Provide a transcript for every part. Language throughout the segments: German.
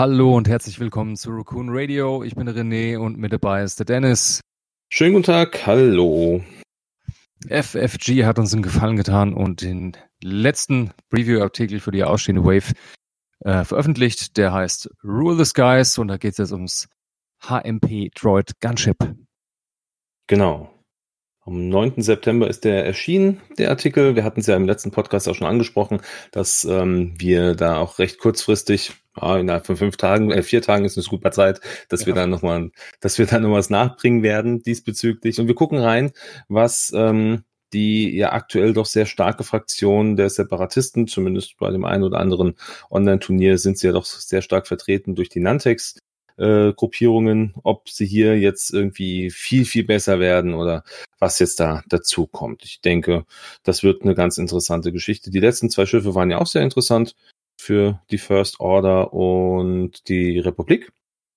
Hallo und herzlich willkommen zu Raccoon Radio. Ich bin René und mit dabei ist der Dennis. Schönen guten Tag, hallo. FFG hat uns einen Gefallen getan und den letzten Preview-Artikel für die ausstehende Wave äh, veröffentlicht. Der heißt Rule the Skies und da geht es jetzt ums HMP Droid Gunship. Genau. Am 9. September ist der erschienen, der Artikel. Wir hatten es ja im letzten Podcast auch schon angesprochen, dass ähm, wir da auch recht kurzfristig, ah, innerhalb von fünf Tagen, äh, vier Tagen ist eine super Zeit, dass ja. wir da nochmal, dass wir da noch was nachbringen werden diesbezüglich. Und wir gucken rein, was ähm, die ja aktuell doch sehr starke Fraktion der Separatisten, zumindest bei dem einen oder anderen Online-Turnier sind sie ja doch sehr stark vertreten durch die Nantex. Äh, Gruppierungen, ob sie hier jetzt irgendwie viel, viel besser werden oder was jetzt da dazu kommt. Ich denke, das wird eine ganz interessante Geschichte. Die letzten zwei Schiffe waren ja auch sehr interessant für die First Order und die Republik.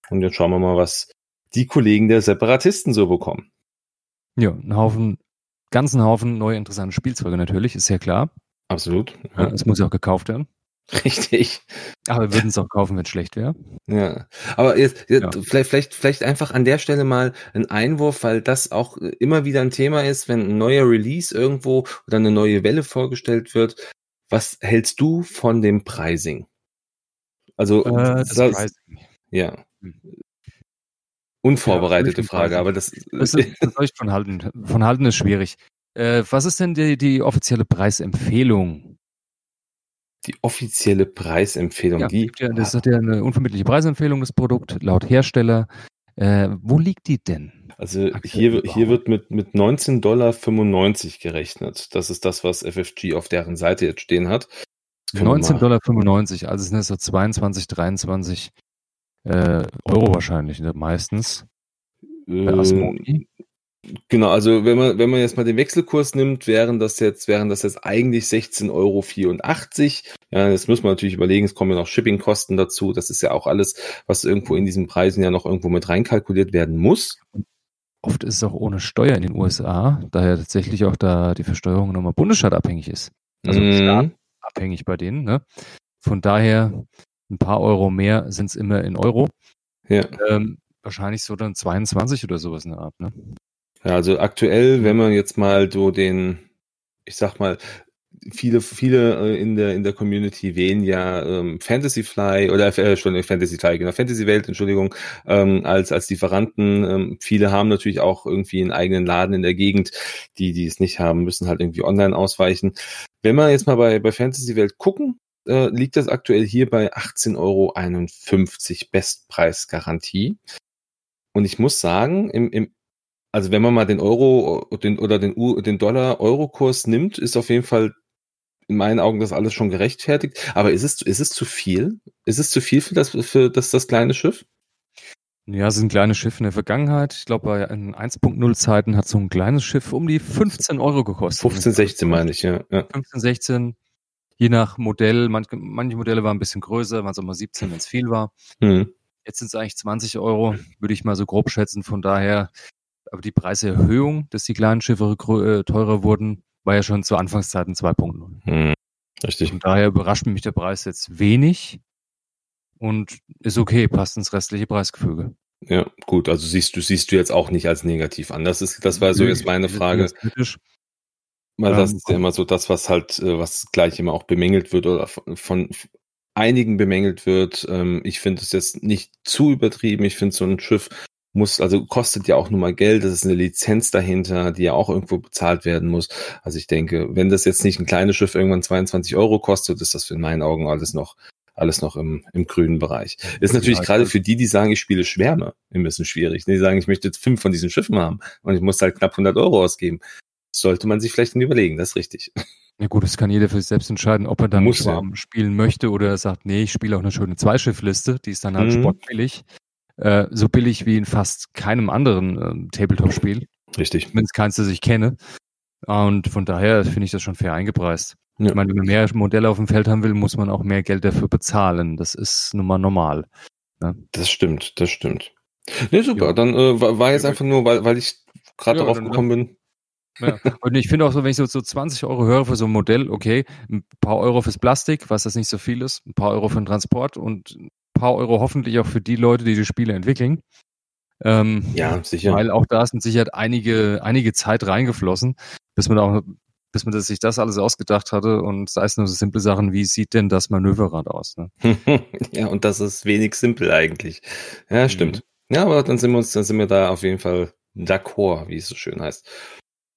Und jetzt schauen wir mal, was die Kollegen der Separatisten so bekommen. Ja, ein Haufen ganzen Haufen neue interessante Spielzeuge natürlich, ist ja klar. Absolut. Ja, es muss ja auch gekauft werden. Richtig. Aber wir würden es auch kaufen, wenn es schlecht wäre. Ja. Aber jetzt, jetzt ja. vielleicht, vielleicht, vielleicht einfach an der Stelle mal ein Einwurf, weil das auch immer wieder ein Thema ist, wenn ein neuer Release irgendwo oder eine neue Welle vorgestellt wird. Was hältst du von dem Pricing? Also, äh, das, Pricing. Ja. Hm unvorbereitete ja, Frage, aber das, das ist, das von halten. Von halten ist schwierig. Äh, was ist denn die, die offizielle Preisempfehlung? Die offizielle Preisempfehlung, ja, die. Ja, das hat ja eine unvermittliche Preisempfehlung, das Produkt, laut Hersteller. Äh, wo liegt die denn? Also hier, hier wird mit, mit 19,95 Dollar gerechnet. Das ist das, was FFG auf deren Seite jetzt stehen hat. 19,95 Dollar, also sind das so 22, 23 äh, Euro wahrscheinlich, ne? meistens. Ähm, genau, also wenn man, wenn man jetzt mal den Wechselkurs nimmt, wären das jetzt, wären das jetzt eigentlich 16,84 Euro. Ja, das muss man natürlich überlegen, es kommen ja noch Shippingkosten dazu. Das ist ja auch alles, was irgendwo in diesen Preisen ja noch irgendwo mit reinkalkuliert werden muss. Oft ist es auch ohne Steuer in den USA, daher tatsächlich auch da die Versteuerung nochmal bundesstaatabhängig ist. Also mm. abhängig bei denen. Ne? Von daher ein paar Euro mehr sind es immer in Euro. Ja. Ähm, wahrscheinlich so dann 22 oder sowas in der Art, ne? Ja, also aktuell, wenn man jetzt mal so den, ich sag mal, viele, viele äh, in der in der Community wählen ja ähm, Fantasy Fly oder äh, Entschuldigung, Fantasy Fly, genau, Fantasy Welt, Entschuldigung, ähm, als als Lieferanten. Ähm, viele haben natürlich auch irgendwie einen eigenen Laden in der Gegend. Die, die es nicht haben, müssen halt irgendwie online ausweichen. Wenn wir jetzt mal bei bei Fantasy Welt gucken, äh, liegt das aktuell hier bei 18,51 Euro Bestpreisgarantie. Und ich muss sagen, im, im, also wenn man mal den Euro den, oder den, den Dollar-Euro-Kurs nimmt, ist auf jeden Fall in meinen Augen das alles schon gerechtfertigt. Aber ist es, ist es zu viel? Ist es zu viel für das, für das, das kleine Schiff? Ja, es sind kleine Schiffe in der Vergangenheit. Ich glaube, bei 1.0 Zeiten hat so ein kleines Schiff um die 15 Euro gekostet. 15, 16 meine ich, ja. ja. 15, 16 je nach Modell, manche, manche Modelle waren ein bisschen größer, waren es auch mal 17, wenn es viel war. Mhm. Jetzt sind es eigentlich 20 Euro, würde ich mal so grob schätzen. Von daher, aber die Preiserhöhung, dass die kleinen Schiffe äh, teurer wurden, war ja schon zu Anfangszeiten 2.0. Mhm. Richtig. Von daher überrascht mich der Preis jetzt wenig und ist okay, passt ins restliche Preisgefüge. Ja, gut, also siehst du, siehst du jetzt auch nicht als negativ an. Das ist, das war so jetzt meine Frage. Weil das ist ja immer so das, was halt, äh, was gleich immer auch bemängelt wird oder von einigen bemängelt wird. Ähm, ich finde es jetzt nicht zu übertrieben. Ich finde so ein Schiff muss, also kostet ja auch nur mal Geld. Das ist eine Lizenz dahinter, die ja auch irgendwo bezahlt werden muss. Also ich denke, wenn das jetzt nicht ein kleines Schiff irgendwann 22 Euro kostet, ist das in meinen Augen alles noch alles noch im, im grünen Bereich. Ist natürlich ja, gerade für die, die sagen, ich spiele Schwärme, ein bisschen schwierig. Die sagen, ich möchte jetzt fünf von diesen Schiffen haben und ich muss halt knapp 100 Euro ausgeben sollte man sich vielleicht überlegen, das ist richtig. Ja gut, das kann jeder für sich selbst entscheiden, ob er dann Muss, Schwarm ja. spielen möchte oder er sagt, nee, ich spiele auch eine schöne Zweischiffliste, die ist dann halt mhm. sportbillig. Äh, so billig wie in fast keinem anderen äh, Tabletop-Spiel. Richtig. Wenn es keins, das ich kenne. Und von daher finde ich das schon fair eingepreist. Ja. Ich meine, wenn man mehr Modelle auf dem Feld haben will, muss man auch mehr Geld dafür bezahlen. Das ist nun mal normal. Ja? Das stimmt, das stimmt. Nee, super. Ja. Dann äh, war jetzt einfach nur, weil, weil ich gerade darauf gekommen bin, ja. Und ich finde auch so, wenn ich so, so 20 Euro höre für so ein Modell, okay, ein paar Euro fürs Plastik, was das nicht so viel ist, ein paar Euro für den Transport und paar Euro hoffentlich auch für die Leute, die die Spiele entwickeln. Ähm, ja, sicher. Weil auch da ist mit Sicherheit einige, einige Zeit reingeflossen, bis man auch, bis man sich das alles ausgedacht hatte und sei es nur so simple Sachen, wie sieht denn das Manöverrad aus? Ne? ja, und das ist wenig simpel eigentlich. Ja, stimmt. Mhm. Ja, aber dann sind wir uns, dann sind wir da auf jeden Fall d'accord, wie es so schön heißt.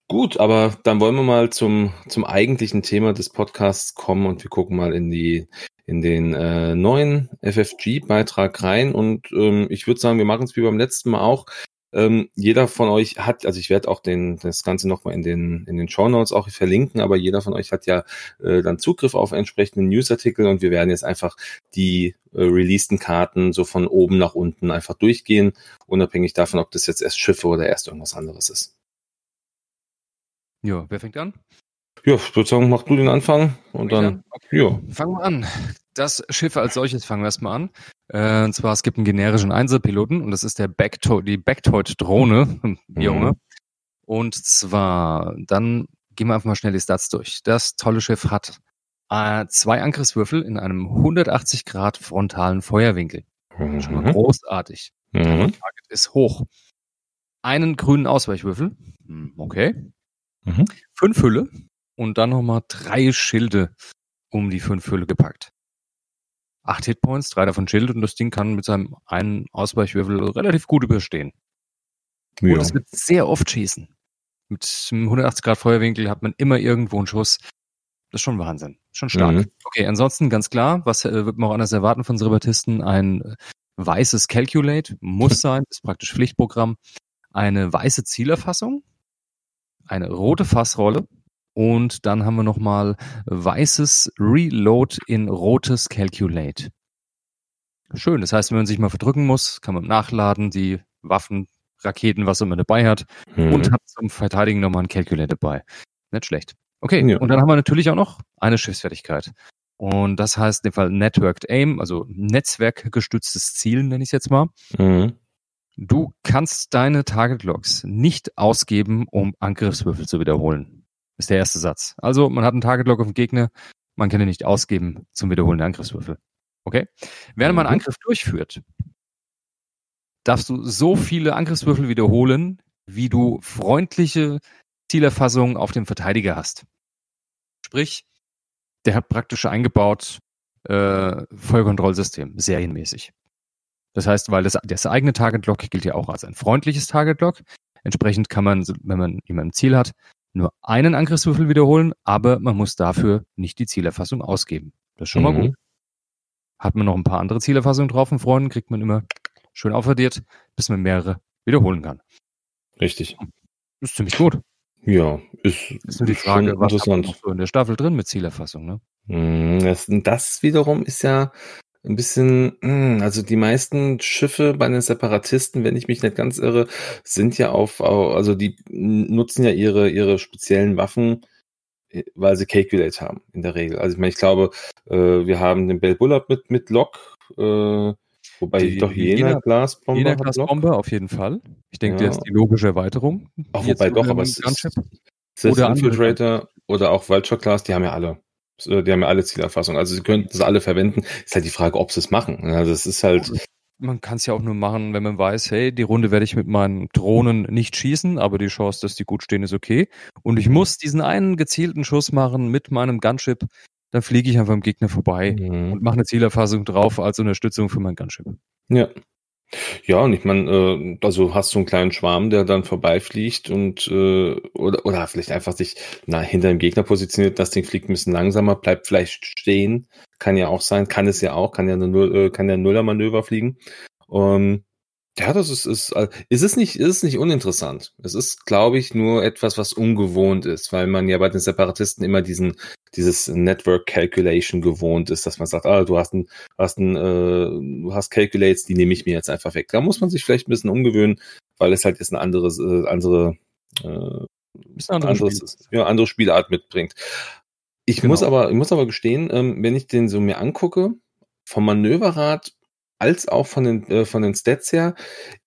Gut, aber dann wollen wir mal zum, zum eigentlichen Thema des Podcasts kommen und wir gucken mal in die, in den äh, neuen FFG-Beitrag rein. Und ähm, ich würde sagen, wir machen es wie beim letzten Mal auch. Ähm, jeder von euch hat, also ich werde auch den, das Ganze nochmal in den, in den Show Notes auch verlinken, aber jeder von euch hat ja äh, dann Zugriff auf entsprechende Newsartikel und wir werden jetzt einfach die äh, releaseden Karten so von oben nach unten einfach durchgehen, unabhängig davon, ob das jetzt erst Schiffe oder erst irgendwas anderes ist. Ja, wer fängt an? Ja, ich würde sagen, mach du den Anfang und dann. Okay. Ja. Fangen wir an. Das Schiff als solches fangen wir erstmal an. Äh, und zwar, es gibt einen generischen Einzelpiloten und das ist der Backto die Backtoid-Drohne, auch immer. Mhm. Und zwar, dann gehen wir einfach mal schnell die Stats durch. Das tolle Schiff hat äh, zwei Angriffswürfel in einem 180 Grad frontalen Feuerwinkel. Mhm. Schon mal großartig. Mhm. Target ist hoch. Einen grünen Ausweichwürfel. Hm, okay. Mhm. Fünf Hülle, und dann nochmal drei Schilde um die fünf Hülle gepackt. Acht Hitpoints, drei davon Schild und das Ding kann mit seinem einen Ausweichwürfel relativ gut überstehen. Ja. Und es wird sehr oft schießen. Mit einem 180 Grad Feuerwinkel hat man immer irgendwo einen Schuss. Das ist schon Wahnsinn. Schon stark. Mhm. Okay, ansonsten ganz klar, was äh, wird man auch anders erwarten von Reservatisten? Ein äh, weißes Calculate muss sein, ist praktisch Pflichtprogramm. Eine weiße Zielerfassung, eine rote Fassrolle, und dann haben wir nochmal weißes Reload in rotes Calculate. Schön. Das heißt, wenn man sich mal verdrücken muss, kann man nachladen, die Waffen, Raketen, was immer dabei hat. Mhm. Und hat zum Verteidigen nochmal ein Calculate dabei. Nicht schlecht. Okay. Ja. Und dann haben wir natürlich auch noch eine Schiffsfertigkeit. Und das heißt in dem Fall Networked Aim, also netzwerkgestütztes Zielen, nenne ich es jetzt mal. Mhm. Du kannst deine Target Logs nicht ausgeben, um Angriffswürfel zu wiederholen. Ist der erste Satz. Also man hat einen Target Log auf den Gegner, man kann ihn nicht ausgeben zum Wiederholen der Angriffswürfel. Okay? Während man einen mhm. Angriff durchführt, darfst du so viele Angriffswürfel wiederholen, wie du freundliche Zielerfassungen auf dem Verteidiger hast. Sprich, der hat praktisch eingebaut äh, Feuerkontrollsystem, serienmäßig. Das heißt, weil das, das eigene Target Lock gilt ja auch als ein freundliches Target Lock. Entsprechend kann man, wenn man jemanden Ziel hat, nur einen Angriffswürfel wiederholen, aber man muss dafür nicht die Zielerfassung ausgeben. Das ist schon mhm. mal gut. Hat man noch ein paar andere Zielerfassungen drauf und Freunden, kriegt man immer schön aufaddiert, bis man mehrere wiederholen kann. Richtig. Das ist ziemlich gut. Ja, ist, ist nur die Frage, was ist noch so in der Staffel drin mit Zielerfassung, ne? Mhm, das, das wiederum ist ja ein bisschen, hm, also die meisten Schiffe bei den Separatisten, wenn ich mich nicht ganz irre, sind ja auf, also die nutzen ja ihre, ihre speziellen Waffen, äh, weil sie Calculate haben, in der Regel. Also ich meine, ich glaube, äh, wir haben den Bell Bullard mit, mit Lock, äh, wobei die, doch jener Glasbomber Jener Glasbomber auf jeden Fall. Ich denke, ja. der ist die logische Erweiterung. Auch wobei doch, aber es ist, oder Infiltrator oder auch Vulture Class, die haben ja alle. Äh, die haben ja alle Zielerfassung. Also sie könnten es alle verwenden. Ist halt die Frage, ob sie es machen. Also es ist halt. Man kann es ja auch nur machen, wenn man weiß, hey, die Runde werde ich mit meinen Drohnen nicht schießen, aber die Chance, dass die gut stehen, ist okay. Und ich muss diesen einen gezielten Schuss machen mit meinem Gunship, dann fliege ich einfach am Gegner vorbei mhm. und mache eine Zielerfassung drauf als Unterstützung für mein Gunship. Ja. Ja, und ich meine, äh, also hast du einen kleinen Schwarm, der dann vorbeifliegt und äh, oder, oder vielleicht einfach sich na, hinter dem Gegner positioniert, das Ding fliegt ein bisschen langsamer, bleibt vielleicht stehen, kann ja auch sein, kann es ja auch, kann ja eine Null, äh, kann ja Nuller-Manöver fliegen. Um, ja, das ist, ist, äh, ist es nicht, ist es nicht uninteressant. Es ist, glaube ich, nur etwas, was ungewohnt ist, weil man ja bei den Separatisten immer diesen, dieses Network Calculation gewohnt ist, dass man sagt, ah, du hast ein, hast ein, äh, du hast Calculates, die nehme ich mir jetzt einfach weg. Da muss man sich vielleicht ein bisschen umgewöhnen, weil es halt jetzt eine andere, äh, andere, äh, andere anderes, Spiel. ja, andere Spielart mitbringt. Ich genau. muss aber, ich muss aber gestehen, ähm, wenn ich den so mir angucke, vom Manöverrad als auch von den, äh, von den Stats her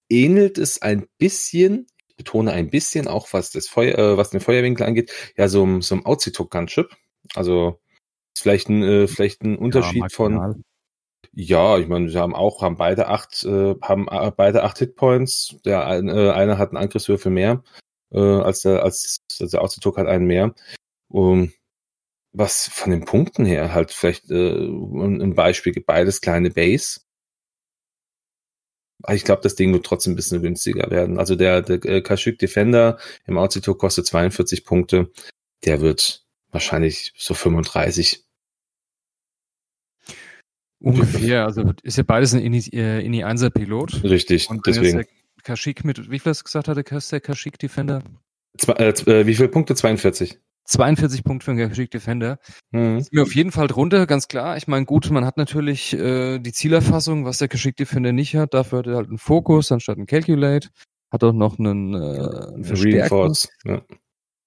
ähnelt es ein bisschen, ich betone ein bisschen, auch was das Feuer, äh, was den Feuerwinkel angeht, ja, so, so ein Outsitok Gunship. Also ist vielleicht ein, äh, vielleicht ein Unterschied ja, von. Ja, ich meine, sie haben auch, haben beide acht, äh, haben äh, beide acht Hitpoints. Der eine, äh, eine hat einen Angriffswürfel mehr, äh, als der, als, als der Autotok hat einen mehr. Um, was von den Punkten her halt vielleicht äh, ein Beispiel beides kleine Base. Ich glaube, das Ding wird trotzdem ein bisschen günstiger werden. Also der, der äh, Kashyyyk Defender im Auzitok kostet 42 Punkte. Der wird wahrscheinlich so 35. Ungefähr, also ist ja beides ein Ini, äh, Ini 1er Pilot. Richtig, Und deswegen. Kashyyyk mit, wie viel hast du gesagt hatte, der Kashyyyk Defender? Zwei, äh, wie viele Punkte? 42. 42 Punkte für einen Kashyyyk Defender. Mhm. Ist mir auf jeden Fall drunter, ganz klar. Ich meine, gut, man hat natürlich äh, die Zielerfassung, was der Kashyyyk Defender nicht hat. Dafür hat er halt einen Fokus anstatt einen Calculate. Hat auch noch einen, äh, einen Verstärker. Ja.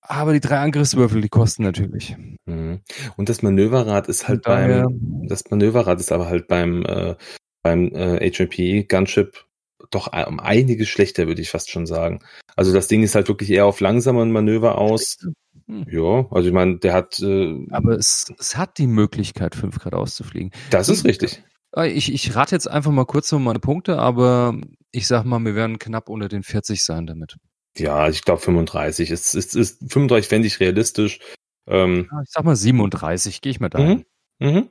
Aber die drei Angriffswürfel, die kosten natürlich. Mhm. Und das Manöverrad ist halt beim, das Manöverrad ist aber halt beim, äh, beim äh, HMP Gunship doch um einiges schlechter, würde ich fast schon sagen. Also das Ding ist halt wirklich eher auf langsamen Manöver aus. Hm. Ja, also ich meine, der hat. Äh, aber es, es hat die Möglichkeit, 5 Grad auszufliegen. Das ist richtig. Äh, ich, ich rate jetzt einfach mal kurz um meine Punkte, aber ich sag mal, wir werden knapp unter den 40 sein damit. Ja, ich glaube 35. Es ist, ist 35 fände ich realistisch. Ähm, ich sag mal 37, gehe ich mal dahin. Mhm. Mhm.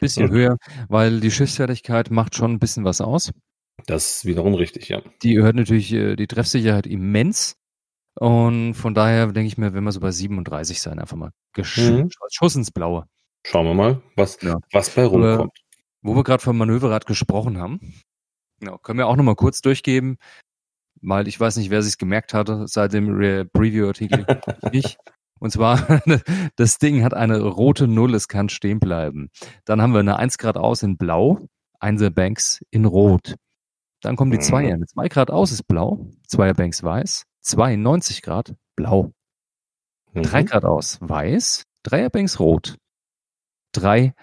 Bisschen mhm. höher, weil die Schiffsfertigkeit macht schon ein bisschen was aus. Das ist wiederum richtig, ja. Die hört natürlich äh, die Treffsicherheit immens. Und von daher denke ich mir, wenn wir so bei 37 sein, einfach mal gesch mhm. Schuss ins Blaue. Schauen wir mal, was, ja. was bei rumkommt. wo wir gerade vom Manöverrad gesprochen haben, ja, können wir auch nochmal kurz durchgeben, weil ich weiß nicht, wer sich's gemerkt hatte seit dem Preview-Artikel. ich. Und zwar, das Ding hat eine rote Null, es kann stehen bleiben. Dann haben wir eine 1 Grad aus in Blau, Einser Banks in Rot. Dann kommen die Zweier. Eine 2 Grad aus ist blau, Zweier Banks weiß, 92 Grad blau. Mhm. 3 Grad aus weiß, Dreier Banks rot. 3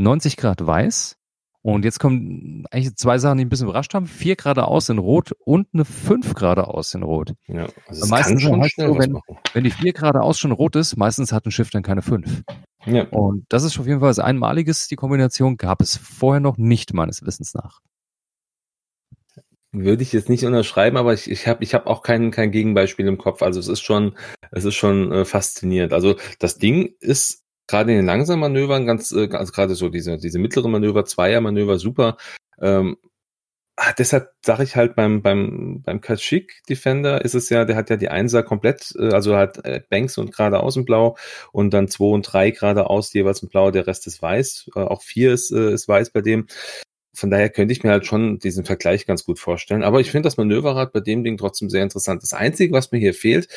90 Grad weiß. Und jetzt kommen eigentlich zwei Sachen, die ein bisschen überrascht haben. 4 Grad aus in Rot und eine 5 Grad aus in Rot. Ja, also meistens schon halt so, wenn, wenn die 4 Grad aus schon rot ist, meistens hat ein Schiff dann keine 5. Ja. Und das ist auf jeden Fall was Einmaliges. Die Kombination gab es vorher noch nicht, meines Wissens nach. Würde ich jetzt nicht unterschreiben, aber ich, ich habe ich hab auch kein, kein Gegenbeispiel im Kopf. Also es ist schon, es ist schon äh, faszinierend. Also das Ding ist gerade in den langsamen Manövern ganz, äh, also gerade so diese, diese mittleren Manöver, Zweiermanöver, super. Ähm, ah, deshalb sage ich halt beim, beim, beim Kashyyyk Defender ist es ja, der hat ja die Einser komplett, äh, also hat äh, Banks und geradeaus in Blau und dann zwei und drei geradeaus jeweils in Blau, der Rest ist weiß, äh, auch vier ist, äh, ist weiß bei dem von daher könnte ich mir halt schon diesen Vergleich ganz gut vorstellen. Aber ich finde das Manöverrad bei dem Ding trotzdem sehr interessant. Das Einzige, was mir hier fehlt,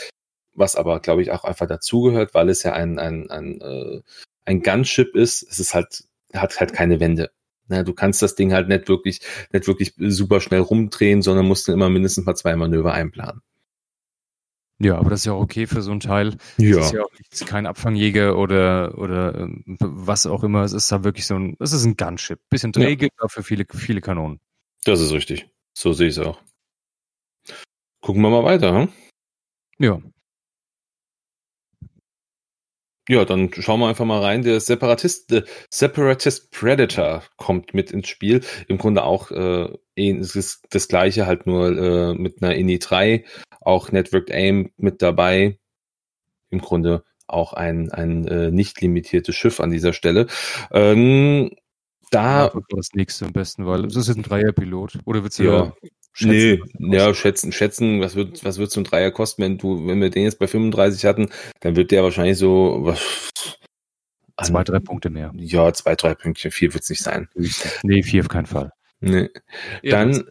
was aber, glaube ich, auch einfach dazugehört, weil es ja ein, ein, ein, äh, ein Gunship ist, es ist halt, hat halt keine Wände. Na, du kannst das Ding halt nicht wirklich, nicht wirklich super schnell rumdrehen, sondern musst dann immer mindestens mal zwei Manöver einplanen. Ja, aber das ist ja auch okay für so ein Teil. Ja. Das ist ja auch nicht, kein Abfangjäger oder, oder ähm, was auch immer. Es ist da wirklich so ein, es ist ein Gunship. Bisschen träge, ja. dafür viele, viele Kanonen. Das ist richtig. So sehe ich es auch. Gucken wir mal weiter, hm? Ja. Ja, dann schauen wir einfach mal rein. Der Separatist, äh, Separatist Predator kommt mit ins Spiel. Im Grunde auch äh, ist das gleiche, halt nur äh, mit einer INI 3, auch Networked AIM mit dabei. Im Grunde auch ein, ein äh, nicht limitiertes Schiff an dieser Stelle. Ähm, da ja, das nächste am besten, weil es ist ein Dreierpilot. Oder wird's ja, Schätzen, nee, ja, schätzen, schätzen, was wird, was wird so ein Dreier kosten, wenn du, wenn wir den jetzt bei 35 hatten, dann wird der wahrscheinlich so, was, zwei, drei Punkte mehr. Ja, zwei, drei Punkte, vier wird es nicht sein. Nee, vier auf keinen Fall. Nee. Dann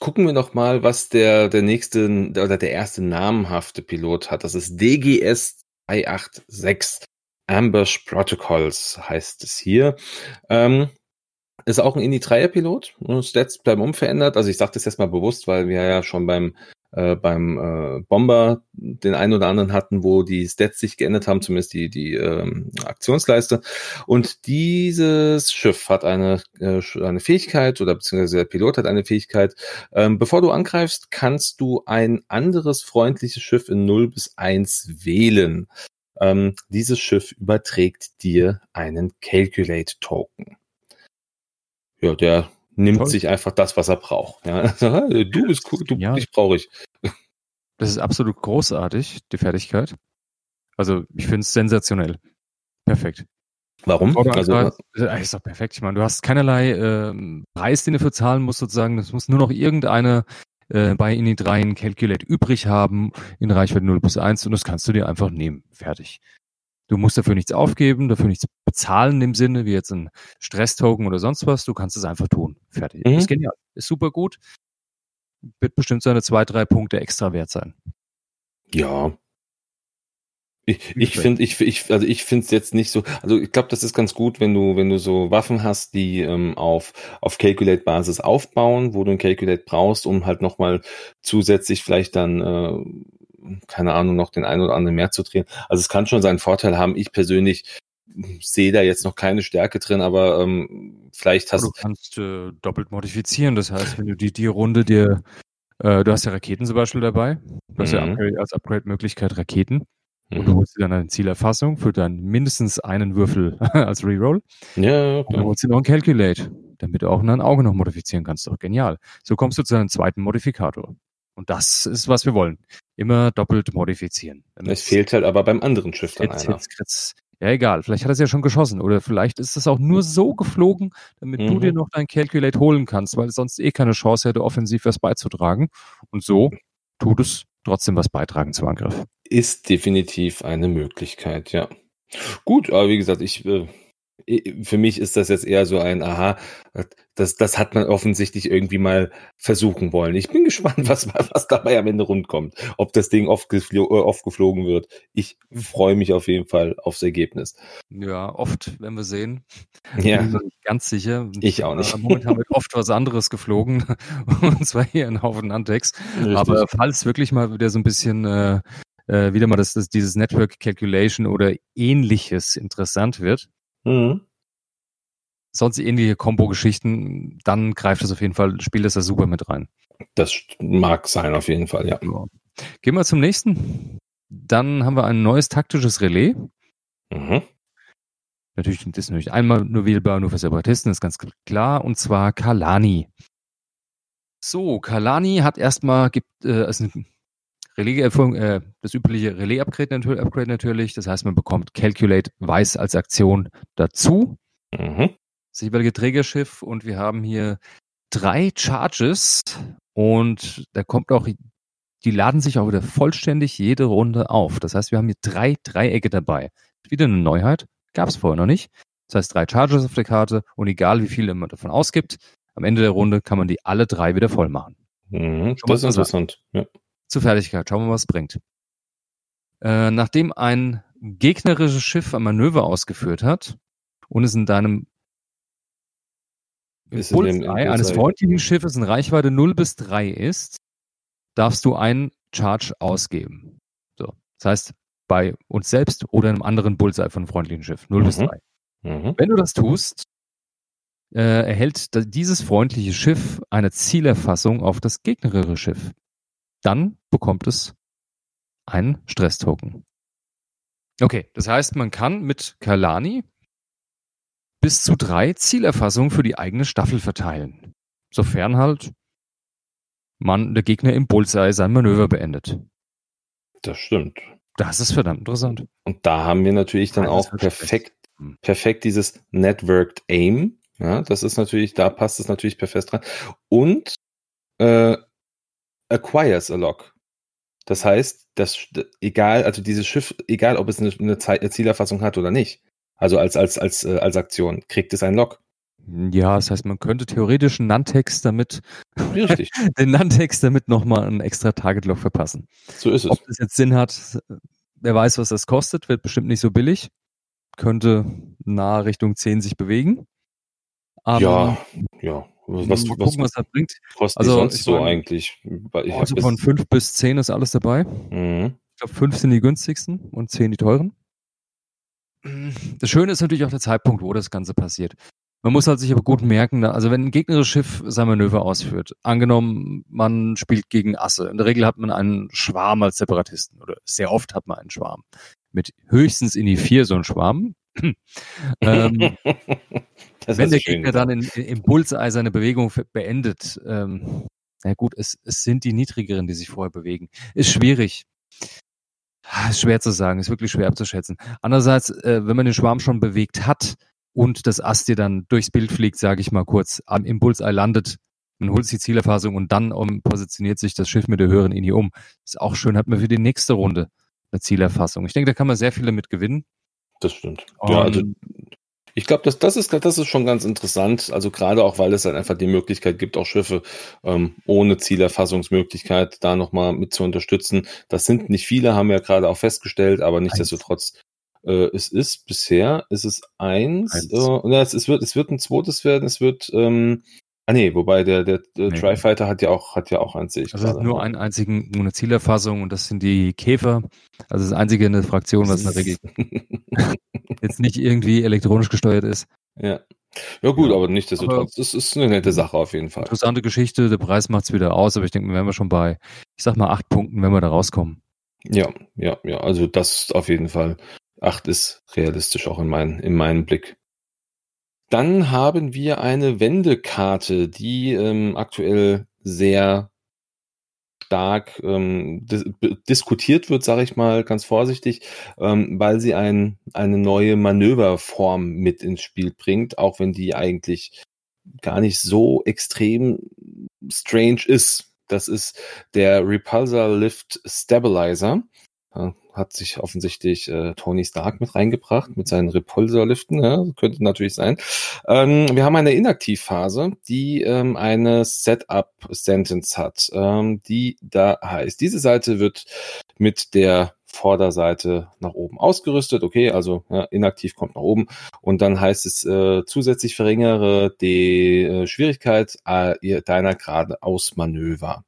gucken wir noch mal, was der, der nächste, oder der erste namhafte Pilot hat. Das ist DGS 286. Ambush Protocols heißt es hier. Ähm, ist auch ein Indie-3er-Pilot. Stats bleiben unverändert. Also ich sage das jetzt mal bewusst, weil wir ja schon beim, äh, beim äh, Bomber den einen oder anderen hatten, wo die Stats sich geändert haben, zumindest die, die ähm, Aktionsleiste. Und dieses Schiff hat eine, äh, eine Fähigkeit, oder beziehungsweise der Pilot hat eine Fähigkeit. Ähm, bevor du angreifst, kannst du ein anderes freundliches Schiff in 0 bis 1 wählen. Ähm, dieses Schiff überträgt dir einen Calculate-Token. Ja, der nimmt Toll. sich einfach das, was er braucht. Ja, du bist cool, du, ja. dich brauche ich. Das ist absolut großartig, die Fertigkeit. Also ich finde es sensationell. Perfekt. Warum? Also, ist doch perfekt. Ich meine, du hast keinerlei äh, Preis, den du für zahlen musst, sozusagen. Es muss nur noch irgendeine äh, bei Init rein Calculate übrig haben in Reichweite 0 plus 1 und das kannst du dir einfach nehmen. Fertig. Du musst dafür nichts aufgeben, dafür nichts bezahlen im Sinne, wie jetzt ein Stress-Token oder sonst was. Du kannst es einfach tun. Fertig. Mhm. Ist genial. Ist super gut. Wird bestimmt seine zwei, drei Punkte extra wert sein. Ja, ich, ich finde, ich, ich, also ich finde es jetzt nicht so, also ich glaube, das ist ganz gut, wenn du, wenn du so Waffen hast, die ähm, auf, auf Calculate-Basis aufbauen, wo du ein Calculate brauchst, um halt nochmal zusätzlich vielleicht dann, äh, keine Ahnung, noch den einen oder anderen mehr zu drehen. Also es kann schon seinen Vorteil haben. Ich persönlich sehe da jetzt noch keine Stärke drin, aber ähm, vielleicht hast du. kannst äh, doppelt modifizieren. Das heißt, wenn du die, die Runde dir, äh, du hast ja Raketen zum Beispiel dabei, du hast ja mhm. Upgrade, als Upgrade-Möglichkeit Raketen. Und du mhm. holst dir dann eine Zielerfassung für dann mindestens einen Würfel als Reroll. Ja, Und dann holst du noch ein Calculate, damit du auch ein Auge noch modifizieren kannst. Doch genial. So kommst du zu einem zweiten Modifikator. Und das ist, was wir wollen. Immer doppelt modifizieren. Es fehlt halt aber beim anderen Schiff dann einer. Ja, egal. Vielleicht hat er es ja schon geschossen. Oder vielleicht ist es auch nur so geflogen, damit mhm. du dir noch dein Calculate holen kannst, weil es sonst eh keine Chance hätte, offensiv was beizutragen. Und so tut es trotzdem was beitragen zum Angriff. Ist definitiv eine Möglichkeit, ja. Gut, aber wie gesagt, ich äh, für mich ist das jetzt eher so ein Aha, das, das hat man offensichtlich irgendwie mal versuchen wollen. Ich bin gespannt, was, was dabei am Ende rundkommt. Ob das Ding oft, geflo oft geflogen wird. Ich freue mich auf jeden Fall aufs Ergebnis. Ja, oft, wenn wir sehen. Ja. Bin ganz sicher. Ich auch nicht. Momentan wird oft was anderes geflogen. Und zwar hier ein Haufen Antex. Aber falls wirklich mal wieder so ein bisschen äh, äh, wieder mal das, das, dieses Network Calculation oder ähnliches interessant wird, Mhm. Sonst ähnliche Combo-Geschichten, dann greift es auf jeden Fall, spielt es da super mit rein. Das mag sein, auf jeden Fall, ja. ja. Gehen wir zum nächsten. Dann haben wir ein neues taktisches Relais. Mhm. Natürlich, das ist natürlich einmal nur wählbar, nur für Separatisten, ist ganz klar, und zwar Kalani. So, Kalani hat erstmal, gibt, äh, ist ein Relais, äh, das übliche Relais-Upgrade Upgrade natürlich. Das heißt, man bekommt Calculate Weiß als Aktion dazu. Mhm. Das jeweilige Trägerschiff und wir haben hier drei Charges und da kommt auch, die laden sich auch wieder vollständig jede Runde auf. Das heißt, wir haben hier drei Dreiecke dabei. Wieder eine Neuheit, gab es vorher noch nicht. Das heißt, drei Charges auf der Karte und egal wie viel man davon ausgibt, am Ende der Runde kann man die alle drei wieder voll machen. Mhm, das ist interessant. Ja zur Fertigkeit. Schauen wir mal, was es bringt. Äh, nachdem ein gegnerisches Schiff ein Manöver ausgeführt hat und es in deinem Bullseye eines freundlichen Schiffes in Reichweite 0 bis 3 ist, darfst du einen Charge ausgeben. So. Das heißt, bei uns selbst oder einem anderen Bullseye von einem freundlichen Schiff. 0 mhm. bis 3. Mhm. Wenn du das tust, äh, erhält dieses freundliche Schiff eine Zielerfassung auf das gegnerische Schiff dann bekommt es einen Stress-Token. Okay, das heißt, man kann mit Kalani bis zu drei Zielerfassungen für die eigene Staffel verteilen. Sofern halt man, der Gegner im Bullseye sein Manöver beendet. Das stimmt. Das ist verdammt interessant. Und da haben wir natürlich dann auch perfekt, hm. perfekt dieses Networked Aim. Ja, das ist natürlich, da passt es natürlich perfekt dran. Und äh, acquires a lock. Das heißt, dass egal, also dieses Schiff, egal ob es eine, eine, eine Zielerfassung hat oder nicht, also als, als, als, äh, als Aktion, kriegt es ein Lock. Ja, das heißt, man könnte theoretisch einen Nantex damit, Richtig. den Nantex damit nochmal einen extra Target-Lock verpassen. So ist es. Ob das jetzt Sinn hat, wer weiß, was das kostet, wird bestimmt nicht so billig. Könnte nahe Richtung 10 sich bewegen. Aber ja, ja. Was, was, mal gucken, was, das bringt. Kostet also, sonst so mein, eigentlich? Ich also von 5 bis 10 ist alles dabei. Mhm. Ich glaube, 5 sind die günstigsten und 10 die teuren. Das Schöne ist natürlich auch der Zeitpunkt, wo das Ganze passiert. Man muss halt sich aber gut merken, also wenn ein gegnerisches Schiff sein Manöver ausführt, angenommen, man spielt gegen Asse, in der Regel hat man einen Schwarm als Separatisten oder sehr oft hat man einen Schwarm. Mit höchstens in die 4 so einen Schwarm, ähm, wenn der Gegner dann in, im Bullseye seine Bewegung beendet, ähm, na gut, es, es sind die niedrigeren, die sich vorher bewegen. Ist schwierig. Ah, ist schwer zu sagen, ist wirklich schwer abzuschätzen. Andererseits, äh, wenn man den Schwarm schon bewegt hat und das Ast dir dann durchs Bild fliegt, sage ich mal kurz, am Impulsei landet, man holt sich die Zielerfassung und dann um, positioniert sich das Schiff mit der höheren Linie um. Ist auch schön, hat man für die nächste Runde eine Zielerfassung. Ich denke, da kann man sehr viel damit gewinnen. Das stimmt. Um, ja, also ich glaube, das, das, ist, das ist schon ganz interessant. Also gerade auch, weil es dann einfach die Möglichkeit gibt, auch Schiffe ähm, ohne Zielerfassungsmöglichkeit da nochmal mit zu unterstützen. Das sind nicht viele, haben wir ja gerade auch festgestellt, aber nichtsdestotrotz, äh, es ist bisher, ist es eins, eins. Äh, ja, es, es, wird, es wird ein zweites werden, es wird ähm, Ah nee, wobei der, der, der nee. Tri-Fighter hat ja auch, hat ja auch eins, sehe ich Also nur einen einzigen, nur eine Zielerfassung und das sind die Käfer. Also das einzige in der Fraktion, was in der Regel jetzt nicht irgendwie elektronisch gesteuert ist. Ja. Ja gut, aber nichtsdestotrotz, das ist eine nette Sache auf jeden Fall. Interessante Geschichte, der Preis macht's wieder aus, aber ich denke, wir wären wir schon bei, ich sag mal, acht Punkten, wenn wir da rauskommen. Ja, ja, ja, also das auf jeden Fall. Acht ist realistisch auch in, mein, in meinem Blick. Dann haben wir eine Wendekarte, die ähm, aktuell sehr stark ähm, dis diskutiert wird, sage ich mal ganz vorsichtig, ähm, weil sie ein, eine neue Manöverform mit ins Spiel bringt, auch wenn die eigentlich gar nicht so extrem strange ist. Das ist der Repulsor Lift Stabilizer hat sich offensichtlich äh, Tony Stark mit reingebracht mit seinen Repulsorliften. Ja, könnte natürlich sein. Ähm, wir haben eine Inaktivphase, die ähm, eine Setup-Sentence hat, ähm, die da heißt, diese Seite wird mit der Vorderseite nach oben ausgerüstet. Okay, also ja, inaktiv kommt nach oben. Und dann heißt es äh, zusätzlich verringere die äh, Schwierigkeit äh, deiner geradeaus Manöver.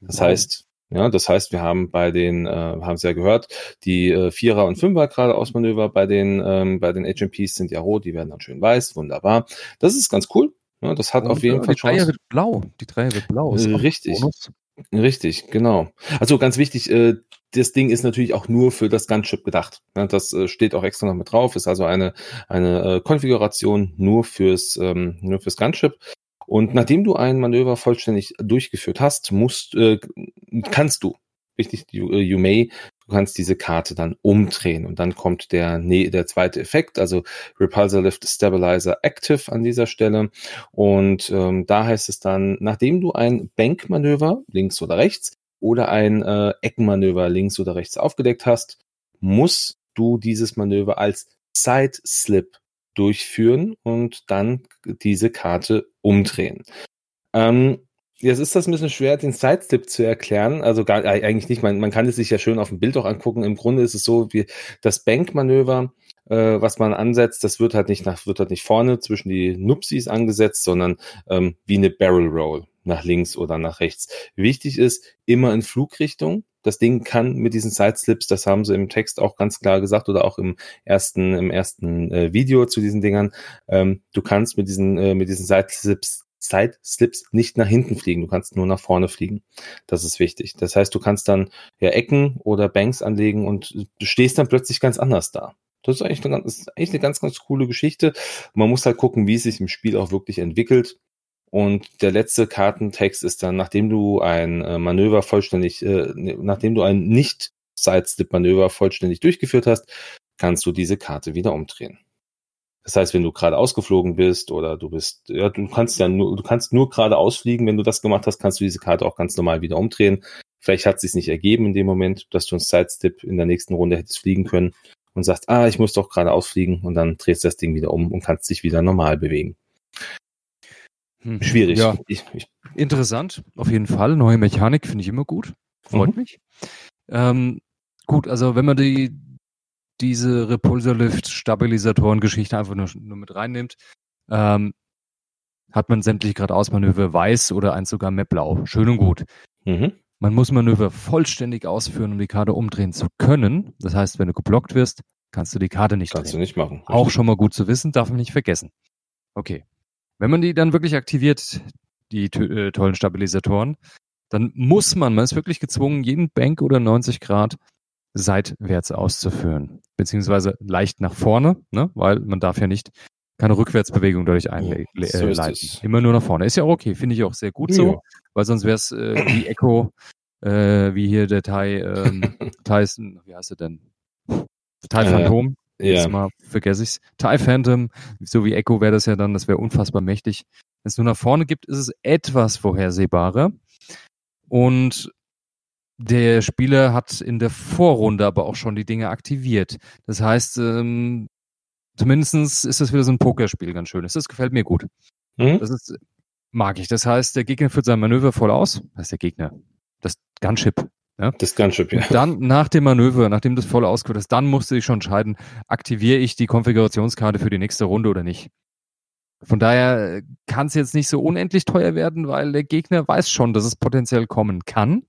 Das heißt, ja, das heißt, wir haben bei den, äh, haben Sie ja gehört, die äh, Vierer- und Fünfer geradeausmanöver bei den, ähm, bei den HMPs sind ja rot, die werden dann schön weiß, wunderbar. Das ist ganz cool. Ja, das hat und, auf jeden Fall Chance. Die Dreier wird blau. Die Dreier wird blau. Ist Richtig. Richtig, genau. Also ganz wichtig, äh, das Ding ist natürlich auch nur für das Gunship gedacht. Ja, das äh, steht auch extra noch mit drauf, ist also eine, eine äh, Konfiguration nur fürs, ähm, nur fürs Gunship. Und nachdem du ein Manöver vollständig durchgeführt hast, musst, äh, kannst du, richtig, you, äh, you may, du kannst diese Karte dann umdrehen und dann kommt der, nee, der zweite Effekt, also Repulsor Lift Stabilizer Active an dieser Stelle. Und ähm, da heißt es dann, nachdem du ein Bankmanöver links oder rechts oder ein äh, Eckenmanöver links oder rechts aufgedeckt hast, musst du dieses Manöver als Side Slip durchführen und dann diese Karte umdrehen. Ähm, jetzt ist das ein bisschen schwer, den Sidestep zu erklären. Also gar, eigentlich nicht. Man, man kann es sich ja schön auf dem Bild auch angucken. Im Grunde ist es so, wie das Bankmanöver, äh, was man ansetzt, das wird halt nicht nach, wird halt nicht vorne zwischen die Nupsis angesetzt, sondern ähm, wie eine Barrel Roll nach links oder nach rechts. Wichtig ist immer in Flugrichtung. Das Ding kann mit diesen Sideslips, das haben sie im Text auch ganz klar gesagt oder auch im ersten, im ersten äh, Video zu diesen Dingern. Ähm, du kannst mit diesen, äh, mit diesen Sideslips Side-Slips nicht nach hinten fliegen, du kannst nur nach vorne fliegen. Das ist wichtig. Das heißt, du kannst dann ja Ecken oder Banks anlegen und du stehst dann plötzlich ganz anders da. Das ist eigentlich eine, ist eigentlich eine ganz, ganz coole Geschichte. Man muss halt gucken, wie es sich im Spiel auch wirklich entwickelt. Und der letzte Kartentext ist dann, nachdem du ein äh, Manöver vollständig, äh, ne, nachdem du ein nicht Sidestep-Manöver vollständig durchgeführt hast, kannst du diese Karte wieder umdrehen. Das heißt, wenn du gerade ausgeflogen bist oder du bist, ja, du kannst ja nur, du kannst nur gerade ausfliegen. Wenn du das gemacht hast, kannst du diese Karte auch ganz normal wieder umdrehen. Vielleicht hat es sich nicht ergeben in dem Moment, dass du ein Sidestep in der nächsten Runde hättest fliegen können und sagst, ah, ich muss doch gerade ausfliegen und dann drehst du das Ding wieder um und kannst dich wieder normal bewegen. Hm. Schwierig. Ja. Ich, ich, Interessant, auf jeden Fall. Neue Mechanik finde ich immer gut. Freut mhm. mich. Ähm, gut, also wenn man die, diese Repulsorlift-Stabilisatoren-Geschichte einfach nur, nur, mit reinnimmt, ähm, hat man sämtliche geradeausmanöver weiß oder eins sogar mehr blau. Schön und gut. Mhm. Man muss Manöver vollständig ausführen, um die Karte umdrehen zu können. Das heißt, wenn du geblockt wirst, kannst du die Karte nicht Kannst drehen. du nicht machen. Richtig. Auch schon mal gut zu wissen, darf man nicht vergessen. Okay. Wenn man die dann wirklich aktiviert, die äh, tollen Stabilisatoren, dann muss man, man ist wirklich gezwungen, jeden Bank oder 90 Grad seitwärts auszuführen, beziehungsweise leicht nach vorne, ne? weil man darf ja nicht keine Rückwärtsbewegung dadurch einleiten. So Immer nur nach vorne. Ist ja auch okay, finde ich auch sehr gut ja. so, weil sonst wäre es äh, wie Echo, äh, wie hier der Thai, ähm, Tyson, wie heißt er denn? Thai Phantom. Äh, ja. Mal vergesse ich's. Thai Phantom, so wie Echo wäre das ja dann, das wäre unfassbar mächtig. Wenn es nur nach vorne gibt, ist es etwas vorhersehbarer. Und der Spieler hat in der Vorrunde aber auch schon die Dinge aktiviert. Das heißt, ähm, zumindestens ist das wieder so ein Pokerspiel ganz schön. Das gefällt mir gut. Mhm. Das ist, mag ich. Das heißt, der Gegner führt sein Manöver voll aus. Das ist der Gegner. Das Gunship. Ja? Das Gunship, ja. Und dann nach dem Manöver, nachdem das voll ausgeführt ist, dann musste ich schon entscheiden, aktiviere ich die Konfigurationskarte für die nächste Runde oder nicht. Von daher kann es jetzt nicht so unendlich teuer werden, weil der Gegner weiß schon, dass es potenziell kommen kann.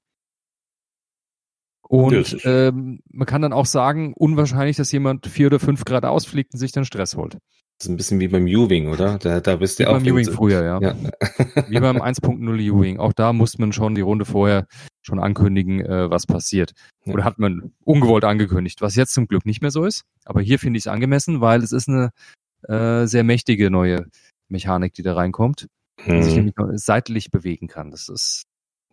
Und ähm, man kann dann auch sagen, unwahrscheinlich, dass jemand vier oder fünf Grad ausfliegt und sich dann Stress holt. Das ist ein bisschen wie beim U-Wing, oder? Da, da bist du wie auch. Beim U-Wing früher, ja. ja. wie beim 1.0 U-Wing. Auch da muss man schon die Runde vorher schon ankündigen, äh, was passiert. Ja. Oder hat man ungewollt angekündigt, was jetzt zum Glück nicht mehr so ist. Aber hier finde ich es angemessen, weil es ist eine äh, sehr mächtige neue Mechanik, die da reinkommt. Hm. sich nämlich seitlich bewegen kann. Das ist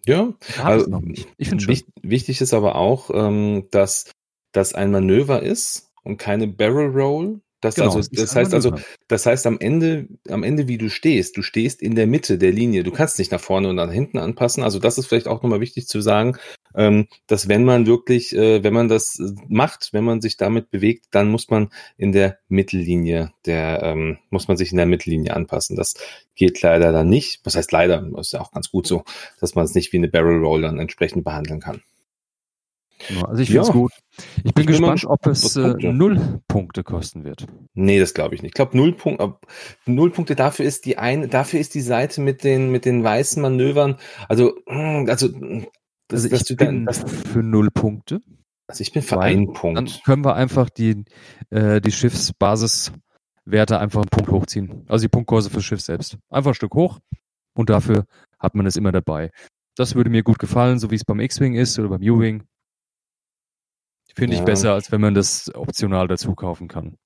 ja, also, ich finde schon. Wichtig ist aber auch, ähm, dass das ein Manöver ist und keine Barrel Roll. Das, genau, also, das heißt also, das heißt am Ende, am Ende, wie du stehst, du stehst in der Mitte der Linie. Du kannst nicht nach vorne und nach hinten anpassen. Also das ist vielleicht auch nochmal wichtig zu sagen, ähm, dass wenn man wirklich, äh, wenn man das äh, macht, wenn man sich damit bewegt, dann muss man in der Mittellinie, der ähm, muss man sich in der Mittellinie anpassen. Das geht leider dann nicht. Was heißt leider? ist ja auch ganz gut so, dass man es nicht wie eine Barrel Roll dann entsprechend behandeln kann. Also ich finde es ja. gut. Ich bin ich gespannt, ob es äh, null Punkte kosten wird. Nee, das glaube ich nicht. Ich glaube, null, Punkt, null Punkte dafür ist die eine, dafür ist die Seite mit den, mit den weißen Manövern. Also, hm, also, das, also ich bin dann, für null Punkte. Also ich bin für einen Punkt. Dann können wir einfach die, äh, die Schiffsbasiswerte einfach einen Punkt hochziehen. Also die Punktkurse für Schiff selbst. Einfach ein Stück hoch und dafür hat man es immer dabei. Das würde mir gut gefallen, so wie es beim X-Wing ist oder beim U-Wing. Finde ich besser, als wenn man das optional dazu kaufen kann.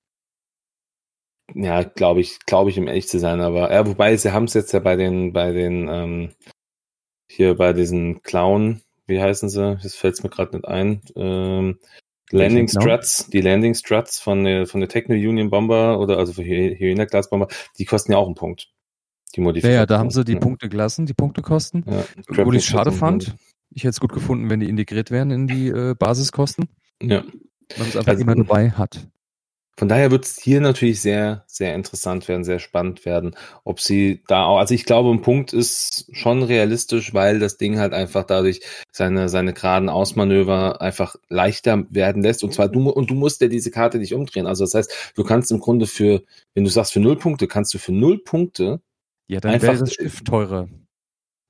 Ja, glaube ich, glaube ich, um ehrlich zu sein, aber ja, wobei sie haben es jetzt ja bei den, bei den, ähm, hier bei diesen Clown, wie heißen sie? Das fällt mir gerade nicht ein. Ähm, Landing Struts, die Landing Struts von der, von der Techno Union Bomber oder also für Hyena Class Bomber, die kosten ja auch einen Punkt. Die Modifikation. Ja, ja, da haben sie die ja. Punkte gelassen, die Punkte kosten. Ja, Wo ich schade fand. Ich hätte es gut gefunden, wenn die integriert wären in die äh, Basiskosten. Ja. Man es einfach also, immer dabei hat. Von daher wird es hier natürlich sehr, sehr interessant werden, sehr spannend werden, ob sie da auch, also ich glaube, ein Punkt ist schon realistisch, weil das Ding halt einfach dadurch seine, seine geraden Ausmanöver einfach leichter werden lässt. Und zwar du, und du musst ja diese Karte nicht umdrehen. Also das heißt, du kannst im Grunde für, wenn du sagst für null Punkte, kannst du für null Punkte. Ja, dann wäre das Schiff teurer.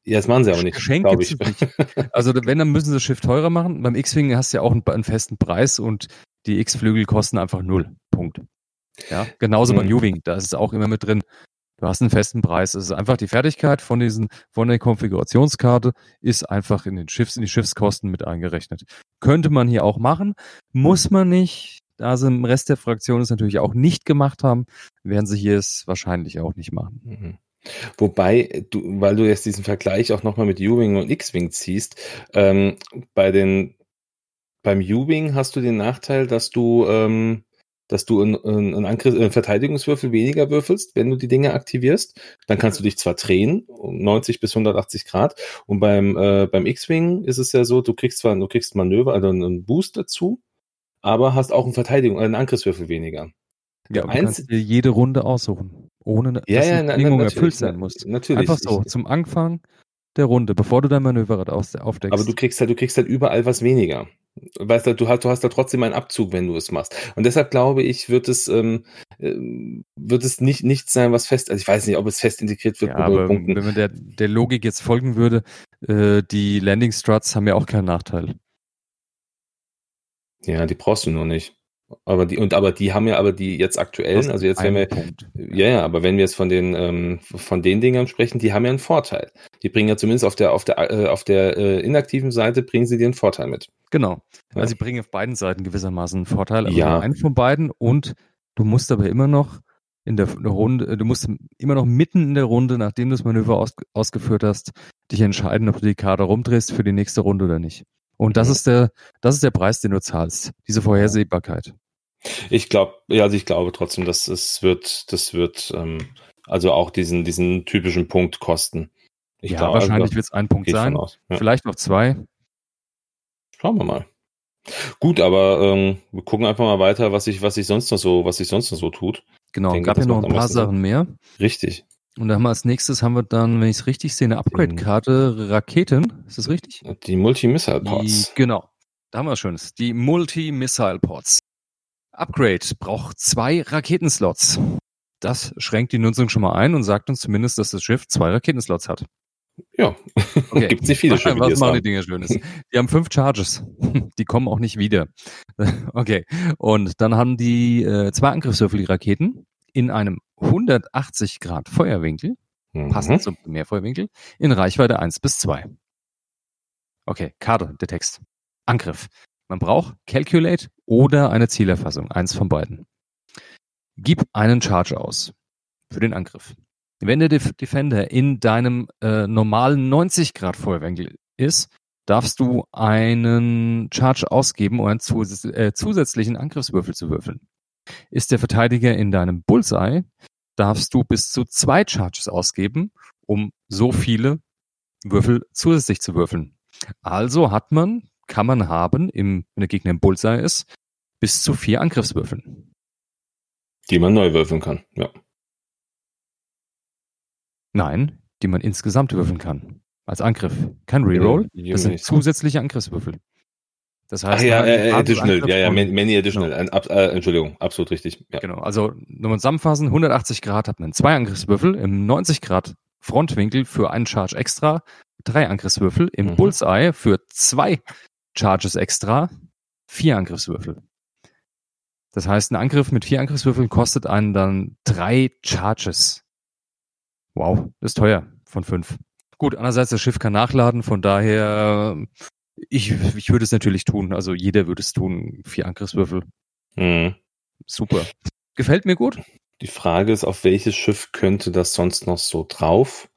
Ja, das machen sie auch nicht. Geschenk ich. Nicht. Also wenn, dann müssen sie das Schiff teurer machen. Beim X-Wing hast du ja auch einen, einen, festen Preis und die X-Flügel kosten einfach null. Punkt. Ja, genauso mhm. beim U-Wing, da ist es auch immer mit drin. Du hast einen festen Preis. Es ist einfach die Fertigkeit von diesen, von der Konfigurationskarte ist einfach in den Schiffs, in die Schiffskosten mit eingerechnet. Könnte man hier auch machen, muss man nicht. Da sie im Rest der Fraktion es natürlich auch nicht gemacht haben, werden sie hier es wahrscheinlich auch nicht machen. Mhm. Wobei, du, weil du jetzt diesen Vergleich auch nochmal mit U-Wing und X-Wing ziehst, ähm, bei den, beim U-Wing hast du den Nachteil, dass du, ähm, dass du einen, einen, Angriff, einen Verteidigungswürfel weniger würfelst, wenn du die Dinge aktivierst. Dann kannst du dich zwar drehen, um 90 bis 180 Grad. Und beim, äh, beim X-Wing ist es ja so, du kriegst zwar, du kriegst Manöver, also einen Boost dazu, aber hast auch einen Verteidigung, einen Angriffswürfel weniger. Ja, du kannst dir jede Runde aussuchen ohne ja, dass ja, die Bedingung erfüllt sein muss. Natürlich. Einfach so, zum Anfang der Runde, bevor du dein Manöverrad aufdeckst. Aber du kriegst halt, du kriegst halt überall was weniger. Weißt du, du hast, du hast da trotzdem einen Abzug, wenn du es machst. Und deshalb glaube ich, wird es, ähm, äh, wird es nicht, nicht sein, was fest, also ich weiß nicht, ob es fest integriert wird. Ja, aber Punkten. wenn man der, der Logik jetzt folgen würde, äh, die Landing Struts haben ja auch keinen Nachteil. Ja, die brauchst du nur nicht. Aber die, und aber die haben ja aber die jetzt aktuellen, also jetzt wenn wir, Punkt. ja, ja, aber wenn wir jetzt von den, ähm, von den Dingern sprechen, die haben ja einen Vorteil. Die bringen ja zumindest auf der, auf der, äh, auf der äh, inaktiven Seite bringen sie dir einen Vorteil mit. Genau. Ja. Also sie bringen auf beiden Seiten gewissermaßen einen Vorteil, aber ja. nur einen von beiden und du musst aber immer noch in der, Runde, du musst immer noch mitten in der Runde, nachdem du das Manöver aus, ausgeführt hast, dich entscheiden, ob du die Karte rumdrehst für die nächste Runde oder nicht. Und das ist der, das ist der Preis, den du zahlst. Diese Vorhersehbarkeit. Ich glaube, ja, also ich glaube trotzdem, dass es wird, das wird, ähm, also auch diesen, diesen typischen Punkt kosten. Ich ja, glaub, wahrscheinlich also, wird es ein Punkt sein. Ja. Vielleicht noch zwei. Schauen wir mal. Gut, aber ähm, wir gucken einfach mal weiter, was sich was sich sonst noch so, was sich sonst noch so tut. Genau, denke, gab ja noch ein paar Sachen mehr. Richtig. Und dann haben wir als nächstes haben wir dann, wenn ich es richtig sehe, eine Upgrade-Karte Raketen. Ist das richtig? Die Multi-Missile-Pods. Genau. Da haben wir was Schönes. Die Multi-Missile-Pods. Upgrade braucht zwei Raketenslots. Das schränkt die Nutzung schon mal ein und sagt uns zumindest, dass das Schiff zwei Raketenslots hat. Ja, okay. gibt nicht viele Schiffe, Was machen die Dinger Schönes? Die haben fünf Charges. Die kommen auch nicht wieder. Okay. Und dann haben die äh, zwei Angriffswürfel, die Raketen, in einem 180 Grad Feuerwinkel, mhm. passend zum Mehrfeuerwinkel, in Reichweite 1 bis 2. Okay, Karte, der Text. Angriff. Man braucht Calculate oder eine Zielerfassung, eins von beiden. Gib einen Charge aus für den Angriff. Wenn der Defender in deinem äh, normalen 90 Grad Feuerwinkel ist, darfst du einen Charge ausgeben, um einen zus äh, zusätzlichen Angriffswürfel zu würfeln. Ist der Verteidiger in deinem Bullseye, darfst du bis zu zwei Charges ausgeben, um so viele Würfel zusätzlich zu würfeln. Also hat man, kann man haben, im, wenn der Gegner im Bullseye ist, bis zu vier Angriffswürfeln. Die man neu würfeln kann, ja. Nein, die man insgesamt würfeln kann. Als Angriff. Kein Reroll. Das sind zusätzliche Angriffswürfel. Das heißt, Ach ja, äh, additional, ja, ja, many additional, genau. Ab, äh, Entschuldigung, absolut richtig. Ja. Genau, also nochmal zusammenfassen, 180 Grad hat man zwei Angriffswürfel, im 90 Grad Frontwinkel für einen Charge extra, drei Angriffswürfel, im mhm. Bullseye für zwei Charges extra, vier Angriffswürfel. Das heißt, ein Angriff mit vier Angriffswürfeln kostet einen dann drei Charges. Wow, das ist teuer von fünf. Gut, andererseits, das Schiff kann nachladen, von daher ich, ich würde es natürlich tun. Also jeder würde es tun. Vier Angriffswürfel. Mhm. Super. Gefällt mir gut. Die Frage ist, auf welches Schiff könnte das sonst noch so drauf?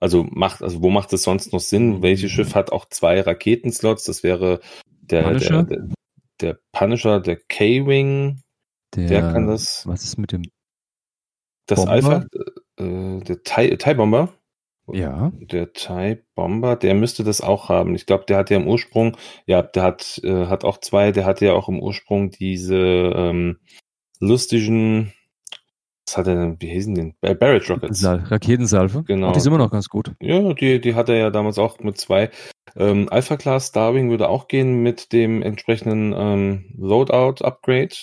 Also macht, also wo macht es sonst noch Sinn? Welches Schiff hat auch zwei Raketenslots? Das wäre der Punisher, der, der, der, Punisher, der K-Wing. Der, der, kann das. Was ist mit dem? Das Bomber? Alpha, äh, der TIE Bomber. Ja. Der TIE Bomber, der müsste das auch haben. Ich glaube, der hat ja im Ursprung, ja, der hat, äh, hat auch zwei, der hatte ja auch im Ursprung diese ähm, lustigen, was hat er denn, wie hießen den? Barrett Rockets. Raketensalve. Genau. Und die sind immer noch ganz gut. Ja, die, die hat er ja damals auch mit zwei. Ähm, Alpha Class Starwing würde auch gehen mit dem entsprechenden ähm, Loadout Upgrade.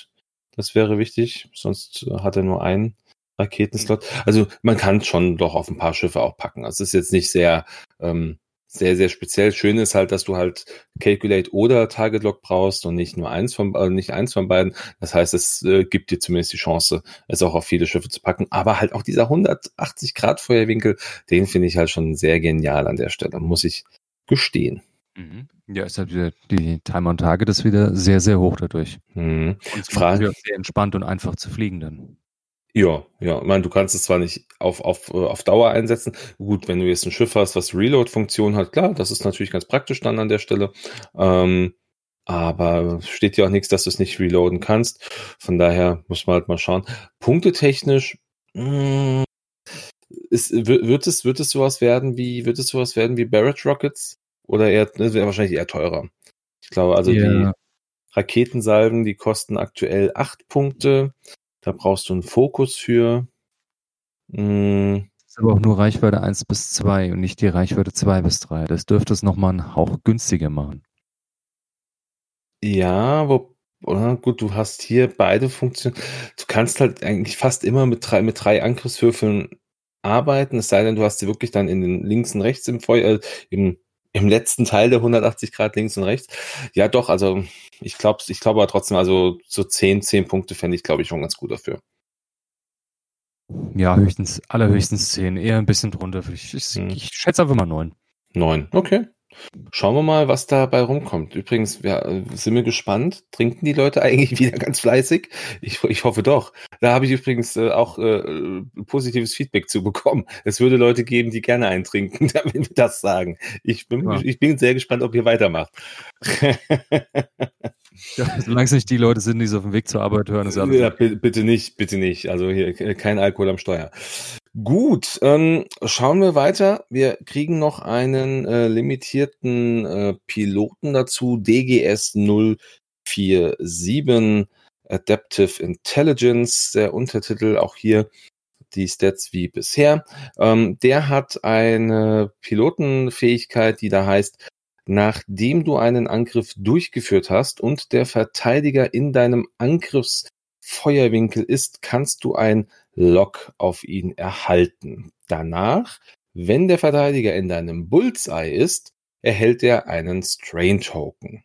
Das wäre wichtig, sonst hat er nur einen. Raketenslot. Also man kann schon doch auf ein paar Schiffe auch packen. Also es ist jetzt nicht sehr, ähm, sehr, sehr speziell. Schön ist halt, dass du halt Calculate oder Target Lock brauchst und nicht nur eins von, äh, nicht eins von beiden. Das heißt, es äh, gibt dir zumindest die Chance, es auch auf viele Schiffe zu packen. Aber halt auch dieser 180 Grad Feuerwinkel, den finde ich halt schon sehr genial an der Stelle, muss ich gestehen. Mhm. Ja, ist halt wieder die Time on Target ist wieder sehr, sehr hoch dadurch. Mhm. Und es Frage, sehr entspannt und einfach zu fliegen dann. Ja, ja. Ich meine, du kannst es zwar nicht auf, auf, äh, auf Dauer einsetzen. Gut, wenn du jetzt ein Schiff hast, was Reload-Funktion hat, klar, das ist natürlich ganz praktisch dann an der Stelle. Ähm, aber steht ja auch nichts, dass du es nicht reloaden kannst. Von daher muss man halt mal schauen. Punktetechnisch, mh, hm, ist, wird es, wird es sowas werden wie, wird es sowas werden wie Barrett Rockets? Oder eher, das wäre wahrscheinlich eher teurer. Ich glaube, also yeah. die Raketensalven, die kosten aktuell acht Punkte. Da brauchst du einen Fokus für. Das ist aber auch nur Reichweite 1 bis 2 und nicht die Reichweite 2 bis 3. Das dürfte es nochmal einen Hauch günstiger machen. Ja, wo, oder? gut, du hast hier beide Funktionen. Du kannst halt eigentlich fast immer mit drei, mit drei Angriffswürfeln arbeiten, es sei denn, du hast sie wirklich dann in den links und rechts im Feuer, äh, im Im letzten Teil der 180 Grad links und rechts. Ja, doch, also ich glaube ich glaube aber trotzdem, also so 10, 10 Punkte fände ich, glaube ich, schon ganz gut dafür. Ja, höchstens, allerhöchstens 10, eher ein bisschen drunter. Ich, ich, hm. ich schätze einfach mal 9. 9, okay. Schauen wir mal, was dabei rumkommt. Übrigens, wir sind wir gespannt. Trinken die Leute eigentlich wieder ganz fleißig? Ich, ich hoffe doch. Da habe ich übrigens äh, auch äh, positives Feedback zu bekommen. Es würde Leute geben, die gerne eintrinken, damit wir das sagen. Ich bin, ja. ich bin sehr gespannt, ob ihr weitermacht. Ja, solange es nicht die Leute sind, die so auf dem Weg zur Arbeit hören, ist alles. Ja, bitte nicht, bitte nicht. Also hier kein Alkohol am Steuer. Gut, ähm, schauen wir weiter. Wir kriegen noch einen äh, limitierten äh, Piloten dazu, DGS 047 Adaptive Intelligence, der Untertitel auch hier die Stats wie bisher. Ähm, der hat eine Pilotenfähigkeit, die da heißt, nachdem du einen Angriff durchgeführt hast und der Verteidiger in deinem Angriffsfeuerwinkel ist, kannst du ein Lock auf ihn erhalten. Danach, wenn der Verteidiger in deinem Bullseye ist, erhält er einen Strain Token.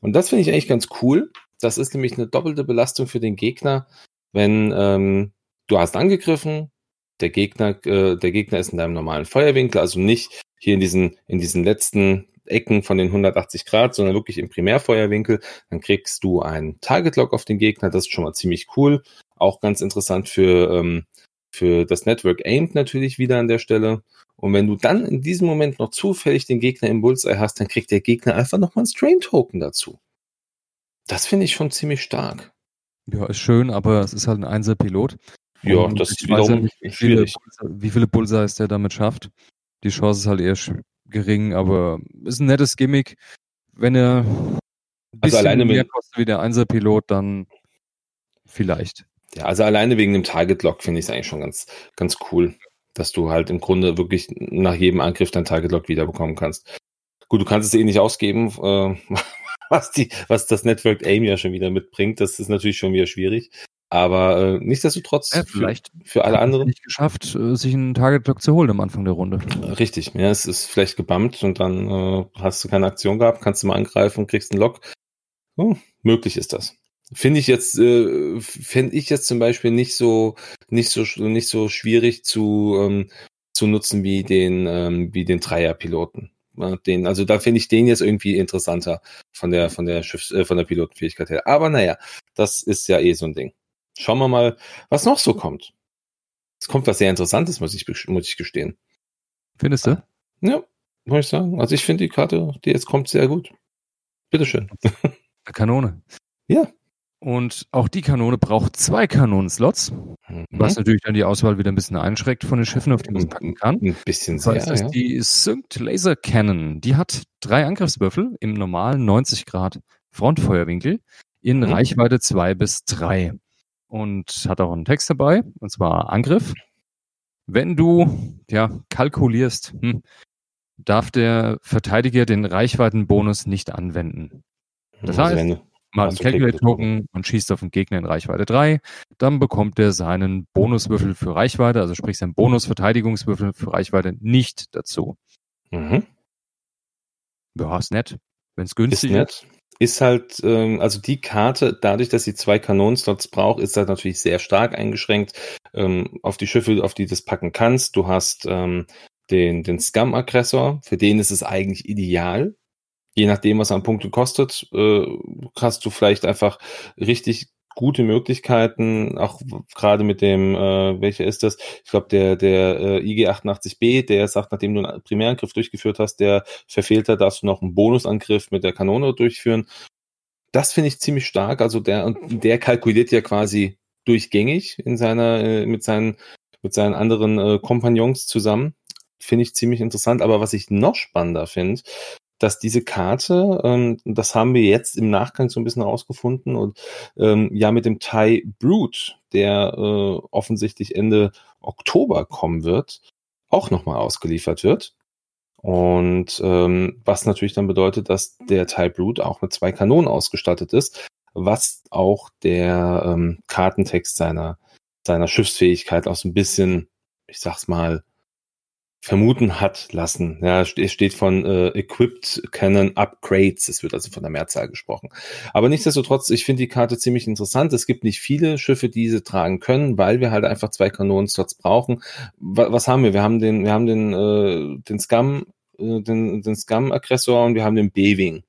Und das finde ich eigentlich ganz cool. Das ist nämlich eine doppelte Belastung für den Gegner, wenn ähm, du hast angegriffen, der Gegner, äh, der Gegner ist in deinem normalen Feuerwinkel, also nicht hier in diesen, in diesen letzten Ecken von den 180 Grad, sondern wirklich im Primärfeuerwinkel. Dann kriegst du einen Target Lock auf den Gegner. Das ist schon mal ziemlich cool. Auch ganz interessant für, ähm, für das Network Aimed natürlich wieder an der Stelle. Und wenn du dann in diesem Moment noch zufällig den Gegner im Bullseye hast, dann kriegt der Gegner einfach nochmal einen Strain Token dazu. Das finde ich schon ziemlich stark. Ja, ist schön, aber es ist halt ein Einser-Pilot. Ja, das ist wiederum ja nicht, wie viele, wie viele Bullseyes der damit schafft. Die Chance ist halt eher gering, aber ist ein nettes Gimmick. Wenn er ein also alleine mehr kostet wie der Einser-Pilot, dann vielleicht. Ja, also alleine wegen dem Target-Lock finde ich es eigentlich schon ganz, ganz cool, dass du halt im Grunde wirklich nach jedem Angriff dein Target-Lock wiederbekommen kannst. Gut, du kannst es eh nicht ausgeben, äh, was, die, was das Network Aim ja schon wieder mitbringt. Das ist natürlich schon wieder schwierig. Aber äh, nichtsdestotrotz, ja, vielleicht für, für alle anderen. nicht geschafft, äh, sich einen Target-Block zu holen am Anfang der Runde. Richtig, ja, es ist vielleicht gebammt und dann äh, hast du keine Aktion gehabt, kannst du mal angreifen und kriegst einen Lock. Oh, möglich ist das. Finde ich jetzt, äh, fände ich jetzt zum Beispiel nicht so, nicht so, nicht so schwierig zu, ähm, zu nutzen wie den, ähm, wie den Dreier-Piloten. Den, also da finde ich den jetzt irgendwie interessanter von der, von der Schiffs, äh, von der Pilotenfähigkeit her. Aber naja, das ist ja eh so ein Ding. Schauen wir mal, was noch so kommt. Es kommt was sehr Interessantes, muss ich, muss ich gestehen. Findest du? Ja, muss ich sagen. Also ich finde die Karte, die jetzt kommt, sehr gut. Bitteschön. Kanone. Ja. Und auch die Kanone braucht zwei Kanonenslots, mhm. was natürlich dann die Auswahl wieder ein bisschen einschränkt von den Schiffen, auf die man es packen kann. Ein bisschen sehr, das heißt, ja. Die Synced Laser Cannon, die hat drei Angriffswürfel im normalen 90 Grad Frontfeuerwinkel in mhm. Reichweite zwei bis drei und hat auch einen Text dabei, und zwar Angriff. Wenn du ja kalkulierst, hm, darf der Verteidiger den Reichweitenbonus nicht anwenden. Das also heißt, mal einen Calculate-Token und schießt auf den Gegner in Reichweite 3, dann bekommt er seinen Bonuswürfel für Reichweite, also sprich seinen Bonus-Verteidigungswürfel für Reichweite nicht dazu. Mhm. Ja, ist nett. Wenn es günstig ist. Nett. ist ist halt, ähm, also die Karte, dadurch, dass sie zwei Kanonenslots braucht, ist halt natürlich sehr stark eingeschränkt ähm, auf die Schiffe, auf die du das packen kannst. Du hast ähm, den, den Scum-Aggressor, für den ist es eigentlich ideal. Je nachdem, was er an Punkte kostet, äh, hast du vielleicht einfach richtig gute Möglichkeiten, auch gerade mit dem, äh, welcher ist das? Ich glaube, der, der äh, IG88B, der sagt, nachdem du einen Primärangriff durchgeführt hast, der verfehlt hat, darfst du noch einen Bonusangriff mit der Kanone durchführen. Das finde ich ziemlich stark. Also der, der kalkuliert ja quasi durchgängig in seiner, äh, mit seinen, mit seinen anderen äh, Kompagnons zusammen. Finde ich ziemlich interessant. Aber was ich noch spannender finde, dass diese Karte, ähm, das haben wir jetzt im Nachgang so ein bisschen rausgefunden und ähm, ja mit dem Thai Brute, der äh, offensichtlich Ende Oktober kommen wird, auch nochmal ausgeliefert wird. Und ähm, was natürlich dann bedeutet, dass der Thai Brute auch mit zwei Kanonen ausgestattet ist, was auch der ähm, Kartentext seiner, seiner Schiffsfähigkeit auch so ein bisschen, ich sag's mal, vermuten hat lassen. Ja, es steht von äh, Equipped Cannon Upgrades. Es wird also von der Mehrzahl gesprochen. Aber nichtsdestotrotz, ich finde die Karte ziemlich interessant. Es gibt nicht viele Schiffe, die sie tragen können, weil wir halt einfach zwei Kanonenslots brauchen. Was, was haben wir? Wir haben den, wir haben den, äh, den Scum, äh, den, den Scum-Aggressor und wir haben den B-Wing.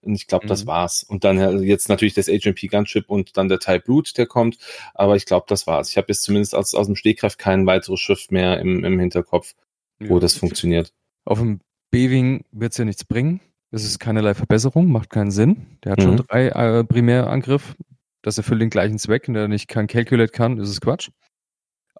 Und ich glaube, mhm. das war's. Und dann äh, jetzt natürlich das HMP Gunship und dann der Type Root, der kommt. Aber ich glaube, das war's. Ich habe jetzt zumindest aus, aus dem Stegreif kein weiteres Schiff mehr im, im Hinterkopf, wo ja. das funktioniert. Auf dem B-Wing wird's ja nichts bringen. Das ist keinerlei Verbesserung, macht keinen Sinn. Der hat mhm. schon drei äh, Primärangriff. Das erfüllt den gleichen Zweck, und der nicht kein Calculate kann, das ist Quatsch.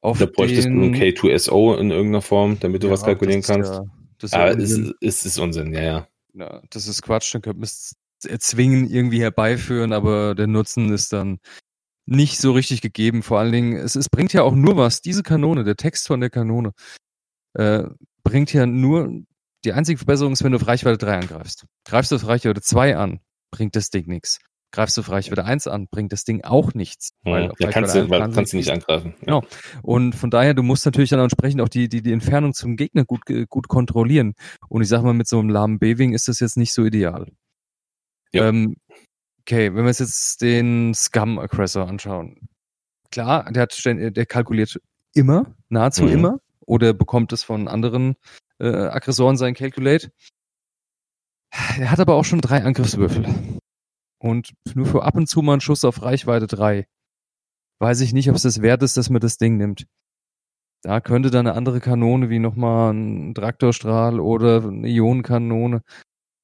Auf da bräuchtest den, du ein K2SO in irgendeiner Form, damit du ja, was kalkulieren kannst. Ja, das ist ja Aber es ist, ist, ist Unsinn, ja, ja. Ja, das ist Quatsch, dann könnte man es erzwingen, irgendwie herbeiführen, aber der Nutzen ist dann nicht so richtig gegeben. Vor allen Dingen, es, es bringt ja auch nur was. Diese Kanone, der Text von der Kanone, äh, bringt ja nur, die einzige Verbesserung ist, wenn du auf Reichweite 3 angreifst. Greifst du auf Reichweite 2 an, bringt das Ding nichts. Greifst du auf Reichweite 1 an, bringt das Ding auch nichts. Ja, weil ja kannst, du, weil, kannst du nicht angreifen. Ja. Genau. Und von daher, du musst natürlich dann entsprechend auch die, die, die Entfernung zum Gegner gut, gut kontrollieren. Und ich sag mal, mit so einem lahmen B-Wing ist das jetzt nicht so ideal. Ja. Ähm, okay, wenn wir uns jetzt den Scum-Aggressor anschauen. Klar, der, hat, der kalkuliert immer, nahezu mhm. immer, oder bekommt es von anderen äh, Aggressoren sein Calculate. Er hat aber auch schon drei Angriffswürfel. Und nur für ab und zu mal einen Schuss auf Reichweite 3. Weiß ich nicht, ob es das wert ist, dass man das Ding nimmt. Da könnte dann eine andere Kanone wie nochmal ein Traktorstrahl oder eine Ionenkanone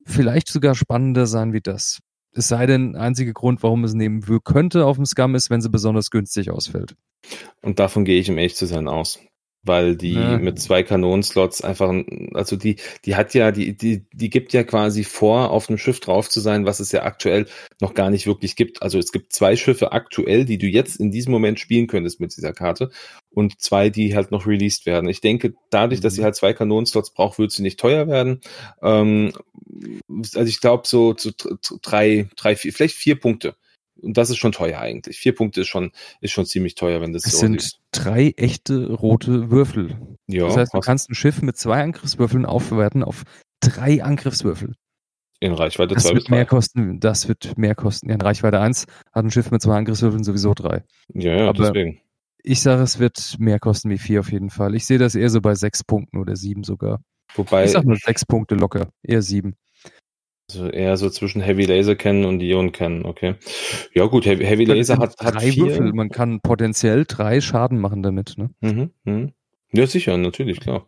vielleicht sogar spannender sein wie das. Es sei denn, einziger Grund, warum es nehmen könnte auf dem Scum ist, wenn sie besonders günstig ausfällt. Und davon gehe ich im echt zu sein aus weil die ja. mit zwei Kanonenslots einfach, also die, die hat ja, die, die, die gibt ja quasi vor, auf einem Schiff drauf zu sein, was es ja aktuell noch gar nicht wirklich gibt. Also es gibt zwei Schiffe aktuell, die du jetzt in diesem Moment spielen könntest mit dieser Karte und zwei, die halt noch released werden. Ich denke, dadurch, dass sie mhm. halt zwei Kanonenslots braucht, wird sie nicht teuer werden. Ähm, also ich glaube so, so drei, drei, vier, vielleicht vier Punkte und das ist schon teuer eigentlich. Vier Punkte ist schon, ist schon ziemlich teuer, wenn das es so sind drei echte rote Würfel. Ja, das heißt, du kannst ein Schiff mit zwei Angriffswürfeln aufwerten auf drei Angriffswürfel. In Reichweite 2 bis 3. Mehr kosten, das wird mehr kosten. Ja, in Reichweite 1 hat ein Schiff mit zwei Angriffswürfeln sowieso drei. Ja, ja, Aber deswegen. Ich sage, es wird mehr kosten wie vier auf jeden Fall. Ich sehe das eher so bei sechs Punkten oder sieben sogar. Wobei. Ich sag nur sechs Punkte locker, eher sieben. Also eher so zwischen Heavy Laser kennen und Ion kennen, okay. Ja gut, Heavy, Heavy Laser hat, hat drei vier. Würfel. Man kann potenziell drei Schaden machen damit, ne? Mhm, mh. Ja, sicher, natürlich, klar.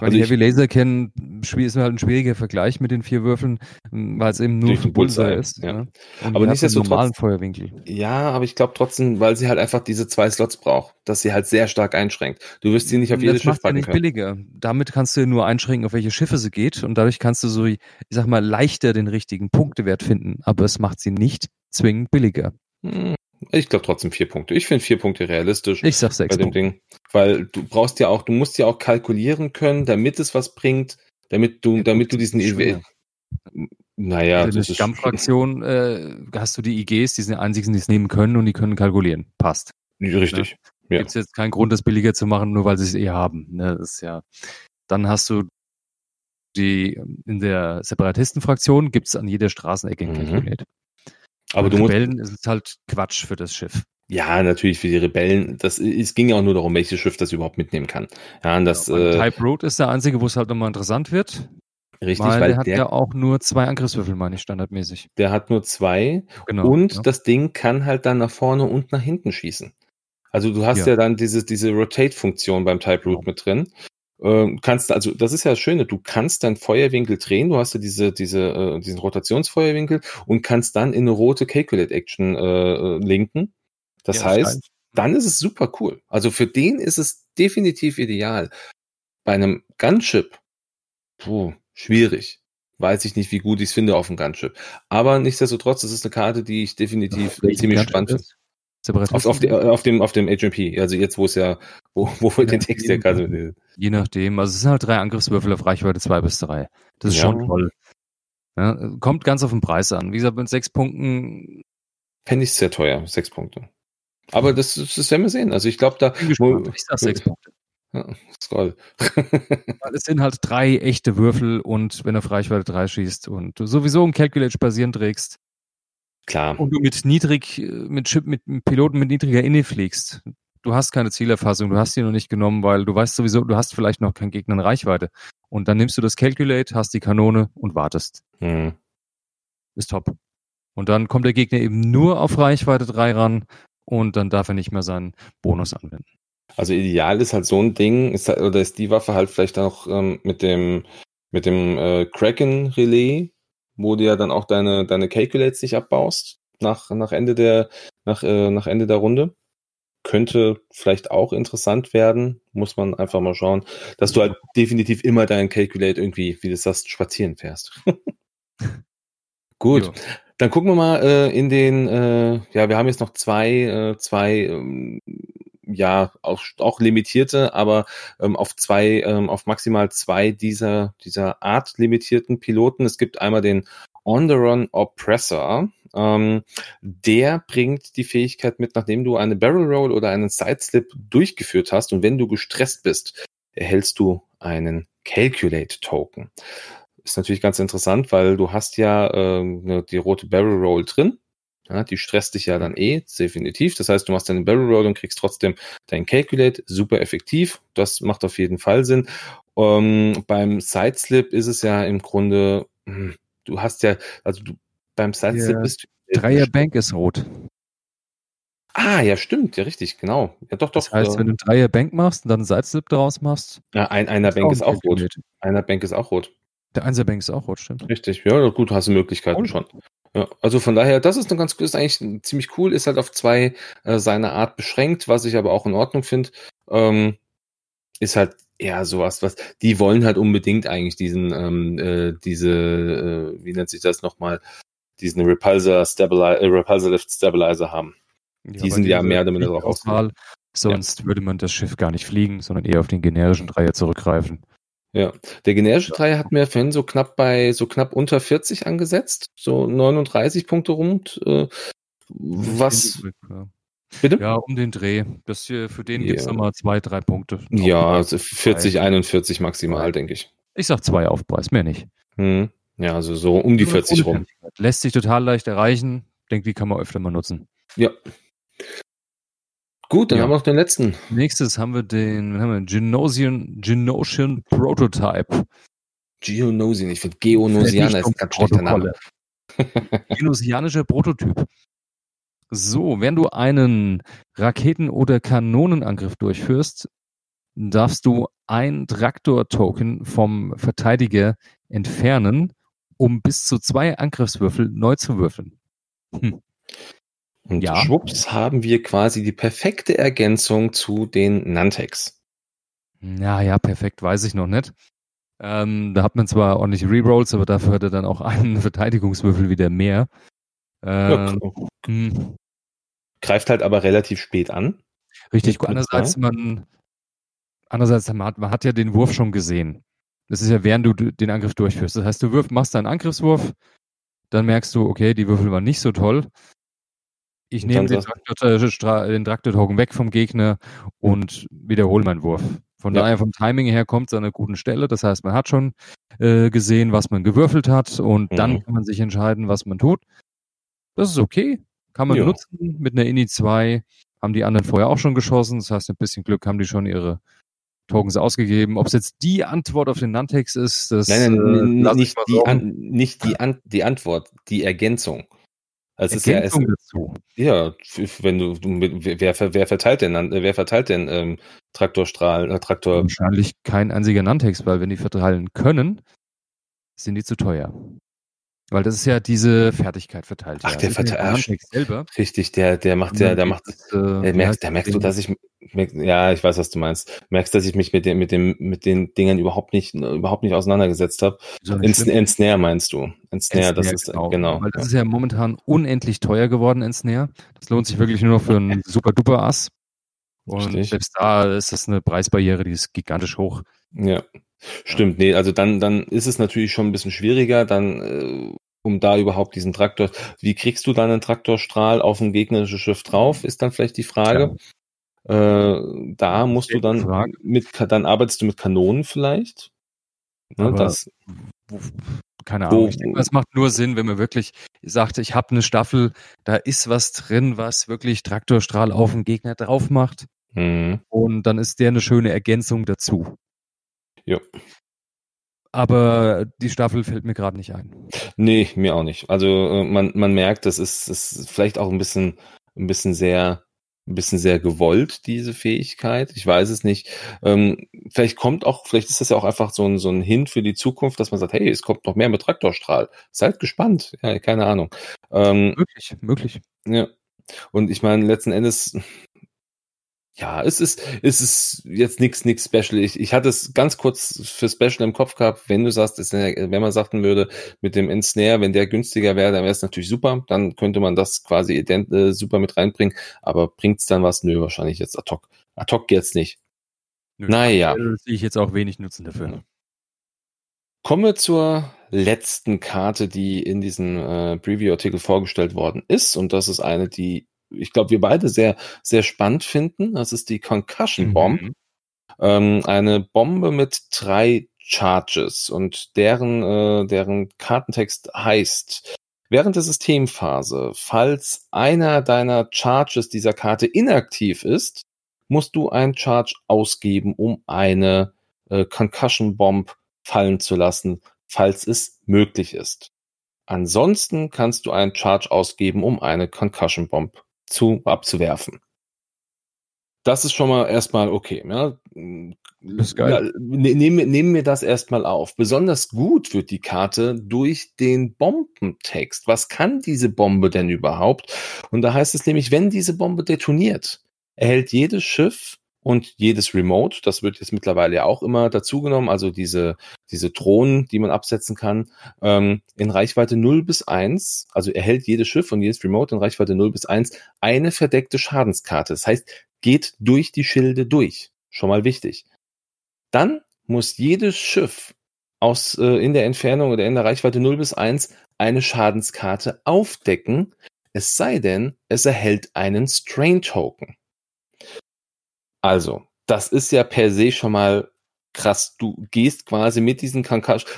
Weil also die Heavy Laser kennen, ist halt ein schwieriger Vergleich mit den vier Würfeln, weil es eben nur ein Bullseye ist. Ja. ja. aber nicht so normalen Feuerwinkel. Ja, aber ich glaube trotzdem, weil sie halt einfach diese zwei Slots braucht, dass sie halt sehr stark einschränkt. Du wirst sie nicht auf jedes Schiff packen nicht können. billiger. Damit kannst du nur einschränken, auf welche Schiffe sie geht und dadurch kannst du so, ich sag mal, leichter den richtigen Punktewert finden. Aber es macht sie nicht zwingend billiger. Hm, ich glaube trotzdem vier Punkte. Ich finde vier Punkte realistisch. Ich sag sechs bei dem Punkte. Ding. Weil du brauchst ja auch, du musst ja auch kalkulieren können, damit es was bringt, damit du, damit du diesen EW. Naja, also das ist. Stammfraktion äh, hast du die IGs, die sind die einzigen, die es nehmen können und die können kalkulieren. Passt. Richtig. Ja. Gibt es jetzt keinen Grund, das billiger zu machen, nur weil sie es eh haben. Ne? Das ist ja. Dann hast du die in der Separatistenfraktion gibt es an jeder Straßenecke ein mhm. Aber du Rebellen musst, ist es halt Quatsch für das Schiff. Ja, natürlich für die Rebellen. Das, es ging ja auch nur darum, welches Schiff das überhaupt mitnehmen kann. Ja, das, ja, äh, Type Road ist der einzige, wo es halt nochmal interessant wird. Richtig, weil, weil der hat der, ja auch nur zwei Angriffswürfel, meine ich, standardmäßig. Der hat nur zwei. Genau, und ja. das Ding kann halt dann nach vorne und nach hinten schießen. Also du hast ja, ja dann diese, diese Rotate-Funktion beim Type Root genau. mit drin. Ähm, kannst also das ist ja das Schöne, du kannst deinen Feuerwinkel drehen, du hast ja diese diese äh, diesen Rotationsfeuerwinkel und kannst dann in eine rote Calculate Action äh, äh linken. Das ja, heißt, das dann ist es super cool. Also für den ist es definitiv ideal. Bei einem Gunship, puh, schwierig. Weiß ich nicht, wie gut ich es finde auf dem Gunship. Aber nichtsdestotrotz, das ist eine Karte, die ich definitiv ziemlich spannend finde. Auf, auf, die, auf, dem, auf dem HMP, also jetzt, wo es ja, wo, wo wir den Text ja gerade. Je nachdem, also es sind halt drei Angriffswürfel auf Reichweite zwei bis drei. Das ist ja. schon toll. Ja, kommt ganz auf den Preis an. Wie gesagt, mit sechs Punkten. Fände ich sehr teuer, sechs Punkte. Aber das, das werden wir sehen. Also ich glaube, da. Ich, ich sag sechs Punkte. Ja, Skoll. es sind halt drei echte Würfel und wenn du auf Reichweite 3 schießt und du sowieso ein Calculate basierend trägst. Klar. Und du mit niedrig, mit Chip, mit Piloten mit niedriger Inne fliegst. Du hast keine Zielerfassung, du hast die noch nicht genommen, weil du weißt sowieso, du hast vielleicht noch keinen Gegner in Reichweite. Und dann nimmst du das Calculate, hast die Kanone und wartest. Mhm. Ist top. Und dann kommt der Gegner eben nur auf Reichweite 3 ran und dann darf er nicht mehr seinen Bonus anwenden. Also ideal ist halt so ein Ding, ist oder ist die Waffe halt vielleicht auch ähm, mit dem mit dem äh, Kraken Relais, wo du ja dann auch deine deine Calculates nicht abbaust nach nach Ende der nach äh, nach Ende der Runde. Könnte vielleicht auch interessant werden, muss man einfach mal schauen, dass du halt definitiv immer deinen Calculate irgendwie, wie du sagst, spazieren fährst. Gut. Jo. Dann gucken wir mal äh, in den, äh, ja, wir haben jetzt noch zwei, äh, zwei, ähm, ja, auch, auch limitierte, aber ähm, auf zwei, ähm, auf maximal zwei dieser, dieser Art limitierten Piloten. Es gibt einmal den On the Run Oppressor. Ähm, der bringt die Fähigkeit mit, nachdem du eine Barrel Roll oder einen Sideslip durchgeführt hast und wenn du gestresst bist, erhältst du einen Calculate Token ist natürlich ganz interessant, weil du hast ja äh, die rote Barrel Roll drin. Ja, die stresst dich ja dann eh, definitiv. Das heißt, du machst deine Barrel Roll und kriegst trotzdem dein Calculate. Super effektiv. Das macht auf jeden Fall Sinn. Ähm, beim Sideslip ist es ja im Grunde, hm, du hast ja, also du, beim Sideslip ja, bist du. Dreier Bank ist rot. Ah, ja, stimmt, ja, richtig, genau. Ja, doch, doch. Das heißt, äh, wenn du Dreier Bank machst und dann einen Sideslip daraus machst. Ja, ein, einer Bank ist auch rot. Einer Bank ist auch rot. Der Einserbank ist auch rot, stimmt. Richtig, ja, gut, hast du Möglichkeiten cool. schon. Ja, also von daher, das ist eine ganz, ist eigentlich ziemlich cool, ist halt auf zwei äh, seiner Art beschränkt, was ich aber auch in Ordnung finde. Ähm, ist halt eher sowas, was die wollen halt unbedingt eigentlich diesen, ähm, äh, diese, äh, wie nennt sich das nochmal, diesen Repulsor Stabilizer, äh, Repulsor Lift Stabilizer haben. Ja, die sind ja mehr oder minder drauf ausgelegt. Sonst ja. würde man das Schiff gar nicht fliegen, sondern eher auf den generischen Dreier zurückgreifen. Ja, der generische Dreier hat mir vorhin so knapp bei, so knapp unter 40 angesetzt, so 39 Punkte rund. Äh, was? Bitte? Ja, um den Dreh. Das hier, für den ja. gibt es nochmal zwei, drei Punkte. Ja, also 40, 41 maximal, denke ich. Ich sag zwei Aufpreis, mehr nicht. Hm. Ja, also so um die 40 rum. Lässt sich total leicht erreichen. Denke, die kann man öfter mal nutzen. Ja. Gut, dann ja. haben wir noch den letzten. Nächstes haben wir den, haben wir Genosian, Genosian Prototype. Geonosian, ich finde Geonosianer ist ein ganz schlechter Name. Genosianischer Prototyp. So, wenn du einen Raketen- oder Kanonenangriff durchführst, darfst du ein Traktor-Token vom Verteidiger entfernen, um bis zu zwei Angriffswürfel neu zu würfeln. Hm. Und ja. schwupps haben wir quasi die perfekte Ergänzung zu den Nantex. Ja, ja, perfekt, weiß ich noch nicht. Ähm, da hat man zwar ordentlich Rerolls, aber dafür hat er dann auch einen Verteidigungswürfel wieder mehr. Ähm, ja, Greift halt aber relativ spät an. Richtig, andererseits man, andererseits man hat, man hat ja den Wurf schon gesehen. Das ist ja während du den Angriff durchführst. Das heißt, du wirf, machst deinen Angriffswurf, dann merkst du, okay, die Würfel waren nicht so toll. Ich nehme den Traktor-Token weg vom Gegner und wiederhole meinen Wurf. Von ja. daher vom Timing her kommt es an einer guten Stelle. Das heißt, man hat schon äh, gesehen, was man gewürfelt hat und mhm. dann kann man sich entscheiden, was man tut. Das ist okay. Kann man ja. nutzen. Mit einer Ini 2 haben die anderen vorher auch schon geschossen. Das heißt, ein bisschen Glück haben die schon ihre Tokens ausgegeben. Ob es jetzt die Antwort auf den Nantex ist, das nein, nein, äh, nicht, die, an, nicht die, an, die Antwort, die Ergänzung. Also es ist ja, es, dazu. ja, wenn du, du wer, wer verteilt denn, wer verteilt denn ähm, Traktorstrahl, äh, Traktor? Wahrscheinlich kein einziger Nantex, weil wenn die verteilen können, sind die zu teuer. Weil das ist ja diese Fertigkeit verteilt. Ach, ja. der verteilt selber. Richtig, der, der macht ja, der macht, das, äh, der merkt, der merkst du, dass ich, ja, ich weiß, was du meinst. Merkst, dass ich mich mit dem, mit dem, mit den Dingen überhaupt nicht, überhaupt nicht auseinandergesetzt habe. Ensnare meinst du? Ensnare, das ist genau. genau Weil das ja. ist ja momentan unendlich teuer geworden, Ensnare. Das lohnt sich wirklich nur noch für einen super duper Ass. Und Richtig. selbst da ist das eine Preisbarriere, die ist gigantisch hoch. Ja. Stimmt, nee, also dann, dann ist es natürlich schon ein bisschen schwieriger, dann, äh, um da überhaupt diesen Traktor, wie kriegst du dann einen Traktorstrahl auf ein gegnerisches Schiff drauf, ist dann vielleicht die Frage. Äh, da musst du dann Frage. mit, dann arbeitest du mit Kanonen vielleicht. Ne, das, keine Ahnung. ich denke, das macht nur Sinn, wenn man wirklich sagt, ich habe eine Staffel, da ist was drin, was wirklich Traktorstrahl auf den Gegner drauf macht. Mhm. Und dann ist der eine schöne Ergänzung dazu. Ja. Aber die Staffel fällt mir gerade nicht ein. Nee, mir auch nicht. Also äh, man, man merkt, das ist, ist vielleicht auch ein bisschen, ein bisschen sehr ein bisschen sehr gewollt, diese Fähigkeit. Ich weiß es nicht. Ähm, vielleicht kommt auch, vielleicht ist das ja auch einfach so ein, so ein Hint für die Zukunft, dass man sagt, hey, es kommt noch mehr mit Traktorstrahl. Seid gespannt. Ja, keine Ahnung. Ähm, möglich, möglich. Ja. Und ich meine, letzten Endes, ja, es ist, es ist jetzt nichts, nichts Special. Ich, ich hatte es ganz kurz für Special im Kopf gehabt, wenn du sagst, ist, wenn man sagten würde, mit dem Ensnare, wenn der günstiger wäre, dann wäre es natürlich super. Dann könnte man das quasi ident, äh, super mit reinbringen. Aber bringt's dann was? Nö, wahrscheinlich jetzt ad hoc. Ad hoc jetzt nicht. Nö, naja. Sehe ich jetzt auch wenig Nutzen dafür. Kommen wir zur letzten Karte, die in diesem äh, Preview-Artikel vorgestellt worden ist. Und das ist eine, die ich glaube, wir beide sehr, sehr spannend finden. Das ist die Concussion Bomb. Mhm. Ähm, eine Bombe mit drei Charges und deren, äh, deren Kartentext heißt, während der Systemphase, falls einer deiner Charges dieser Karte inaktiv ist, musst du einen Charge ausgeben, um eine äh, Concussion Bomb fallen zu lassen, falls es möglich ist. Ansonsten kannst du einen Charge ausgeben, um eine Concussion Bomb zu abzuwerfen. Das ist schon mal erstmal okay. Ja. Das ist geil. Ja, ne, nehmen, nehmen wir das erstmal auf. Besonders gut wird die Karte durch den Bombentext. Was kann diese Bombe denn überhaupt? Und da heißt es nämlich, wenn diese Bombe detoniert, erhält jedes Schiff und jedes Remote, das wird jetzt mittlerweile ja auch immer dazugenommen, also diese, diese Drohnen, die man absetzen kann, ähm, in Reichweite 0 bis 1, also erhält jedes Schiff und jedes Remote in Reichweite 0 bis 1 eine verdeckte Schadenskarte. Das heißt, geht durch die Schilde durch. Schon mal wichtig. Dann muss jedes Schiff aus, äh, in der Entfernung oder in der Reichweite 0 bis 1 eine Schadenskarte aufdecken, es sei denn, es erhält einen Strain Token. Also, das ist ja per se schon mal krass. Du gehst quasi mit diesen Concussion,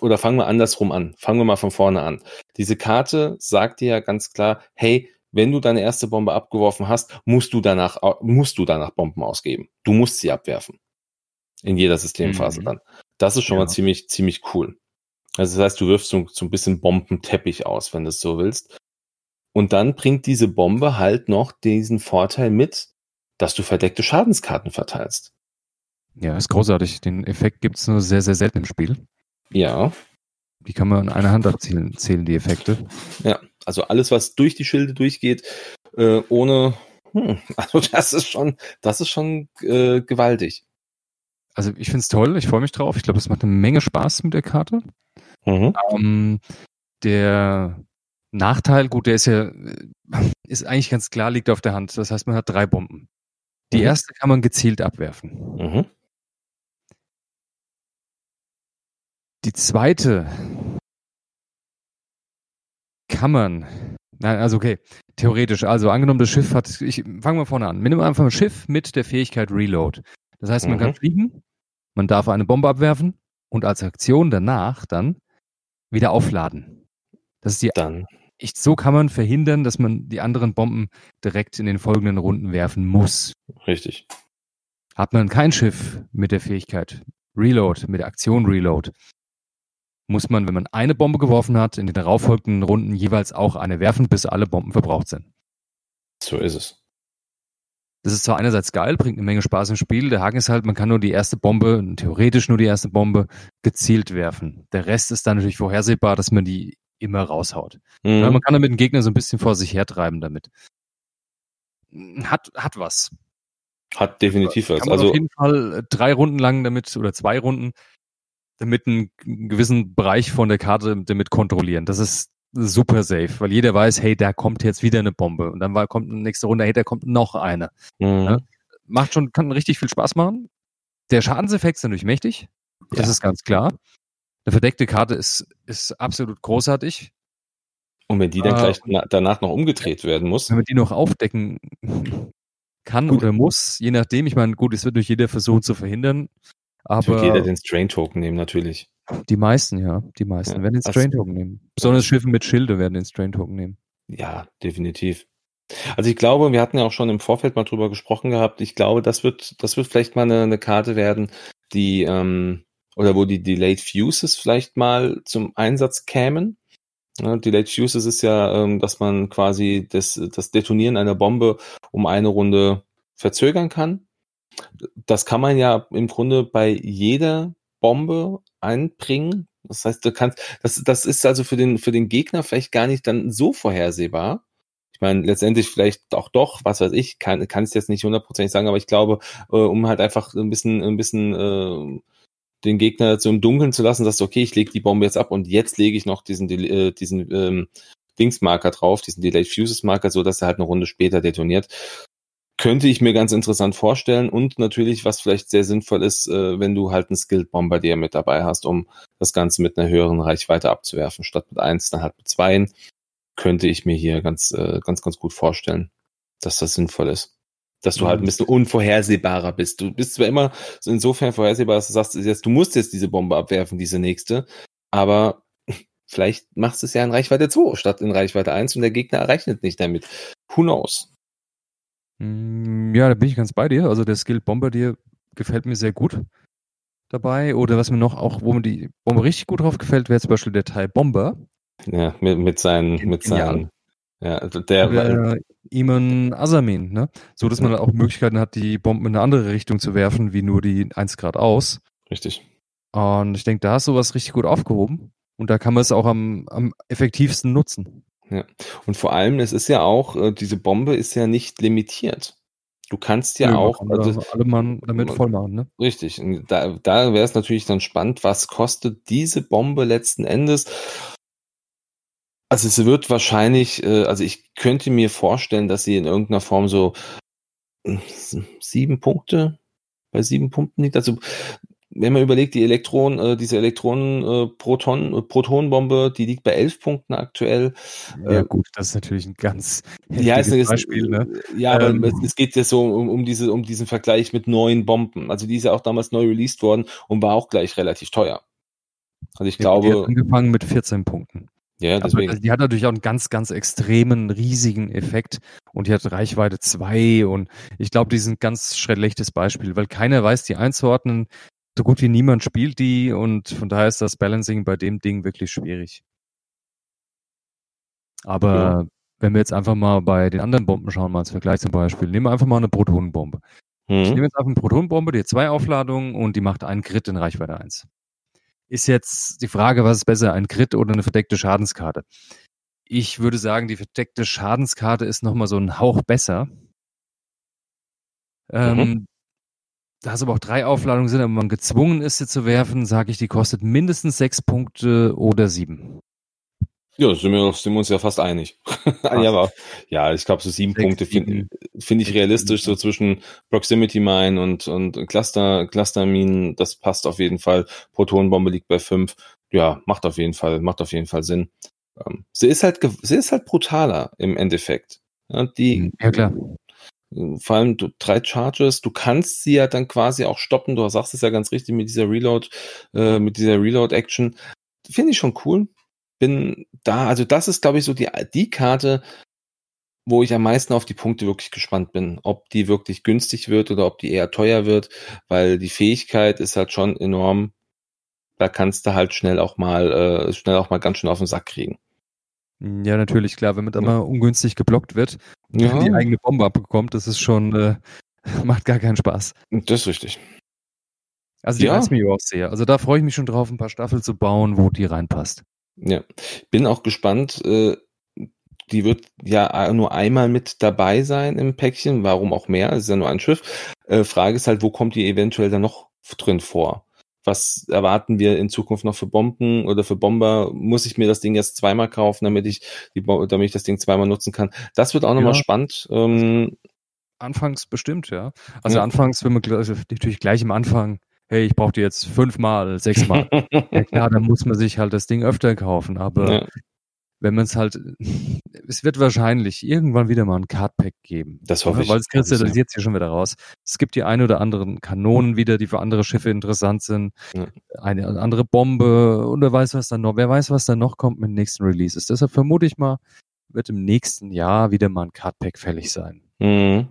oder fangen wir andersrum an. Fangen wir mal von vorne an. Diese Karte sagt dir ja ganz klar, hey, wenn du deine erste Bombe abgeworfen hast, musst du danach, musst du danach Bomben ausgeben. Du musst sie abwerfen. In jeder Systemphase mhm. dann. Das ist schon ja. mal ziemlich, ziemlich cool. Also das heißt, du wirfst so, so ein bisschen Bombenteppich aus, wenn du es so willst. Und dann bringt diese Bombe halt noch diesen Vorteil mit, dass du verdeckte Schadenskarten verteilst. Ja, ist großartig. Den Effekt gibt es nur sehr, sehr selten im Spiel. Ja. Die kann man in einer Hand abzählen, zählen die Effekte. Ja, also alles, was durch die Schilde durchgeht, äh, ohne, hm, also das ist schon, das ist schon äh, gewaltig. Also ich finde es toll, ich freue mich drauf. Ich glaube, es macht eine Menge Spaß mit der Karte. Mhm. Ähm, der Nachteil, gut, der ist ja, ist eigentlich ganz klar, liegt auf der Hand. Das heißt, man hat drei Bomben. Die mhm. erste kann man gezielt abwerfen. Mhm. Die zweite kann man. Nein, also okay, theoretisch. Also angenommen, das Schiff hat. Ich fange mal vorne an. Nimm einfach ein Schiff mit der Fähigkeit Reload. Das heißt, man mhm. kann fliegen, man darf eine Bombe abwerfen und als Aktion danach dann wieder aufladen. Das ist die dann ich, so kann man verhindern, dass man die anderen Bomben direkt in den folgenden Runden werfen muss. Richtig. Hat man kein Schiff mit der Fähigkeit Reload, mit der Aktion Reload, muss man, wenn man eine Bombe geworfen hat, in den darauffolgenden Runden jeweils auch eine werfen, bis alle Bomben verbraucht sind. So ist es. Das ist zwar einerseits geil, bringt eine Menge Spaß im Spiel. Der Haken ist halt, man kann nur die erste Bombe, theoretisch nur die erste Bombe, gezielt werfen. Der Rest ist dann natürlich vorhersehbar, dass man die immer raushaut. Mhm. man kann damit den Gegner so ein bisschen vor sich hertreiben damit. Hat, hat was. Hat definitiv was. also auf jeden Fall äh, drei Runden lang damit oder zwei Runden damit einen gewissen Bereich von der Karte damit kontrollieren. Das ist super safe, weil jeder weiß, hey, da kommt jetzt wieder eine Bombe und dann war, kommt nächste Runde, hey, da kommt noch eine. Mhm. Ja? Macht schon, kann richtig viel Spaß machen. Der Schadenseffekt ist natürlich mächtig. Das ja. ist ganz klar. Eine verdeckte Karte ist, ist absolut großartig. Und wenn die dann äh, gleich danach noch umgedreht werden muss. Wenn wir die noch aufdecken kann gut. oder muss, je nachdem. Ich meine, gut, es wird durch jeder versuchen zu verhindern. Aber wird jeder den Strain-Token nehmen, natürlich. Die meisten, ja. Die meisten ja, werden den Strain-Token nehmen. Besonders Schiffe mit Schilde werden den Strain-Token nehmen. Ja, definitiv. Also ich glaube, wir hatten ja auch schon im Vorfeld mal drüber gesprochen gehabt. Ich glaube, das wird, das wird vielleicht mal eine, eine Karte werden, die ähm, oder wo die Delayed Fuses vielleicht mal zum Einsatz kämen. Ja, Delayed Fuses ist ja, ähm, dass man quasi das, das Detonieren einer Bombe um eine Runde verzögern kann. Das kann man ja im Grunde bei jeder Bombe einbringen. Das heißt, du kannst, das, das ist also für den, für den Gegner vielleicht gar nicht dann so vorhersehbar. Ich meine, letztendlich vielleicht auch doch, was weiß ich, kann, kann ich jetzt nicht hundertprozentig sagen, aber ich glaube, äh, um halt einfach ein bisschen, ein bisschen äh, den Gegner so im Dunkeln zu lassen, sagst du, okay, ich lege die Bombe jetzt ab und jetzt lege ich noch diesen, äh, diesen ähm, Dingsmarker drauf, diesen Delayed Fuses Marker, so dass er halt eine Runde später detoniert. Könnte ich mir ganz interessant vorstellen und natürlich, was vielleicht sehr sinnvoll ist, äh, wenn du halt einen Skilled Bombardier mit dabei hast, um das Ganze mit einer höheren Reichweite abzuwerfen, statt mit eins, dann halt mit zweien, könnte ich mir hier ganz, äh, ganz, ganz gut vorstellen, dass das sinnvoll ist. Dass du halt ein bisschen unvorhersehbarer bist. Du bist zwar immer insofern vorhersehbar, dass du sagst, jetzt, du musst jetzt diese Bombe abwerfen, diese nächste, aber vielleicht machst du es ja in Reichweite 2 statt in Reichweite 1 und der Gegner errechnet nicht damit. Who knows? Mm, ja, da bin ich ganz bei dir. Also der Skill Bombardier gefällt mir sehr gut dabei. Oder was mir noch auch, wo mir die Bombe richtig gut drauf gefällt, wäre zum Beispiel der Teil Bomber. Ja, mit, mit seinen, mit seinen, ja, also der, der Iman Asamin, ne? So dass man auch Möglichkeiten hat, die Bomben in eine andere Richtung zu werfen, wie nur die 1 Grad aus. Richtig. Und ich denke, da ist sowas richtig gut aufgehoben. Und da kann man es auch am, am effektivsten nutzen. Ja. Und vor allem, es ist ja auch, äh, diese Bombe ist ja nicht limitiert. Du kannst ja, ja auch also, alle Mann damit voll machen, ne? Richtig. Da, da wäre es natürlich dann spannend, was kostet diese Bombe letzten Endes? Also es wird wahrscheinlich, äh, also ich könnte mir vorstellen, dass sie in irgendeiner Form so hm, sieben Punkte bei sieben Punkten liegt. Also wenn man überlegt, die Elektronen, äh, diese Elektronen äh, Proton, äh, Protonenbombe, die liegt bei elf Punkten aktuell. Ja äh, gut, das ist natürlich ein ganz ja, ist Beispiel. Ne? Ja, aber ähm, es, es, geht ja so um, um diese, um diesen Vergleich mit neuen Bomben. Also die ist ja auch damals neu released worden und war auch gleich relativ teuer. Also ich ja, glaube. Die hat angefangen mit 14 Punkten. Ja, deswegen. Aber die hat natürlich auch einen ganz, ganz extremen, riesigen Effekt und die hat Reichweite 2 und ich glaube, die sind ganz schlechtes Beispiel, weil keiner weiß die einzuordnen so gut wie niemand spielt die und von daher ist das Balancing bei dem Ding wirklich schwierig. Aber ja. wenn wir jetzt einfach mal bei den anderen Bomben schauen, mal als Vergleich zum Beispiel, nehmen wir einfach mal eine Protonenbombe. Mhm. Ich nehme jetzt einfach eine Protonenbombe, die hat zwei Aufladungen und die macht einen Crit in Reichweite 1. Ist jetzt die Frage, was ist besser, ein Crit oder eine verdeckte Schadenskarte? Ich würde sagen, die verdeckte Schadenskarte ist nochmal so ein Hauch besser. Mhm. Ähm, da es aber auch drei Aufladungen sind, aber man gezwungen ist, sie zu werfen, sage ich, die kostet mindestens sechs Punkte oder sieben. Ja, sind wir, sind wir uns ja fast einig. ja, aber, ja, ich glaube, so sieben sechs, Punkte finde find ich realistisch, so zwischen Proximity Mine und, und Cluster, Cluster Mine, das passt auf jeden Fall. Protonenbombe liegt bei fünf. Ja, macht auf jeden Fall, macht auf jeden Fall Sinn. Ähm, sie ist halt, sie ist halt brutaler im Endeffekt. Ja, die, ja klar vor allem du, drei Charges, du kannst sie ja dann quasi auch stoppen. Du sagst es ja ganz richtig mit dieser Reload, äh, mit dieser Reload-Action. Finde ich schon cool. Bin da, also das ist, glaube ich, so die, die Karte, wo ich am meisten auf die Punkte wirklich gespannt bin. Ob die wirklich günstig wird oder ob die eher teuer wird, weil die Fähigkeit ist halt schon enorm. Da kannst du halt schnell auch mal, äh, schnell auch mal ganz schön auf den Sack kriegen. Ja, natürlich, klar. Wenn man da mal ungünstig geblockt wird und ja. die eigene Bombe abbekommt, das ist schon, äh, macht gar keinen Spaß. Das ist richtig. Also die ja. reizt mich auch sehr. Also da freue ich mich schon drauf, ein paar Staffeln zu bauen, wo die reinpasst. Ja, bin auch gespannt. Äh, die wird ja nur einmal mit dabei sein im Päckchen. Warum auch mehr? Es ist ja nur ein Schiff. Äh, Frage ist halt, wo kommt die eventuell dann noch drin vor? was erwarten wir in Zukunft noch für Bomben oder für Bomber? Muss ich mir das Ding jetzt zweimal kaufen, damit ich die, damit ich das Ding zweimal nutzen kann? Das wird auch nochmal ja. spannend. Ähm, anfangs bestimmt, ja. Also ja. anfangs, wenn man natürlich gleich am Anfang, hey, ich brauche die jetzt fünfmal, sechsmal. ja klar, dann muss man sich halt das Ding öfter kaufen. Aber ja. wenn man es halt, es wird wahrscheinlich irgendwann wieder mal ein Cardpack geben. Das hoffe ich. Weil es kristallisiert sich schon wieder raus. Es gibt die ein oder anderen Kanonen wieder, die für andere Schiffe interessant sind. Ja. Eine andere Bombe und wer weiß, was dann noch, wer weiß, was dann noch kommt mit den nächsten Releases. Deshalb vermute ich mal, wird im nächsten Jahr wieder mal ein Cardpack fällig sein. Mhm.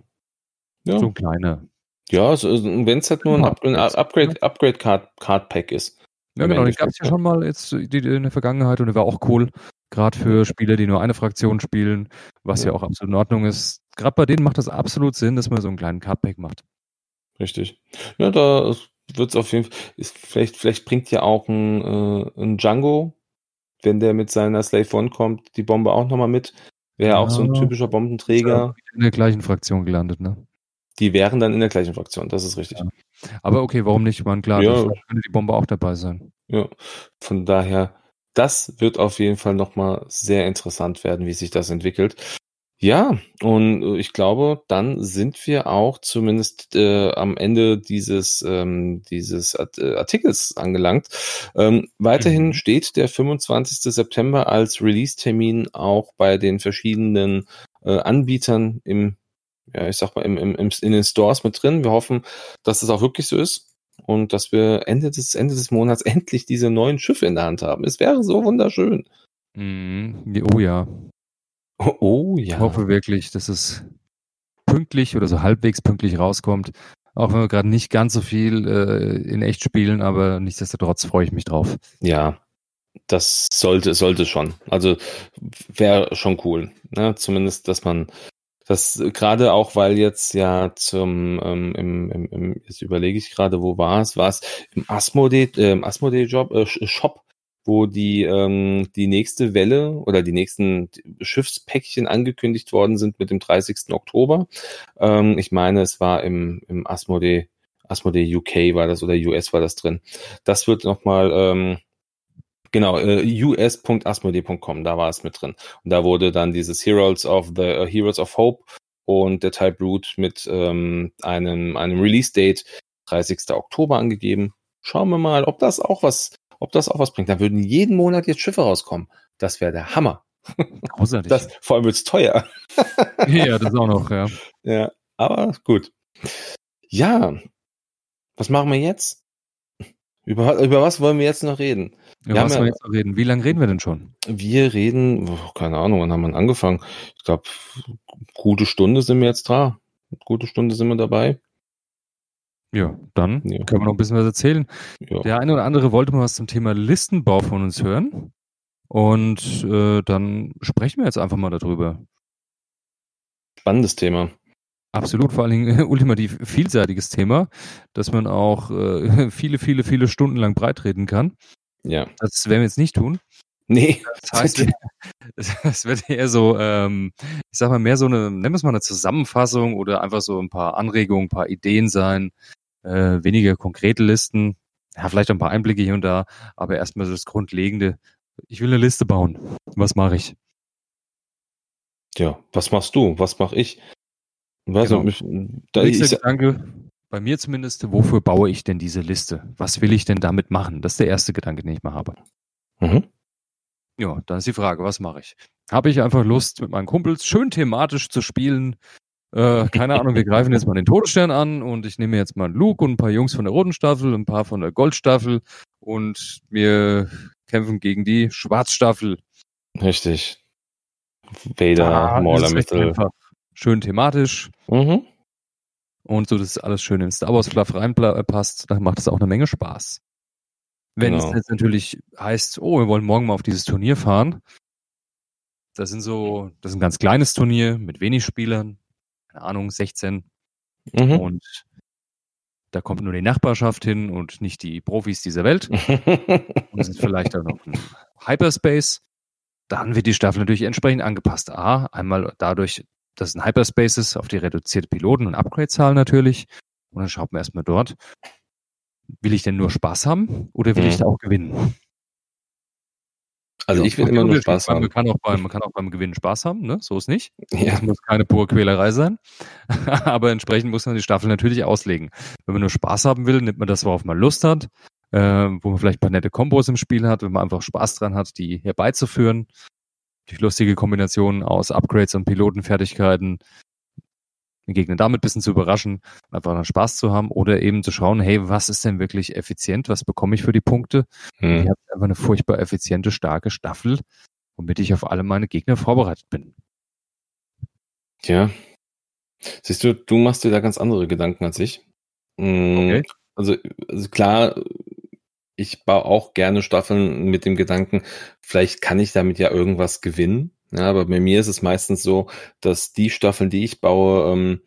Ja. So ein kleiner. Ja, so, wenn es halt nur ein, Up ein Upgrade, Upgrade Card, Card Pack ist. Ja, genau, den gab es ja schon mal jetzt in der Vergangenheit und der war auch cool. Gerade für Spieler, die nur eine Fraktion spielen, was ja, ja auch absolut in Ordnung ist. Gerade bei denen macht das absolut Sinn, dass man so einen kleinen Cardpack macht. Richtig. Ja, da wird es auf jeden Fall. Ist, vielleicht, vielleicht bringt ja auch ein, äh, ein Django, wenn der mit seiner Slave One kommt, die Bombe auch nochmal mit. Wäre ja. auch so ein typischer Bombenträger. In der gleichen Fraktion gelandet, ne? Die wären dann in der gleichen Fraktion, das ist richtig. Ja. Aber okay, warum nicht? Man klar, ja. könnte die Bombe auch dabei sein. Ja, von daher das wird auf jeden Fall nochmal sehr interessant werden, wie sich das entwickelt. Ja, und ich glaube, dann sind wir auch zumindest äh, am Ende dieses, ähm, dieses äh, Artikels angelangt. Ähm, weiterhin mhm. steht der 25. September als Release-Termin auch bei den verschiedenen äh, Anbietern im, ja, ich sag mal, im, im, im, in den Stores mit drin. Wir hoffen, dass das auch wirklich so ist und dass wir Ende des, Ende des Monats endlich diese neuen Schiffe in der Hand haben. Es wäre so wunderschön. Mm, oh ja. Oh, oh ja. Ich hoffe wirklich, dass es pünktlich oder so halbwegs pünktlich rauskommt. Auch wenn wir gerade nicht ganz so viel äh, in echt spielen, aber nichtsdestotrotz freue ich mich drauf. Ja, das sollte, sollte schon. Also wäre schon cool. Ne? Zumindest, dass man das gerade auch, weil jetzt ja zum, ähm, im, im, im, jetzt überlege ich gerade, wo war es? War es im Asmodee, äh, Asmodee Job, äh, Shop, wo die, ähm, die nächste Welle oder die nächsten Schiffspäckchen angekündigt worden sind mit dem 30. Oktober. Ähm, ich meine, es war im, im Asmodee, Asmodee UK war das oder US war das drin. Das wird nochmal, ähm, Genau, äh, us.asmodee.com, da war es mit drin. Und da wurde dann dieses Heroes of the uh, Heroes of Hope und der Type Root mit ähm, einem, einem Release-Date 30. Oktober angegeben. Schauen wir mal, ob das auch was, ob das auch was bringt. Da würden jeden Monat jetzt Schiffe rauskommen. Das wäre der Hammer. Großartig. Das, vor allem wird's teuer. ja, das auch noch, ja. Ja, aber gut. Ja, was machen wir jetzt? Über, über was wollen wir jetzt noch reden? Über wir was wollen wir jetzt noch reden? Wie lange reden wir denn schon? Wir reden, oh, keine Ahnung, wann haben wir angefangen? Ich glaube, gute Stunde sind wir jetzt da. Gute Stunde sind wir dabei. Ja, dann ja. können wir noch ein bisschen was erzählen. Ja. Der eine oder andere wollte mal was zum Thema Listenbau von uns hören. Und äh, dann sprechen wir jetzt einfach mal darüber. Spannendes Thema. Absolut, vor allen Dingen ultimativ vielseitiges Thema, dass man auch äh, viele, viele, viele Stunden lang breitreden kann. Ja. Das werden wir jetzt nicht tun. Nee. Das heißt, es wird eher so, ähm, ich sag mal, mehr so eine, nennen wir es mal eine Zusammenfassung oder einfach so ein paar Anregungen, ein paar Ideen sein, äh, weniger konkrete Listen, ja, vielleicht ein paar Einblicke hier und da, aber erstmal so das Grundlegende. Ich will eine Liste bauen. Was mache ich? Ja, was machst du? Was mache ich? Was genau. mich, da Nächster Gedanke, bei mir zumindest, wofür baue ich denn diese Liste? Was will ich denn damit machen? Das ist der erste Gedanke, den ich mal habe. Mhm. Ja, dann ist die Frage, was mache ich? Habe ich einfach Lust, mit meinen Kumpels schön thematisch zu spielen? Äh, keine Ahnung, wir greifen jetzt mal den Todesstern an und ich nehme jetzt mal einen Luke und ein paar Jungs von der roten Staffel, ein paar von der Goldstaffel und wir kämpfen gegen die Schwarzstaffel. Richtig. Vader, ah, Mauler Mittel. Schön thematisch. Mhm und so, dass alles schön in Star Wars Fluff reinpasst, dann macht es auch eine Menge Spaß. Wenn genau. es jetzt natürlich heißt, oh, wir wollen morgen mal auf dieses Turnier fahren, das sind so, das ist ein ganz kleines Turnier mit wenig Spielern, keine Ahnung, 16. Mhm. Und da kommt nur die Nachbarschaft hin und nicht die Profis dieser Welt. und es ist vielleicht auch noch ein Hyperspace. Dann wird die Staffel natürlich entsprechend angepasst. A, einmal dadurch, das sind Hyperspaces auf die reduzierte Piloten- und Upgrade-Zahl natürlich. Und dann schaut man erstmal dort. Will ich denn nur Spaß haben oder will mhm. ich da auch gewinnen? Also ich will immer nur Spaß haben. Man kann, auch beim, man kann auch beim Gewinnen Spaß haben, ne? so ist nicht. Ja. Das muss keine pure Quälerei sein. Aber entsprechend muss man die Staffel natürlich auslegen. Wenn man nur Spaß haben will, nimmt man das, worauf man Lust hat, äh, wo man vielleicht ein paar nette Kombos im Spiel hat, wenn man einfach Spaß dran hat, die herbeizuführen. Durch lustige Kombinationen aus Upgrades und Pilotenfertigkeiten den Gegner damit ein bisschen zu überraschen, einfach dann Spaß zu haben oder eben zu schauen, hey, was ist denn wirklich effizient, was bekomme ich für die Punkte? Hm. Ich habe einfach eine furchtbar effiziente, starke Staffel, womit ich auf alle meine Gegner vorbereitet bin. Ja. Siehst du, du machst dir da ganz andere Gedanken als ich. Hm, okay. Also, also klar, ich baue auch gerne Staffeln mit dem Gedanken, vielleicht kann ich damit ja irgendwas gewinnen. Ja, aber bei mir ist es meistens so, dass die Staffeln, die ich baue, ähm,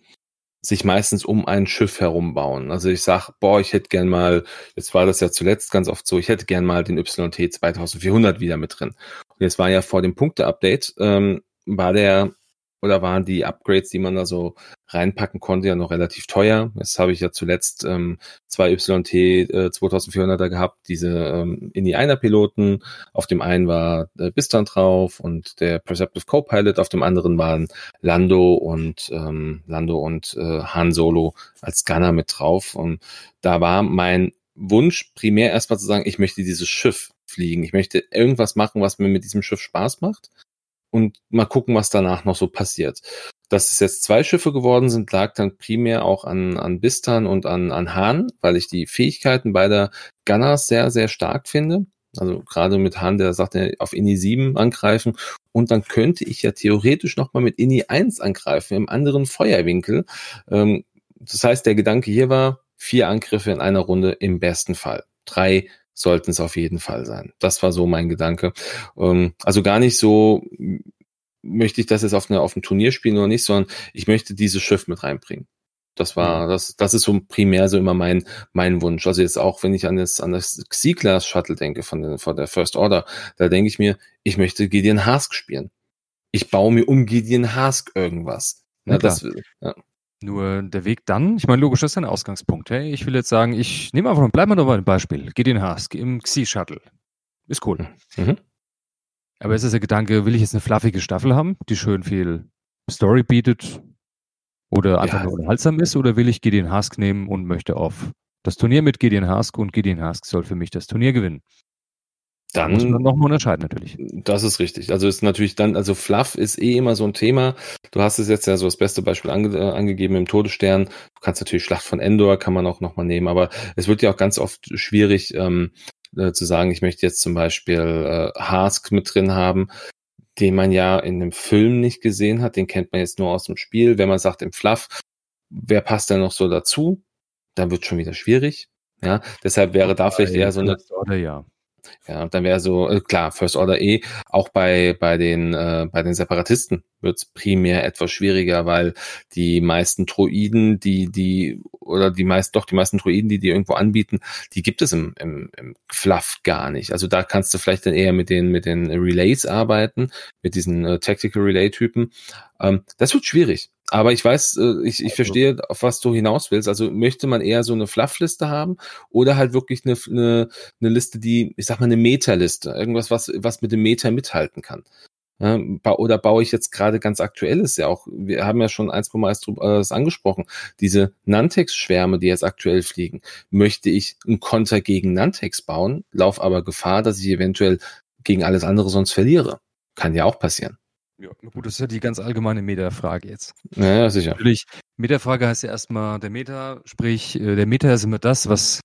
sich meistens um ein Schiff herum bauen. Also ich sag, boah, ich hätte gern mal, jetzt war das ja zuletzt ganz oft so, ich hätte gern mal den YT 2400 wieder mit drin. Und jetzt war ja vor dem Punkte-Update, ähm, war der oder waren die Upgrades, die man da so reinpacken konnte, ja noch relativ teuer. Jetzt habe ich ja zuletzt ähm, zwei YT äh, 2400er gehabt, diese ähm, Indie-Einer-Piloten. Auf dem einen war äh, Bistan drauf und der Perceptive Co-Pilot, auf dem anderen waren Lando und ähm, Lando und äh, Han Solo als Gunner mit drauf. Und da war mein Wunsch primär erstmal zu sagen, ich möchte dieses Schiff fliegen. Ich möchte irgendwas machen, was mir mit diesem Schiff Spaß macht und mal gucken, was danach noch so passiert. Dass es jetzt zwei Schiffe geworden sind, lag dann primär auch an, an Bistan und an, an Hahn, weil ich die Fähigkeiten beider Gunners sehr, sehr stark finde. Also gerade mit Hahn, der sagt, auf INI 7 angreifen. Und dann könnte ich ja theoretisch nochmal mit INI 1 angreifen, im anderen Feuerwinkel. Ähm, das heißt, der Gedanke hier war, vier Angriffe in einer Runde im besten Fall. Drei sollten es auf jeden Fall sein. Das war so mein Gedanke. Ähm, also gar nicht so möchte ich das jetzt auf, eine, auf einem Turnier spielen oder nicht, sondern ich möchte dieses Schiff mit reinbringen. Das war, das, das ist so primär so immer mein, mein Wunsch. Also jetzt auch, wenn ich an das, an das Xiglas Shuttle denke von, der, von der First Order, da denke ich mir, ich möchte Gideon Hask spielen. Ich baue mir um Gideon Hask irgendwas. Ja, das, ja. Nur der Weg dann, ich meine, logisch, das ist ein Ausgangspunkt. Hey? Ich will jetzt sagen, ich nehme einfach, bleib mal nur bei dem Beispiel. Geh den Hask im Xi-Shuttle. Ist cool. Mhm. Aber es ist der Gedanke, will ich jetzt eine fluffige Staffel haben, die schön viel Story bietet oder einfach ja. nur unterhaltsam ist, oder will ich Gideon Hask nehmen und möchte auf das Turnier mit Gideon Hask und Gideon Hask soll für mich das Turnier gewinnen? Dann muss man nochmal unterscheiden natürlich. Das ist richtig. Also ist natürlich dann, also Fluff ist eh immer so ein Thema. Du hast es jetzt ja so das beste Beispiel ange, äh, angegeben im Todesstern. Du kannst natürlich Schlacht von Endor kann man auch nochmal nehmen, aber es wird ja auch ganz oft schwierig ähm, äh, zu sagen, ich möchte jetzt zum Beispiel äh, Hask mit drin haben, den man ja in dem Film nicht gesehen hat. Den kennt man jetzt nur aus dem Spiel. Wenn man sagt im Fluff, wer passt denn noch so dazu? Dann wird schon wieder schwierig. Ja, deshalb wäre da vielleicht eher so eine. Oder ja. Ja, dann wäre so, äh, klar, First Order eh, auch bei, bei den, äh, bei den Separatisten wird es primär etwas schwieriger, weil die meisten Droiden, die, die, oder die meisten, doch die meisten Droiden, die die irgendwo anbieten, die gibt es im, im, im Fluff gar nicht. Also da kannst du vielleicht dann eher mit den, mit den Relays arbeiten, mit diesen äh, Tactical Relay-Typen. Ähm, das wird schwierig. Aber ich weiß, äh, ich, ich also verstehe, auf was du hinaus willst. Also möchte man eher so eine Fluff-Liste haben oder halt wirklich eine, eine, eine Liste, die, ich sag mal, eine Meta-Liste. Irgendwas, was, was mit dem Meta mithalten kann. Ja, oder baue ich jetzt gerade ganz aktuelles ja auch, wir haben ja schon eins Mal äh, angesprochen, diese Nantex-Schwärme, die jetzt aktuell fliegen. Möchte ich einen Konter gegen Nantex bauen, lauf aber Gefahr, dass ich eventuell gegen alles andere sonst verliere. Kann ja auch passieren. Ja, gut, das ist ja die ganz allgemeine Meta-Frage jetzt. Ja, ja, sicher. Natürlich, Meta-Frage heißt ja erstmal der Meta, sprich, äh, der Meta ist immer das, was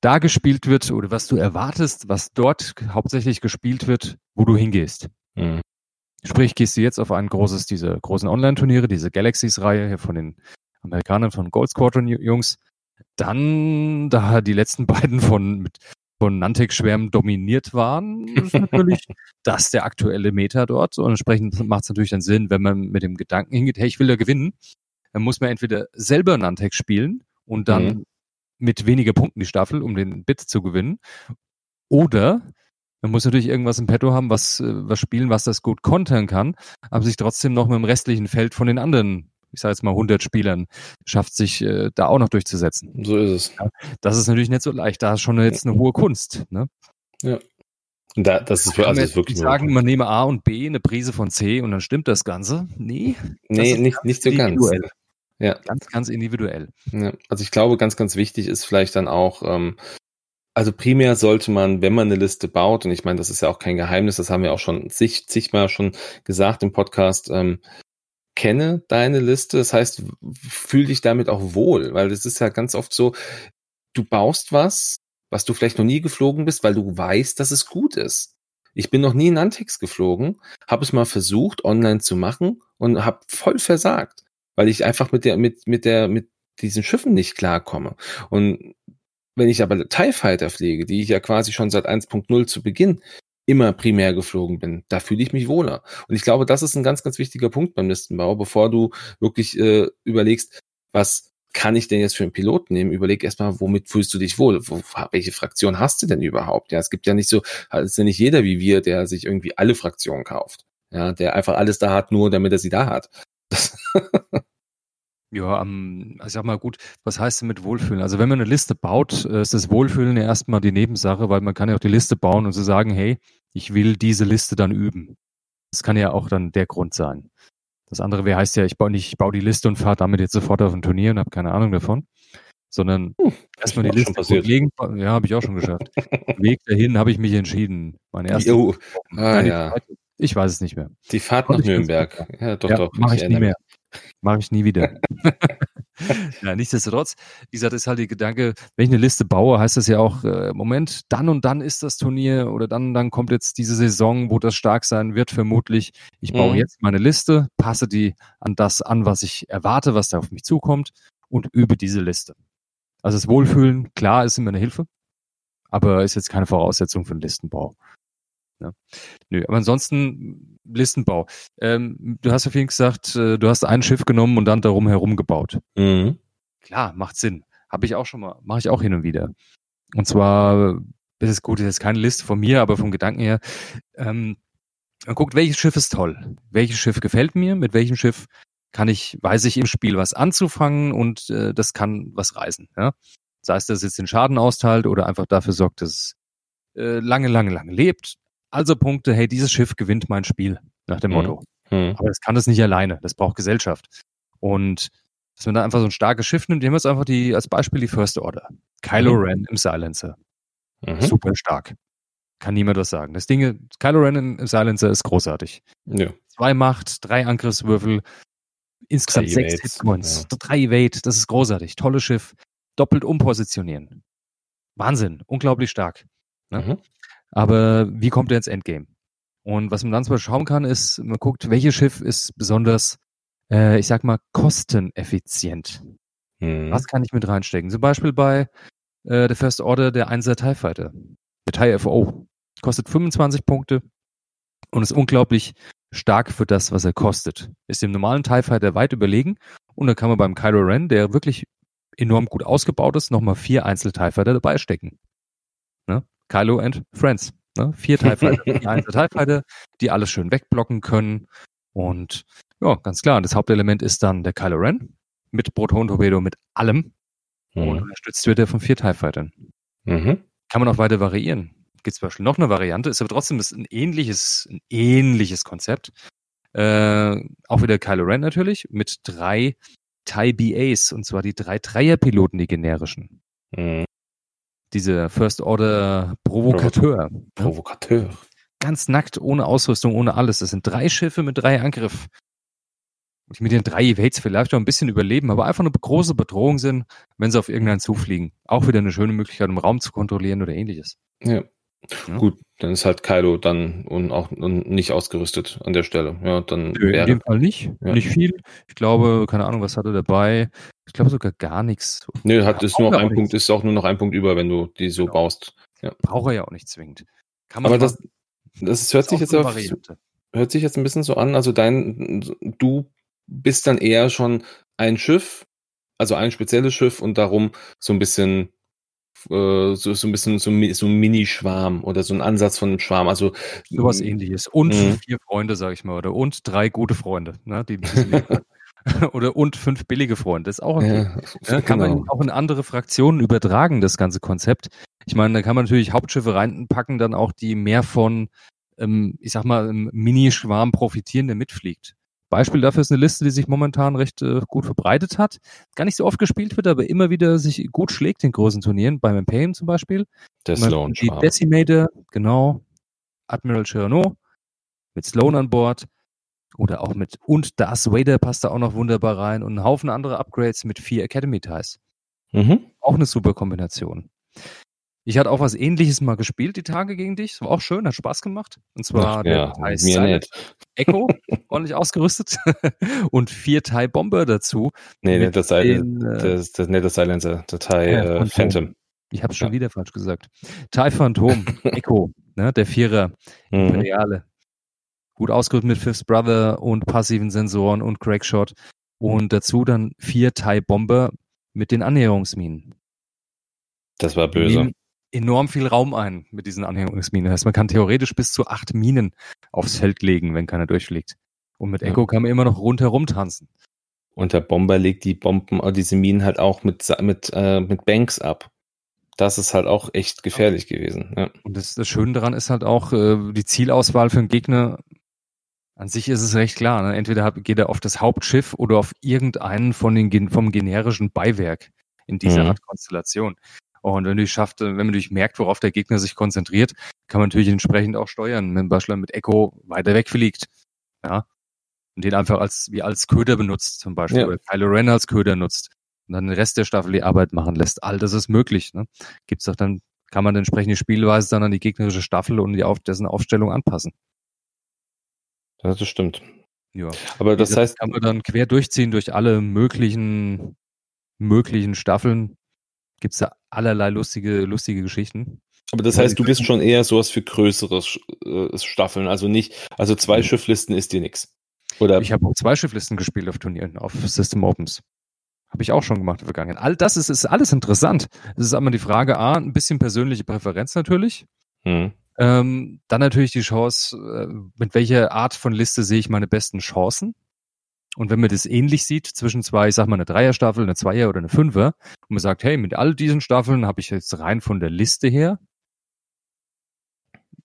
da gespielt wird oder was du erwartest, was dort hauptsächlich gespielt wird, wo du hingehst. Mhm. Sprich, gehst du jetzt auf ein großes, diese großen Online-Turniere, diese Galaxies-Reihe hier von den Amerikanern, von Gold Squadron-Jungs, dann, da die letzten beiden von mit von Nantex-Schwärmen dominiert waren, ist natürlich das der aktuelle Meta dort. Und entsprechend macht es natürlich dann Sinn, wenn man mit dem Gedanken hingeht, hey, ich will da gewinnen, dann muss man entweder selber Nantex spielen und dann mhm. mit weniger Punkten die Staffel, um den Bit zu gewinnen. Oder man muss natürlich irgendwas im Petto haben, was, äh, was spielen, was das gut kontern kann, aber sich trotzdem noch mit dem restlichen Feld von den anderen ich sage jetzt mal 100 Spielern, schafft sich äh, da auch noch durchzusetzen. So ist es. Ja, das ist natürlich nicht so leicht. Da ist schon jetzt eine hohe Kunst. Ne? Ja. Da, das ist, also ist wirklich sagen, man nehme A und B, eine Prise von C und dann stimmt das Ganze. Nee. Nee, nicht, nicht so ganz. Ja. Ganz, ganz individuell. Ja. Also ich glaube, ganz, ganz wichtig ist vielleicht dann auch, ähm, also primär sollte man, wenn man eine Liste baut, und ich meine, das ist ja auch kein Geheimnis, das haben wir auch schon zig, zigmal schon gesagt im Podcast, ähm, kenne deine Liste, das heißt, fühl dich damit auch wohl, weil das ist ja ganz oft so, du baust was, was du vielleicht noch nie geflogen bist, weil du weißt, dass es gut ist. Ich bin noch nie in Antex geflogen, habe es mal versucht, online zu machen und habe voll versagt, weil ich einfach mit der, mit, mit der, mit diesen Schiffen nicht klarkomme. Und wenn ich aber TIE Fighter fliege, die ich ja quasi schon seit 1.0 zu Beginn immer primär geflogen bin, da fühle ich mich wohler. Und ich glaube, das ist ein ganz, ganz wichtiger Punkt beim Listenbau, bevor du wirklich äh, überlegst, was kann ich denn jetzt für einen Piloten nehmen? Überleg erstmal, womit fühlst du dich wohl? Wo, welche Fraktion hast du denn überhaupt? Ja, es gibt ja nicht so, es ist ja nicht jeder wie wir, der sich irgendwie alle Fraktionen kauft. Ja, der einfach alles da hat, nur damit er sie da hat. Ja, ähm, also ich sag mal gut, was heißt denn mit Wohlfühlen? Also wenn man eine Liste baut, äh, ist das Wohlfühlen ja erstmal die Nebensache, weil man kann ja auch die Liste bauen und so sagen, hey, ich will diese Liste dann üben. Das kann ja auch dann der Grund sein. Das andere wäre heißt ja, ich baue nicht, ich baue die Liste und fahre damit jetzt sofort auf ein Turnier und habe keine Ahnung davon. Sondern hm, erstmal die Liste legen. Ja, habe ich auch schon geschafft. Weg dahin habe ich mich entschieden. Mein erstes. Ah, ja. Ich weiß es nicht mehr. Die Fahrt nach Nürnberg. Ja, doch, ja, doch. Mache ich nie mehr. Mache ich nie wieder. ja, nichtsdestotrotz, wie gesagt, ist halt der Gedanke, wenn ich eine Liste baue, heißt das ja auch, äh, Moment, dann und dann ist das Turnier oder dann und dann kommt jetzt diese Saison, wo das stark sein wird, vermutlich. Ich baue mhm. jetzt meine Liste, passe die an das an, was ich erwarte, was da auf mich zukommt und übe diese Liste. Also das Wohlfühlen, klar, ist immer eine Hilfe, aber ist jetzt keine Voraussetzung für einen Listenbau. Ja. Nö, aber ansonsten Listenbau. Ähm, du hast ja vorhin gesagt, äh, du hast ein Schiff genommen und dann darum herum gebaut. Mhm. Klar, macht Sinn. Habe ich auch schon mal, mache ich auch hin und wieder. Und zwar, das ist gut, das ist keine Liste von mir, aber vom Gedanken her, ähm, man guckt, welches Schiff ist toll, welches Schiff gefällt mir, mit welchem Schiff kann ich, weiß ich im Spiel was anzufangen und äh, das kann was reisen. Ja? Sei es, dass es jetzt den Schaden austeilt oder einfach dafür sorgt, dass es äh, lange, lange, lange lebt. Also Punkte, hey, dieses Schiff gewinnt mein Spiel, nach dem mhm. Motto. Mhm. Aber das kann das nicht alleine, das braucht Gesellschaft. Und dass man da einfach so ein starkes Schiff nimmt, nehmen wir jetzt einfach die, als Beispiel die First Order. Kylo mhm. Ren im Silencer. Mhm. Super stark. Kann niemand was sagen. Das Ding, Kylo Ren im Silencer ist großartig. Ja. Zwei Macht, drei Angriffswürfel, insgesamt drei sechs Hitpoints, ja. drei Evade, das ist großartig. Tolles Schiff. Doppelt umpositionieren. Wahnsinn, unglaublich stark. Ne? Mhm. Aber wie kommt er ins Endgame? Und was man dann zum Beispiel schauen kann, ist, man guckt, welches Schiff ist besonders, äh, ich sag mal, kosteneffizient. Hm. Was kann ich mit reinstecken? Zum Beispiel bei äh, der First Order der 1er TIE Fighter. Der TIE FO. Kostet 25 Punkte und ist unglaublich stark für das, was er kostet. Ist dem normalen TIE Fighter weit überlegen und dann kann man beim Kylo Ren, der wirklich enorm gut ausgebaut ist, nochmal vier Einzel TIE Fighter dabei stecken. Ne? Kylo and Friends. Ne? Vier TIE Fighter, die alles schön wegblocken können. Und ja, ganz klar, das Hauptelement ist dann der Kylo Ren mit Proton-Torpedo, mit allem. Mhm. Und unterstützt wird er von vier TIE Fightern. Mhm. Kann man auch weiter variieren. Gibt zum Beispiel noch eine Variante, ist aber trotzdem ein ähnliches, ein ähnliches Konzept. Äh, auch wieder Kylo Ren natürlich, mit drei TIE BAs, und zwar die drei Dreierpiloten, die generischen. Mhm diese First Order Provokateur. Provokateur. Ganz nackt, ohne Ausrüstung, ohne alles. Das sind drei Schiffe mit drei Angriff. Die mit den drei Evades vielleicht noch ein bisschen überleben, aber einfach eine große Bedrohung sind, wenn sie auf irgendeinen zufliegen. Auch wieder eine schöne Möglichkeit, um Raum zu kontrollieren oder ähnliches. Ja. Ja. Gut, dann ist halt Kylo dann und auch und nicht ausgerüstet an der Stelle. Ja, dann Nö, wäre, in dem Fall nicht. Ja. Nicht viel. Ich glaube, keine Ahnung, was hat er dabei? Ich glaube sogar gar nichts. Nö, hat ist nur noch ein Punkt, nichts. ist auch nur noch ein Punkt über, wenn du die so genau. baust. Ja. Braucht er ja auch nicht zwingend. Aber das, das hört sich jetzt auf, hört sich jetzt ein bisschen so an. Also dein, du bist dann eher schon ein Schiff, also ein spezielles Schiff und darum so ein bisschen äh, so, so ein bisschen so, so ein Mini-Schwarm oder so ein Ansatz von einem Schwarm. Also sowas ähnliches. Und mh. vier Freunde, sag ich mal, oder und drei gute Freunde, ne? Die oder und fünf billige Freunde. Das ist auch okay. Ja, ja, kann genau. man auch in andere Fraktionen übertragen, das ganze Konzept. Ich meine, da kann man natürlich Hauptschiffe reinpacken, dann auch die mehr von, ähm, ich sag mal, Mini-Schwarm profitieren, der mitfliegt. Beispiel dafür ist eine Liste, die sich momentan recht äh, gut verbreitet hat. Gar nicht so oft gespielt wird, aber immer wieder sich gut schlägt in großen Turnieren, beim Imperium zum Beispiel. Der Sloan Die Decimator, genau. Admiral Chirano mit Sloan an Bord. Oder auch mit, und Darth Vader passt da auch noch wunderbar rein und ein Haufen andere Upgrades mit vier Academy Ties. Mhm. Auch eine super Kombination. Ich hatte auch was ähnliches mal gespielt, die Tage gegen dich. Das war auch schön, hat Spaß gemacht. Und zwar Ach, der ja, Thai Echo, ordentlich ausgerüstet. und vier Thai Bomber dazu. Nee, nee das, den, äh, das, das, nee, das Silencer, der Thai äh, Phantom. Ich habe schon ja. wieder falsch gesagt. Thai Phantom, Echo, ne, der Vierer, mhm. Gut ausgerüstet mit Fifth Brother und passiven Sensoren und Crackshot. Und dazu dann vier Thai Bomber mit den Annäherungsminen. Das war böse enorm viel Raum ein mit diesen Anhängungsminen. Das heißt, man kann theoretisch bis zu acht Minen aufs Feld legen, wenn keiner durchfliegt. Und mit Echo ja. kann man immer noch rundherum tanzen. Und der Bomber legt die Bomben, äh, diese Minen halt auch mit, mit, äh, mit Banks ab. Das ist halt auch echt gefährlich gewesen. Ja. Und das, das Schöne daran ist halt auch äh, die Zielauswahl für einen Gegner. An sich ist es recht klar. Ne? Entweder geht er auf das Hauptschiff oder auf irgendeinen von den vom generischen Beiwerk in dieser mhm. Art Konstellation. Und wenn du schafft, wenn man natürlich merkt, worauf der Gegner sich konzentriert, kann man natürlich entsprechend auch steuern, wenn Beispiel mit Echo weiter wegfliegt. Ja. Und den einfach als, wie als Köder benutzt, zum Beispiel, ja. oder Kylo Ren als Köder nutzt. Und dann den Rest der Staffel die Arbeit machen lässt. All das ist möglich. Ne? Gibt's doch dann, kann man entsprechende Spielweise dann an die gegnerische Staffel und die auf, dessen Aufstellung anpassen. Das stimmt. Ja. Aber das, das heißt. Kann man dann quer durchziehen durch alle möglichen, möglichen Staffeln gibt es da allerlei lustige, lustige Geschichten. Aber das heißt, du bist schon eher sowas für größere äh, Staffeln, also nicht, also zwei mhm. Schifflisten ist dir nichts. Oder? Ich habe auch zwei Schifflisten gespielt auf Turnieren, auf System Opens. Habe ich auch schon gemacht in der Vergangenheit. All das ist, ist alles interessant. Es ist einmal die Frage, A, ein bisschen persönliche Präferenz natürlich. Hm. Ähm, dann natürlich die Chance, äh, mit welcher Art von Liste sehe ich meine besten Chancen. Und wenn man das ähnlich sieht zwischen zwei, ich sag mal, eine Dreierstaffel, eine Zweier oder eine Fünfer, und man sagt, hey, mit all diesen Staffeln habe ich jetzt rein von der Liste her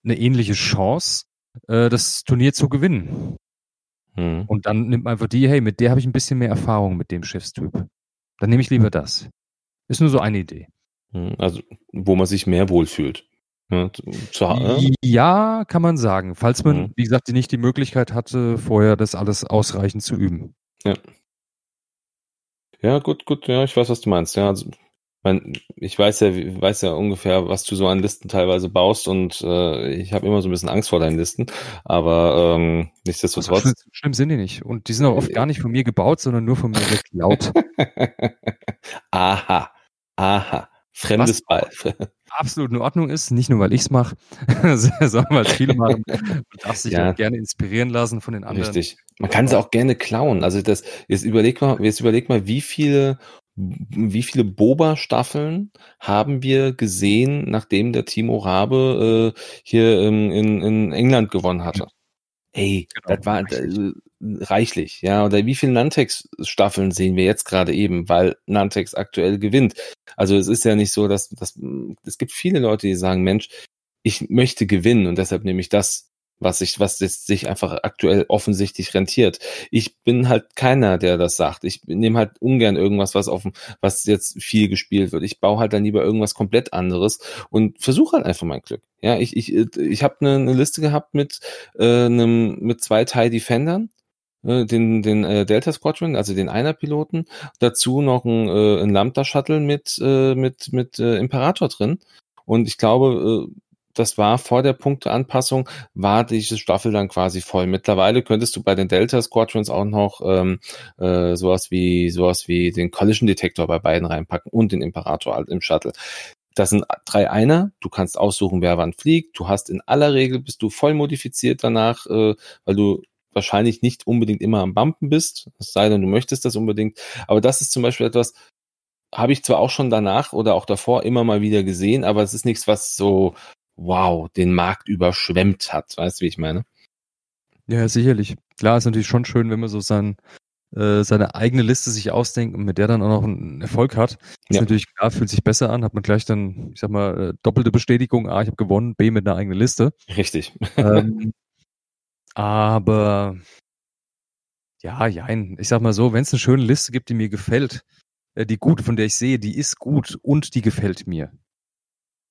eine ähnliche Chance, äh, das Turnier zu gewinnen. Hm. Und dann nimmt man einfach die, hey, mit der habe ich ein bisschen mehr Erfahrung mit dem Schiffstyp. Dann nehme ich lieber das. Ist nur so eine Idee. Hm, also, wo man sich mehr wohlfühlt. Ja, zu, äh? ja, kann man sagen. Falls man, mhm. wie gesagt, nicht die Möglichkeit hatte, vorher das alles ausreichend zu üben. Ja. Ja, gut, gut, ja, ich weiß, was du meinst. Ja, also, mein, ich weiß ja, weiß ja ungefähr, was du so an Listen teilweise baust und äh, ich habe immer so ein bisschen Angst vor deinen Listen, aber ähm, nichtsdestotrotz. Schlimm, schlimm sind die nicht. Und die sind auch oft gar nicht von mir gebaut, sondern nur von mir geklaut. aha, aha. Fremdes Ball. absolut in Ordnung ist, nicht nur weil ich es mache, sondern weil es viele machen. Man darf sich ja. auch gerne inspirieren lassen von den anderen. Richtig. Man kann es auch gerne klauen. Also das, jetzt überleg mal, jetzt überleg mal, wie viele wie viele Boba-Staffeln haben wir gesehen, nachdem der Timo Rabe äh, hier in, in, in England gewonnen hatte? Ey, genau, das war reichlich, ja. Oder wie viele Nantex-Staffeln sehen wir jetzt gerade eben, weil Nantex aktuell gewinnt? Also es ist ja nicht so, dass, dass es gibt viele Leute, die sagen, Mensch, ich möchte gewinnen und deshalb nehme ich das was sich, was jetzt sich einfach aktuell offensichtlich rentiert. Ich bin halt keiner, der das sagt. Ich nehme halt ungern irgendwas, was auf, was jetzt viel gespielt wird. Ich baue halt dann lieber irgendwas komplett anderes und versuche halt einfach mein Glück. Ja, ich, ich, ich habe eine, eine Liste gehabt mit äh, einem, mit zwei TIE Defendern den, den äh, Delta Squadron, also den Einer-Piloten, dazu noch ein, äh, ein Lambda-Shuttle mit, äh, mit, mit äh, Imperator drin. Und ich glaube, äh, das war vor der Punkteanpassung, war diese Staffel dann quasi voll. Mittlerweile könntest du bei den Delta Squadrons auch noch ähm, äh, sowas wie sowas wie den Collision Detektor bei beiden reinpacken und den Imperator halt im Shuttle. Das sind drei Einer. Du kannst aussuchen, wer wann fliegt. Du hast in aller Regel bist du voll modifiziert danach, äh, weil du wahrscheinlich nicht unbedingt immer am Bumpen bist. Es sei denn, du möchtest das unbedingt. Aber das ist zum Beispiel etwas, habe ich zwar auch schon danach oder auch davor immer mal wieder gesehen, aber es ist nichts, was so wow, den Markt überschwemmt hat. Weißt du, wie ich meine? Ja, sicherlich. Klar, ist natürlich schon schön, wenn man so sein, äh, seine eigene Liste sich ausdenkt und mit der dann auch noch einen Erfolg hat. Ist ja. natürlich klar, fühlt sich besser an, hat man gleich dann, ich sag mal, äh, doppelte Bestätigung, A, ich habe gewonnen, B, mit einer eigenen Liste. Richtig. Ähm, aber Ja, ja, ich sag mal so, wenn es eine schöne Liste gibt, die mir gefällt, äh, die gut, von der ich sehe, die ist gut und die gefällt mir,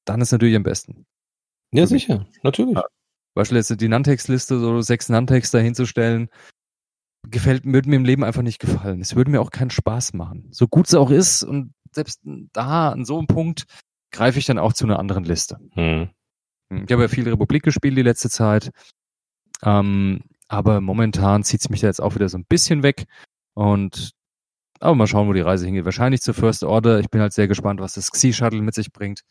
dann ist natürlich am besten. Ja, sicher, natürlich. Ja. Beispielsweise die Nantex-Liste, so sechs Nantex da hinzustellen, gefällt, würde mir im Leben einfach nicht gefallen. Es würde mir auch keinen Spaß machen. So gut es auch ist und selbst da, an so einem Punkt, greife ich dann auch zu einer anderen Liste. Hm. hm ich habe ja viel Republik gespielt die letzte Zeit. Ähm, aber momentan zieht es mich da jetzt auch wieder so ein bisschen weg. Und aber mal schauen, wo die Reise hingeht. Wahrscheinlich zur First Order. Ich bin halt sehr gespannt, was das Xi-Shuttle mit sich bringt.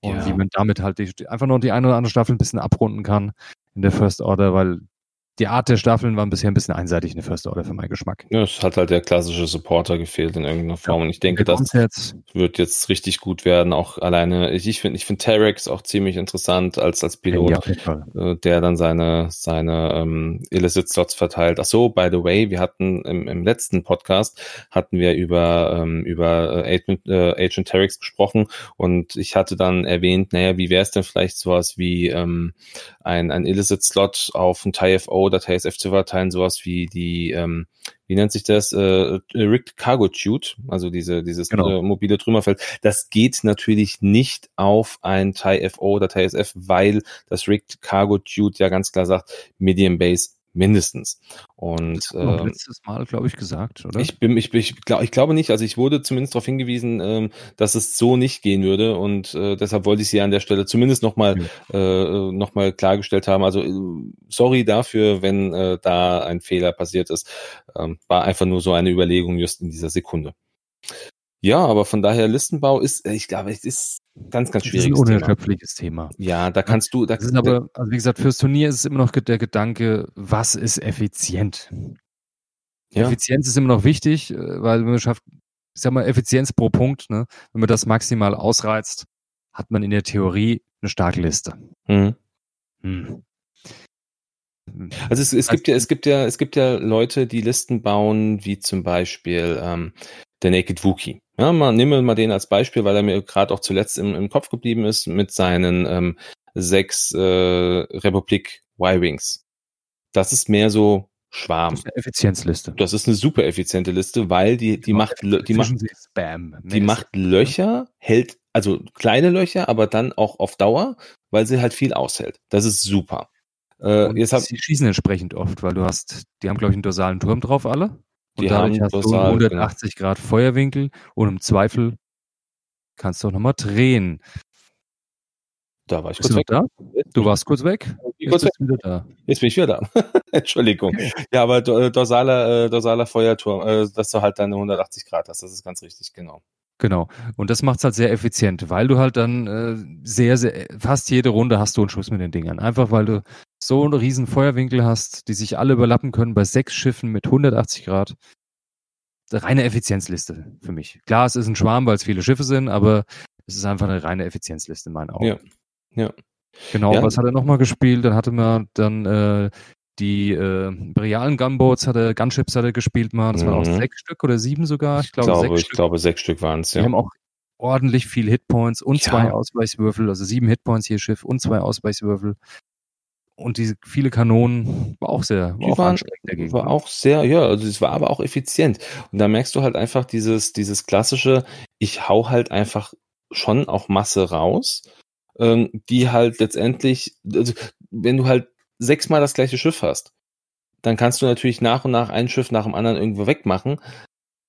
Und ja. wie man damit halt die, einfach noch die eine oder andere Staffel ein bisschen abrunden kann in der First Order, weil die Art der Staffeln waren bisher ein bisschen einseitig in der First Order für meinen Geschmack. Ja, es hat halt der klassische Supporter gefehlt in irgendeiner Form. Ja, und ich denke, das jetzt. wird jetzt richtig gut werden. Auch alleine, ich finde, ich finde Terex auch ziemlich interessant als, als Pilot, ja, äh, der dann seine, seine ähm, Illicit Slots verteilt. Ach so, by the way, wir hatten im, im letzten Podcast hatten wir über, ähm, über äh, Agent, äh, Agent Terex gesprochen und ich hatte dann erwähnt, naja, wie wäre es denn vielleicht sowas wie ähm, ein, ein Illicit Slot auf ein TIFO TSF zu verteilen, sowas wie die, ähm, wie nennt sich das, äh, Rigged Cargo Tute, also diese, dieses genau. äh, mobile Trümmerfeld. Das geht natürlich nicht auf ein TIFO oder TSF, weil das Rigged Cargo Tute ja ganz klar sagt, Medium Base mindestens. Und äh, letztes Mal, glaube ich, gesagt, oder? Ich bin, ich, ich, glaub, ich glaube nicht. Also ich wurde zumindest darauf hingewiesen, ähm, dass es so nicht gehen würde und äh, deshalb wollte ich sie an der Stelle zumindest nochmal ja. äh, noch mal klargestellt haben. Also äh, sorry dafür, wenn äh, da ein Fehler passiert ist. Ähm, war einfach nur so eine Überlegung just in dieser Sekunde. Ja, aber von daher Listenbau ist, äh, ich glaube, es ist ganz, ganz schwierig. Ein unerschöpfliches Thema. Thema. Ja, da kannst du. Da, das ist aber, also wie gesagt, fürs Turnier ist es immer noch der Gedanke, was ist effizient? Ja. Effizienz ist immer noch wichtig, äh, weil wenn man schafft, ich sag mal, Effizienz pro Punkt, ne, wenn man das maximal ausreizt, hat man in der Theorie eine starke Liste. Mhm. Hm. Also es, es gibt ja, es gibt ja, es gibt ja Leute, die Listen bauen, wie zum Beispiel ähm, der Naked Wookie. Ja, mal, nehmen wir mal den als Beispiel, weil er mir gerade auch zuletzt im, im Kopf geblieben ist mit seinen ähm, sechs äh, Republik Y-Wings. Das ist mehr so Schwarm. Das ist eine Effizienzliste. Das ist eine super effiziente Liste, weil die, die macht, die macht, Spam. Die macht Löcher, hält, also kleine Löcher, aber dann auch auf Dauer, weil sie halt viel aushält. Das ist super. Äh, jetzt hab, sie schießen entsprechend oft, weil du hast, die haben glaube ich einen dorsalen Turm drauf alle. Und die dadurch hast du 180 genau. Grad Feuerwinkel und im Zweifel kannst du auch nochmal drehen. Da war ich Bist kurz weg. Da? Du warst kurz weg. Jetzt, kurz weg. Wieder da. Jetzt bin ich wieder da. Entschuldigung. Ja, aber äh, dorsaler, äh, dorsaler Feuerturm, äh, dass du halt deine 180 Grad hast, das ist ganz richtig, genau. Genau. Und das macht es halt sehr effizient, weil du halt dann äh, sehr, sehr, fast jede Runde hast du einen Schuss mit den Dingern. Einfach weil du so einen riesen Feuerwinkel hast, die sich alle überlappen können bei sechs Schiffen mit 180 Grad. Reine Effizienzliste für mich. Klar, es ist ein Schwarm, weil es viele Schiffe sind, aber es ist einfach eine reine Effizienzliste in meinen Augen. Ja. Ja. Genau, ja. was hat er nochmal gespielt? Dann hatte man dann äh, die äh, realen Gunboats hat er, Gunships hat er gespielt mal. Das mhm. waren auch mhm. sechs Stück oder sieben sogar. Ich glaube, glaube sechs ich Stück. glaube sechs Stück waren es, ja. Die haben auch ordentlich viel Hitpoints und ja. zwei Ausweichswürfel, also sieben Hitpoints je Schiff und zwei Ausweichswürfel. Und diese viele Kanonen war auch sehr, war auch waren, dagegen. War auch sehr, ja, also es war aber auch effizient. Und da merkst du halt einfach dieses, dieses klassische, ich hau halt einfach schon auch Masse raus, ähm, die halt letztendlich, also wenn du halt sechsmal das gleiche Schiff hast, dann kannst du natürlich nach und nach ein Schiff nach dem anderen irgendwo wegmachen.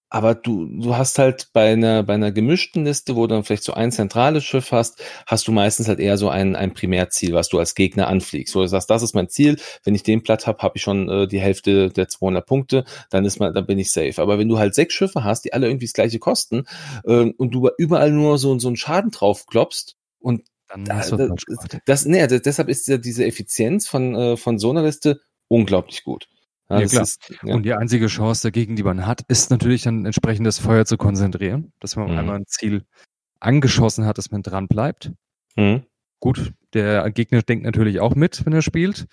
Aber du, du hast halt bei einer, bei einer gemischten Liste, wo du dann vielleicht so ein zentrales Schiff hast, hast du meistens halt eher so ein, ein Primärziel, was du als Gegner anfliegst. Wo du sagst, das ist mein Ziel. Wenn ich den Platt habe, habe ich schon äh, die Hälfte der 200 Punkte. Dann ist man, dann bin ich safe. Aber wenn du halt sechs Schiffe hast, die alle irgendwie das gleiche kosten äh, und du überall nur so, so einen Schaden drauf klopfst und dann da, das, das, nee, also deshalb ist ja diese Effizienz von, äh, von so einer Liste unglaublich gut. Ja, ja klar. Ist, ja. Und die einzige Chance dagegen, die man hat, ist natürlich dann entsprechend das Feuer zu konzentrieren, dass man mhm. einmal ein Ziel angeschossen hat, dass man dran bleibt. Mhm. Gut, der Gegner denkt natürlich auch mit, wenn er spielt.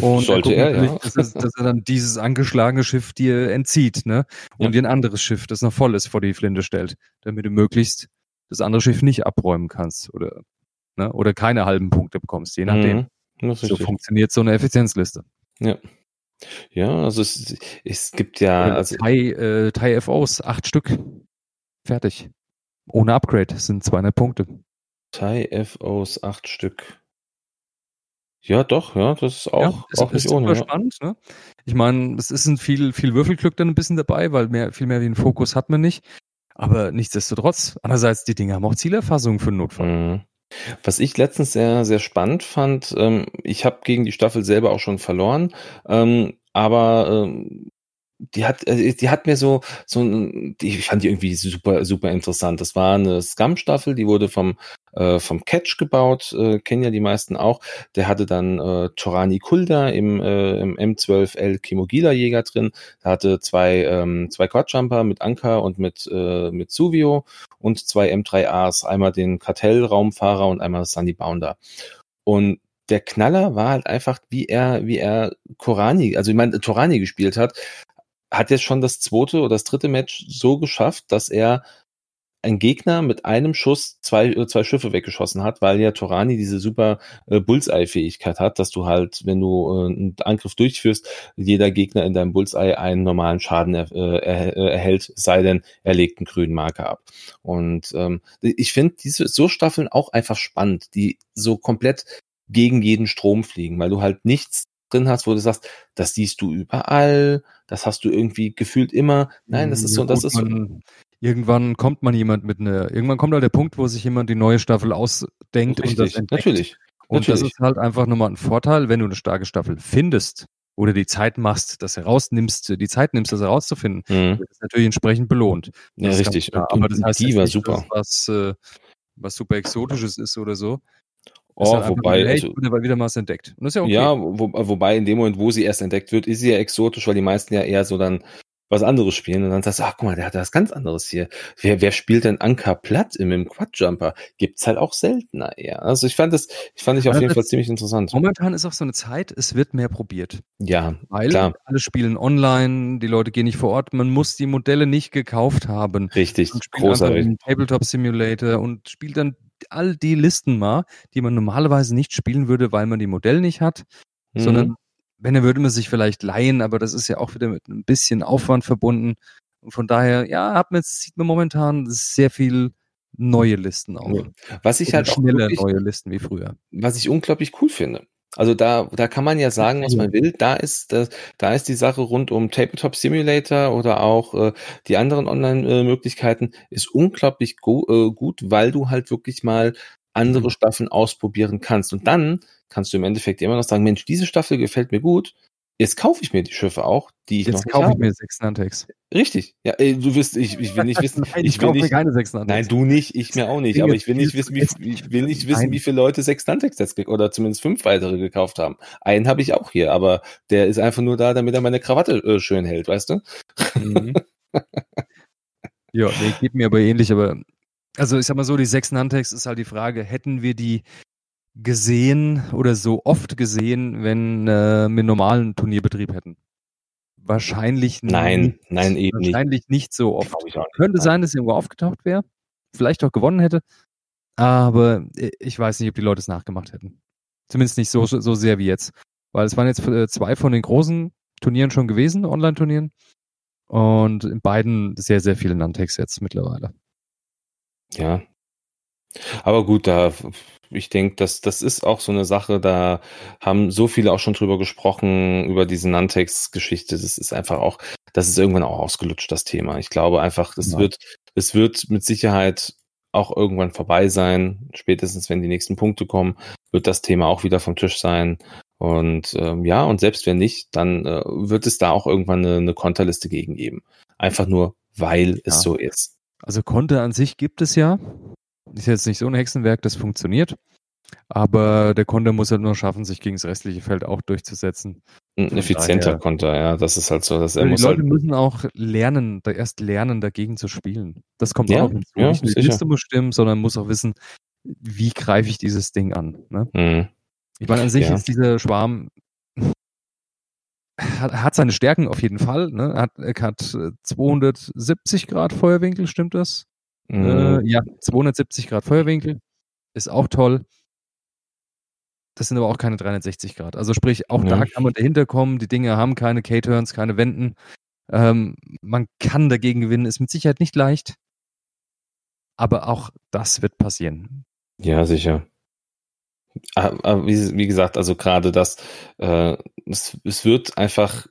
Und Sollte er, er ja. dass, er, dass, er dann dieses angeschlagene Schiff dir entzieht, ne? Und ja. dir ein anderes Schiff, das noch voll ist, vor die Flinte stellt, damit du möglichst das andere Schiff nicht abräumen kannst oder ne? oder keine halben Punkte bekommst, je nachdem. Mhm, so funktioniert so eine Effizienzliste. Ja. Ja, also es, es gibt ja. Also Thai, äh, Thai FOs, acht Stück. Fertig. Ohne Upgrade sind 200 Punkte. Thai FOs, acht Stück. Ja, doch, ja, das ist auch, ja, ist, auch nicht ist ohne. Super ja. spannend, ne? Ich meine, es ist ein viel, viel Würfelglück dann ein bisschen dabei, weil mehr, viel mehr wie ein Fokus hat man nicht. Aber nichtsdestotrotz, andererseits, die Dinge haben auch Zielerfassung für den Notfall. Mhm. Was ich letztens sehr, sehr spannend fand, ähm, ich habe gegen die Staffel selber auch schon verloren, ähm, aber ähm, die hat, äh, die hat mir so, so, die, ich fand die irgendwie super, super interessant. Das war eine Scum-Staffel, die wurde vom, äh, vom Catch gebaut, äh, kennen ja die meisten auch. Der hatte dann äh, Torani Kulda im, äh, im M12L Kimogila Jäger drin. Der hatte zwei, ähm, zwei Quadjumper mit Anker und mit, äh, mit Suvio und zwei M3As, einmal den Kartell-Raumfahrer und einmal Sunny Bounder. Und der Knaller war halt einfach, wie er, wie er Korani, also ich meine, Torani gespielt hat, hat jetzt schon das zweite oder das dritte Match so geschafft, dass er ein Gegner mit einem Schuss zwei, äh, zwei Schiffe weggeschossen hat, weil ja Torani diese super äh, Bullseye-Fähigkeit hat, dass du halt, wenn du äh, einen Angriff durchführst, jeder Gegner in deinem Bullseye einen normalen Schaden er, äh, äh erhält, sei denn, er legt einen grünen Marker ab. Und ähm, ich finde diese so Staffeln auch einfach spannend, die so komplett gegen jeden Strom fliegen, weil du halt nichts drin hast, wo du sagst, das siehst du überall, das hast du irgendwie gefühlt immer. Nein, das ist so, das ist so. Irgendwann kommt man jemand mit einer, irgendwann kommt halt der Punkt, wo sich jemand die neue Staffel ausdenkt Richtig, und das entdeckt. Natürlich. Und natürlich. das ist halt einfach nochmal ein Vorteil, wenn du eine starke Staffel findest oder die Zeit machst, das herausnimmst, die Zeit nimmst, das herauszufinden, mhm. das natürlich entsprechend belohnt. Das ja, richtig. Aber das heißt die war super. was, äh, was super Exotisches ist oder so. Oh, halt wobei, hey, also, wurde wieder mal entdeckt. Und das ist ja okay. Ja, wo, wobei in dem Moment, wo sie erst entdeckt wird, ist sie ja exotisch, weil die meisten ja eher so dann was anderes spielen und dann sagst du, ach guck mal, der hat das ganz anderes hier. Wer, wer spielt denn Anker platt im, im Quadjumper? Gibt's halt auch seltener eher. Also ich fand das, ich fand ich auf jeden Fall ziemlich interessant. Momentan ist auch so eine Zeit, es wird mehr probiert. Ja, weil klar. alle spielen online, die Leute gehen nicht vor Ort, man muss die Modelle nicht gekauft haben. Richtig, großartig. Tabletop Simulator und spielt dann all die Listen mal, die man normalerweise nicht spielen würde, weil man die Modelle nicht hat, mhm. sondern wenn, dann würde man sich vielleicht leihen, aber das ist ja auch wieder mit ein bisschen Aufwand verbunden. Und von daher, ja, hat man jetzt, sieht man momentan sehr viel neue Listen auch. Was ich Oder halt schnelle wirklich, neue Listen wie früher. Was ich unglaublich cool finde. Also da, da kann man ja sagen, was man will. Da ist, das, da ist die Sache rund um Tabletop Simulator oder auch äh, die anderen Online-Möglichkeiten ist unglaublich go, äh, gut, weil du halt wirklich mal andere mhm. Staffeln ausprobieren kannst. Und dann kannst du im Endeffekt immer noch sagen, Mensch, diese Staffel gefällt mir gut. Jetzt kaufe ich mir die Schiffe auch, die ich Jetzt noch nicht kaufe habe. ich mir sechs Nantex. Richtig. Ja, ey, du wirst, ich, ich will nicht wissen, nein, ich, ich will nicht, keine sechs Nantex. Nein, du nicht, ich mir auch nicht, aber ich will nicht wissen, wie, ich will nicht wissen, wie viele Leute sechs Nantex jetzt oder zumindest fünf weitere gekauft haben. Einen habe ich auch hier, aber der ist einfach nur da, damit er meine Krawatte äh, schön hält, weißt du? Mhm. ja, nee, geht mir aber ähnlich, aber also ich sag mal so, die sechs Nantex ist halt die Frage, hätten wir die gesehen oder so oft gesehen, wenn äh, wir normalen Turnierbetrieb hätten? Wahrscheinlich nein, nicht. Nein, eben nicht. Wahrscheinlich nicht so oft. Nicht, Könnte nein. sein, dass irgendwo aufgetaucht wäre, vielleicht auch gewonnen hätte, aber äh, ich weiß nicht, ob die Leute es nachgemacht hätten. Zumindest nicht so, so sehr wie jetzt. Weil es waren jetzt äh, zwei von den großen Turnieren schon gewesen, Online-Turnieren. Und in beiden sehr, sehr viele Nantex jetzt mittlerweile. Ja. Aber gut, da ich denke, das, das ist auch so eine Sache, da haben so viele auch schon drüber gesprochen, über diese Nantex-Geschichte. Das ist einfach auch, das ist irgendwann auch ausgelutscht, das Thema. Ich glaube einfach, es ja. wird, es wird mit Sicherheit auch irgendwann vorbei sein. Spätestens, wenn die nächsten Punkte kommen, wird das Thema auch wieder vom Tisch sein. Und ähm, ja, und selbst wenn nicht, dann äh, wird es da auch irgendwann eine, eine Konterliste gegen geben. Einfach nur, weil ja. es so ist. Also Konter an sich gibt es ja. Ist jetzt nicht so ein Hexenwerk, das funktioniert. Aber der Konter muss halt nur schaffen, sich gegen das restliche Feld auch durchzusetzen. Ein effizienter daher, Konter, ja, das ist halt so. Dass er also muss die Leute halt müssen auch lernen, da erst lernen, dagegen zu spielen. Das kommt ja, auch hinzu. Ja, Nicht nur die Liste muss stimmen, sondern muss auch wissen, wie greife ich dieses Ding an. Ne? Mhm. Ich meine, an sich ja. ist dieser Schwarm hat, hat seine Stärken auf jeden Fall. Ne? Hat, er hat 270 Grad Feuerwinkel, stimmt das? Mhm. Äh, ja, 270 Grad Feuerwinkel. Ist auch toll. das sind aber auch keine 360 Grad. Also sprich, auch ja. da kann man dahinter kommen. Die Dinge haben keine K-Turns, keine Wenden. Ähm, man kann dagegen gewinnen, ist mit Sicherheit nicht leicht. Aber auch das wird passieren. Ja, sicher. Aber wie, wie gesagt, also gerade das, äh, es, es wird einfach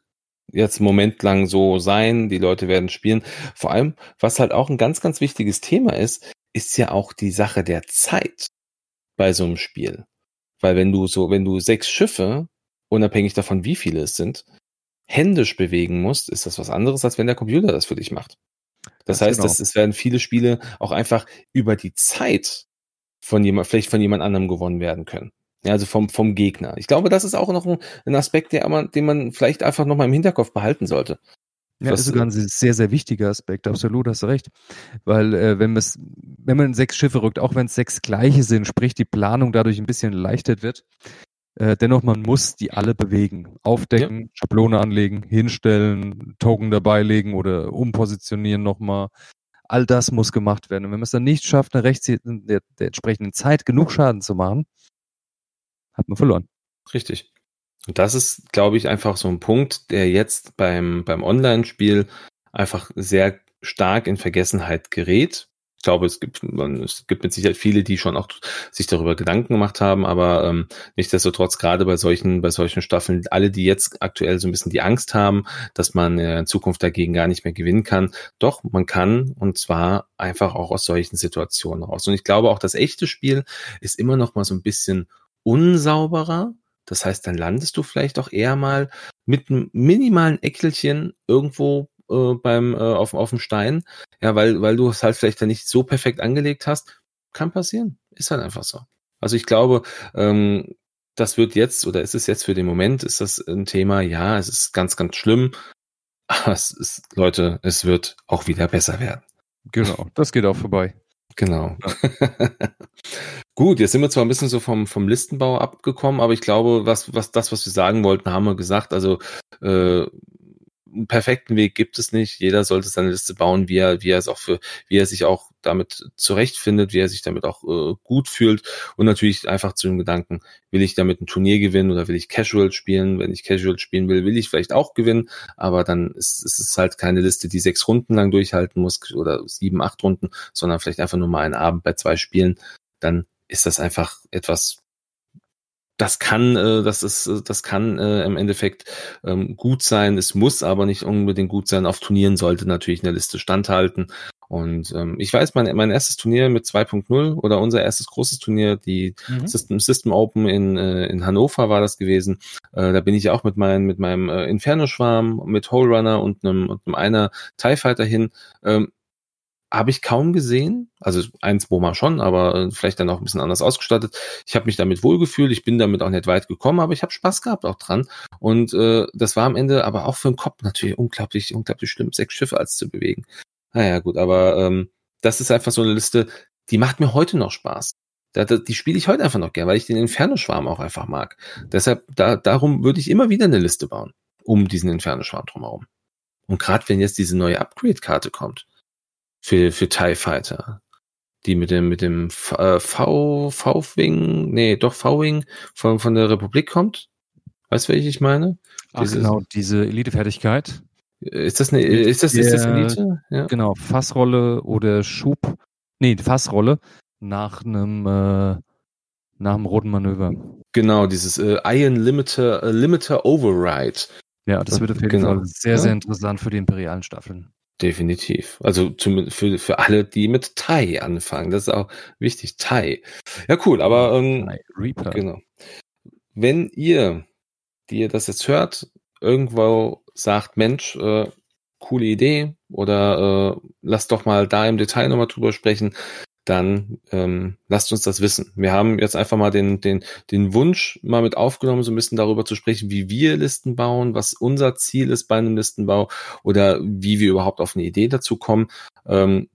jetzt Moment lang so sein, die Leute werden spielen. Vor allem, was halt auch ein ganz, ganz wichtiges Thema ist, ist ja auch die Sache der Zeit bei so einem Spiel. Weil wenn du so, wenn du sechs Schiffe, unabhängig davon, wie viele es sind, händisch bewegen musst, ist das was anderes, als wenn der Computer das für dich macht. Das, das heißt, genau. es werden viele Spiele auch einfach über die Zeit von jemand, vielleicht von jemand anderem gewonnen werden können. Ja, also vom, vom Gegner. Ich glaube, das ist auch noch ein, ein Aspekt, der man, den man vielleicht einfach noch mal im Hinterkopf behalten sollte. Ja, das ist sogar ein sehr, sehr wichtiger Aspekt, absolut, hast du recht. Weil äh, wenn, wenn man sechs Schiffe rückt, auch wenn es sechs gleiche sind, sprich die Planung dadurch ein bisschen erleichtert wird, äh, dennoch, man muss die alle bewegen. Aufdecken, ja. Schablone anlegen, hinstellen, Token dabei legen oder umpositionieren nochmal. All das muss gemacht werden. Und wenn man es dann nicht schafft, eine rechts der, der entsprechenden Zeit genug Schaden zu machen, hat man verloren. Richtig. Und das ist, glaube ich, einfach so ein Punkt, der jetzt beim, beim Online-Spiel einfach sehr stark in Vergessenheit gerät. Ich glaube, es gibt, es gibt mit Sicherheit viele, die schon auch sich darüber Gedanken gemacht haben, aber ähm, nichtsdestotrotz gerade bei solchen, bei solchen Staffeln, alle, die jetzt aktuell so ein bisschen die Angst haben, dass man in Zukunft dagegen gar nicht mehr gewinnen kann, doch, man kann und zwar einfach auch aus solchen Situationen raus. Und ich glaube auch, das echte Spiel ist immer noch mal so ein bisschen unsauberer. Das heißt, dann landest du vielleicht auch eher mal mit einem minimalen Eckelchen irgendwo äh, beim äh, auf, auf dem Stein, ja, weil weil du es halt vielleicht dann nicht so perfekt angelegt hast, kann passieren, ist halt einfach so. Also ich glaube, ähm, das wird jetzt oder ist es jetzt für den Moment ist das ein Thema, ja, es ist ganz ganz schlimm, aber es ist Leute, es wird auch wieder besser werden. Genau, das geht auch vorbei. Genau. Ja. Gut, jetzt sind wir zwar ein bisschen so vom, vom Listenbau abgekommen, aber ich glaube, was, was das, was wir sagen wollten, haben wir gesagt. Also äh, einen perfekten Weg gibt es nicht. Jeder sollte seine Liste bauen, wie er, wie er es auch für, wie er sich auch damit zurechtfindet, wie er sich damit auch äh, gut fühlt und natürlich einfach zu dem Gedanken, will ich damit ein Turnier gewinnen oder will ich Casual spielen? Wenn ich Casual spielen will, will ich vielleicht auch gewinnen, aber dann ist, ist es halt keine Liste, die sechs Runden lang durchhalten muss oder sieben, acht Runden, sondern vielleicht einfach nur mal einen Abend bei zwei Spielen. Dann ist das einfach etwas, das kann, äh, das ist, äh, das kann äh, im Endeffekt ähm, gut sein. Es muss aber nicht unbedingt gut sein. Auf Turnieren sollte natürlich eine Liste standhalten. Und ähm, ich weiß, mein, mein erstes Turnier mit 2.0 oder unser erstes großes Turnier, die mhm. System, System Open in, äh, in Hannover war das gewesen. Äh, da bin ich auch mit, mein, mit meinem äh, Inferno-Schwarm, mit Hole Runner und einem, und einem einer TIE Fighter hin. Ähm, habe ich kaum gesehen. Also eins Boma schon, aber äh, vielleicht dann auch ein bisschen anders ausgestattet. Ich habe mich damit wohlgefühlt, ich bin damit auch nicht weit gekommen, aber ich habe Spaß gehabt auch dran. Und äh, das war am Ende aber auch für den Kopf natürlich unglaublich, unglaublich schlimm, sechs Schiffe als zu bewegen. Naja, gut, aber ähm, das ist einfach so eine Liste, die macht mir heute noch Spaß. Da, da, die spiele ich heute einfach noch gern, weil ich den Inferno-Schwarm auch einfach mag. Deshalb, da, darum würde ich immer wieder eine Liste bauen, um diesen Inferno-Schwarm drumherum. Und gerade wenn jetzt diese neue Upgrade-Karte kommt, für, für TIE Fighter. Die mit dem, mit dem äh, V, V-Wing, nee, doch V-Wing von, von der Republik kommt. Weißt du, welche ich meine? Ach, diese, genau, diese Elite-Fertigkeit. Ist das eine, ist das, ist das Elite? Ja. Genau, Fassrolle oder Schub, nee, Fassrolle nach einem, äh, nach einem roten Manöver. Genau, dieses äh, Iron Limiter, äh, Limiter Override. Ja, das wird auf jeden genau. Fall sehr, sehr interessant für die imperialen Staffeln. Definitiv. Also zumindest für, für alle, die mit Thai anfangen. Das ist auch wichtig. Thai. Ja, cool, aber ähm, Reaper. genau. Wenn ihr, die ihr das jetzt hört, irgendwo sagt, Mensch, äh, coole Idee oder äh, lasst doch mal da im Detail nochmal drüber sprechen, dann ähm, lasst uns das wissen. Wir haben jetzt einfach mal den, den, den Wunsch mal mit aufgenommen, so ein bisschen darüber zu sprechen, wie wir Listen bauen, was unser Ziel ist bei einem Listenbau oder wie wir überhaupt auf eine Idee dazu kommen. Ähm,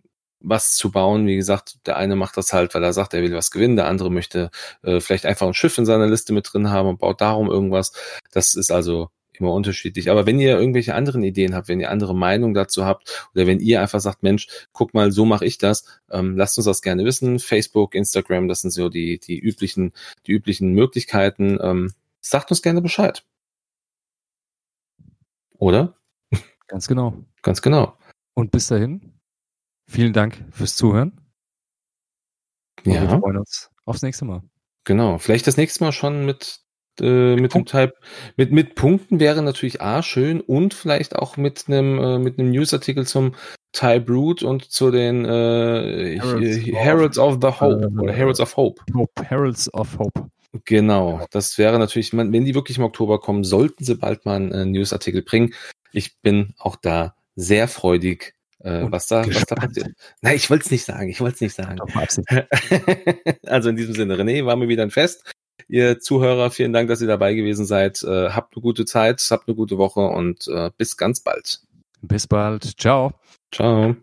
was zu bauen. Wie gesagt, der eine macht das halt, weil er sagt, er will was gewinnen, der andere möchte äh, vielleicht einfach ein Schiff in seiner Liste mit drin haben und baut darum irgendwas. Das ist also immer unterschiedlich. Aber wenn ihr irgendwelche anderen Ideen habt, wenn ihr andere Meinungen dazu habt oder wenn ihr einfach sagt, Mensch, guck mal, so mache ich das, ähm, lasst uns das gerne wissen. Facebook, Instagram, das sind so die, die üblichen, die üblichen Möglichkeiten. Ähm, sagt uns gerne Bescheid. Oder? Ganz genau. Ganz genau. Und bis dahin, vielen Dank fürs Zuhören. Und ja. Wir freuen uns aufs nächste Mal. Genau. Vielleicht das nächste Mal schon mit äh, mit dem Type, mit, mit Punkten wäre natürlich A schön und vielleicht auch mit einem, äh, mit einem Newsartikel zum Type Root und zu den äh, Heralds, Heralds of, of, the Hope äh, oder Heralds of Hope. Hope. Heralds of Hope. Genau, das wäre natürlich, wenn die wirklich im Oktober kommen, sollten sie bald mal einen Newsartikel bringen. Ich bin auch da sehr freudig, äh, was, da, was da passiert. Nein, ich wollte es nicht sagen, ich wollte es nicht sagen. also in diesem Sinne, René, war mir wieder ein Fest ihr Zuhörer, vielen Dank, dass ihr dabei gewesen seid. Äh, habt eine gute Zeit, habt eine gute Woche und äh, bis ganz bald. Bis bald. Ciao. Ciao.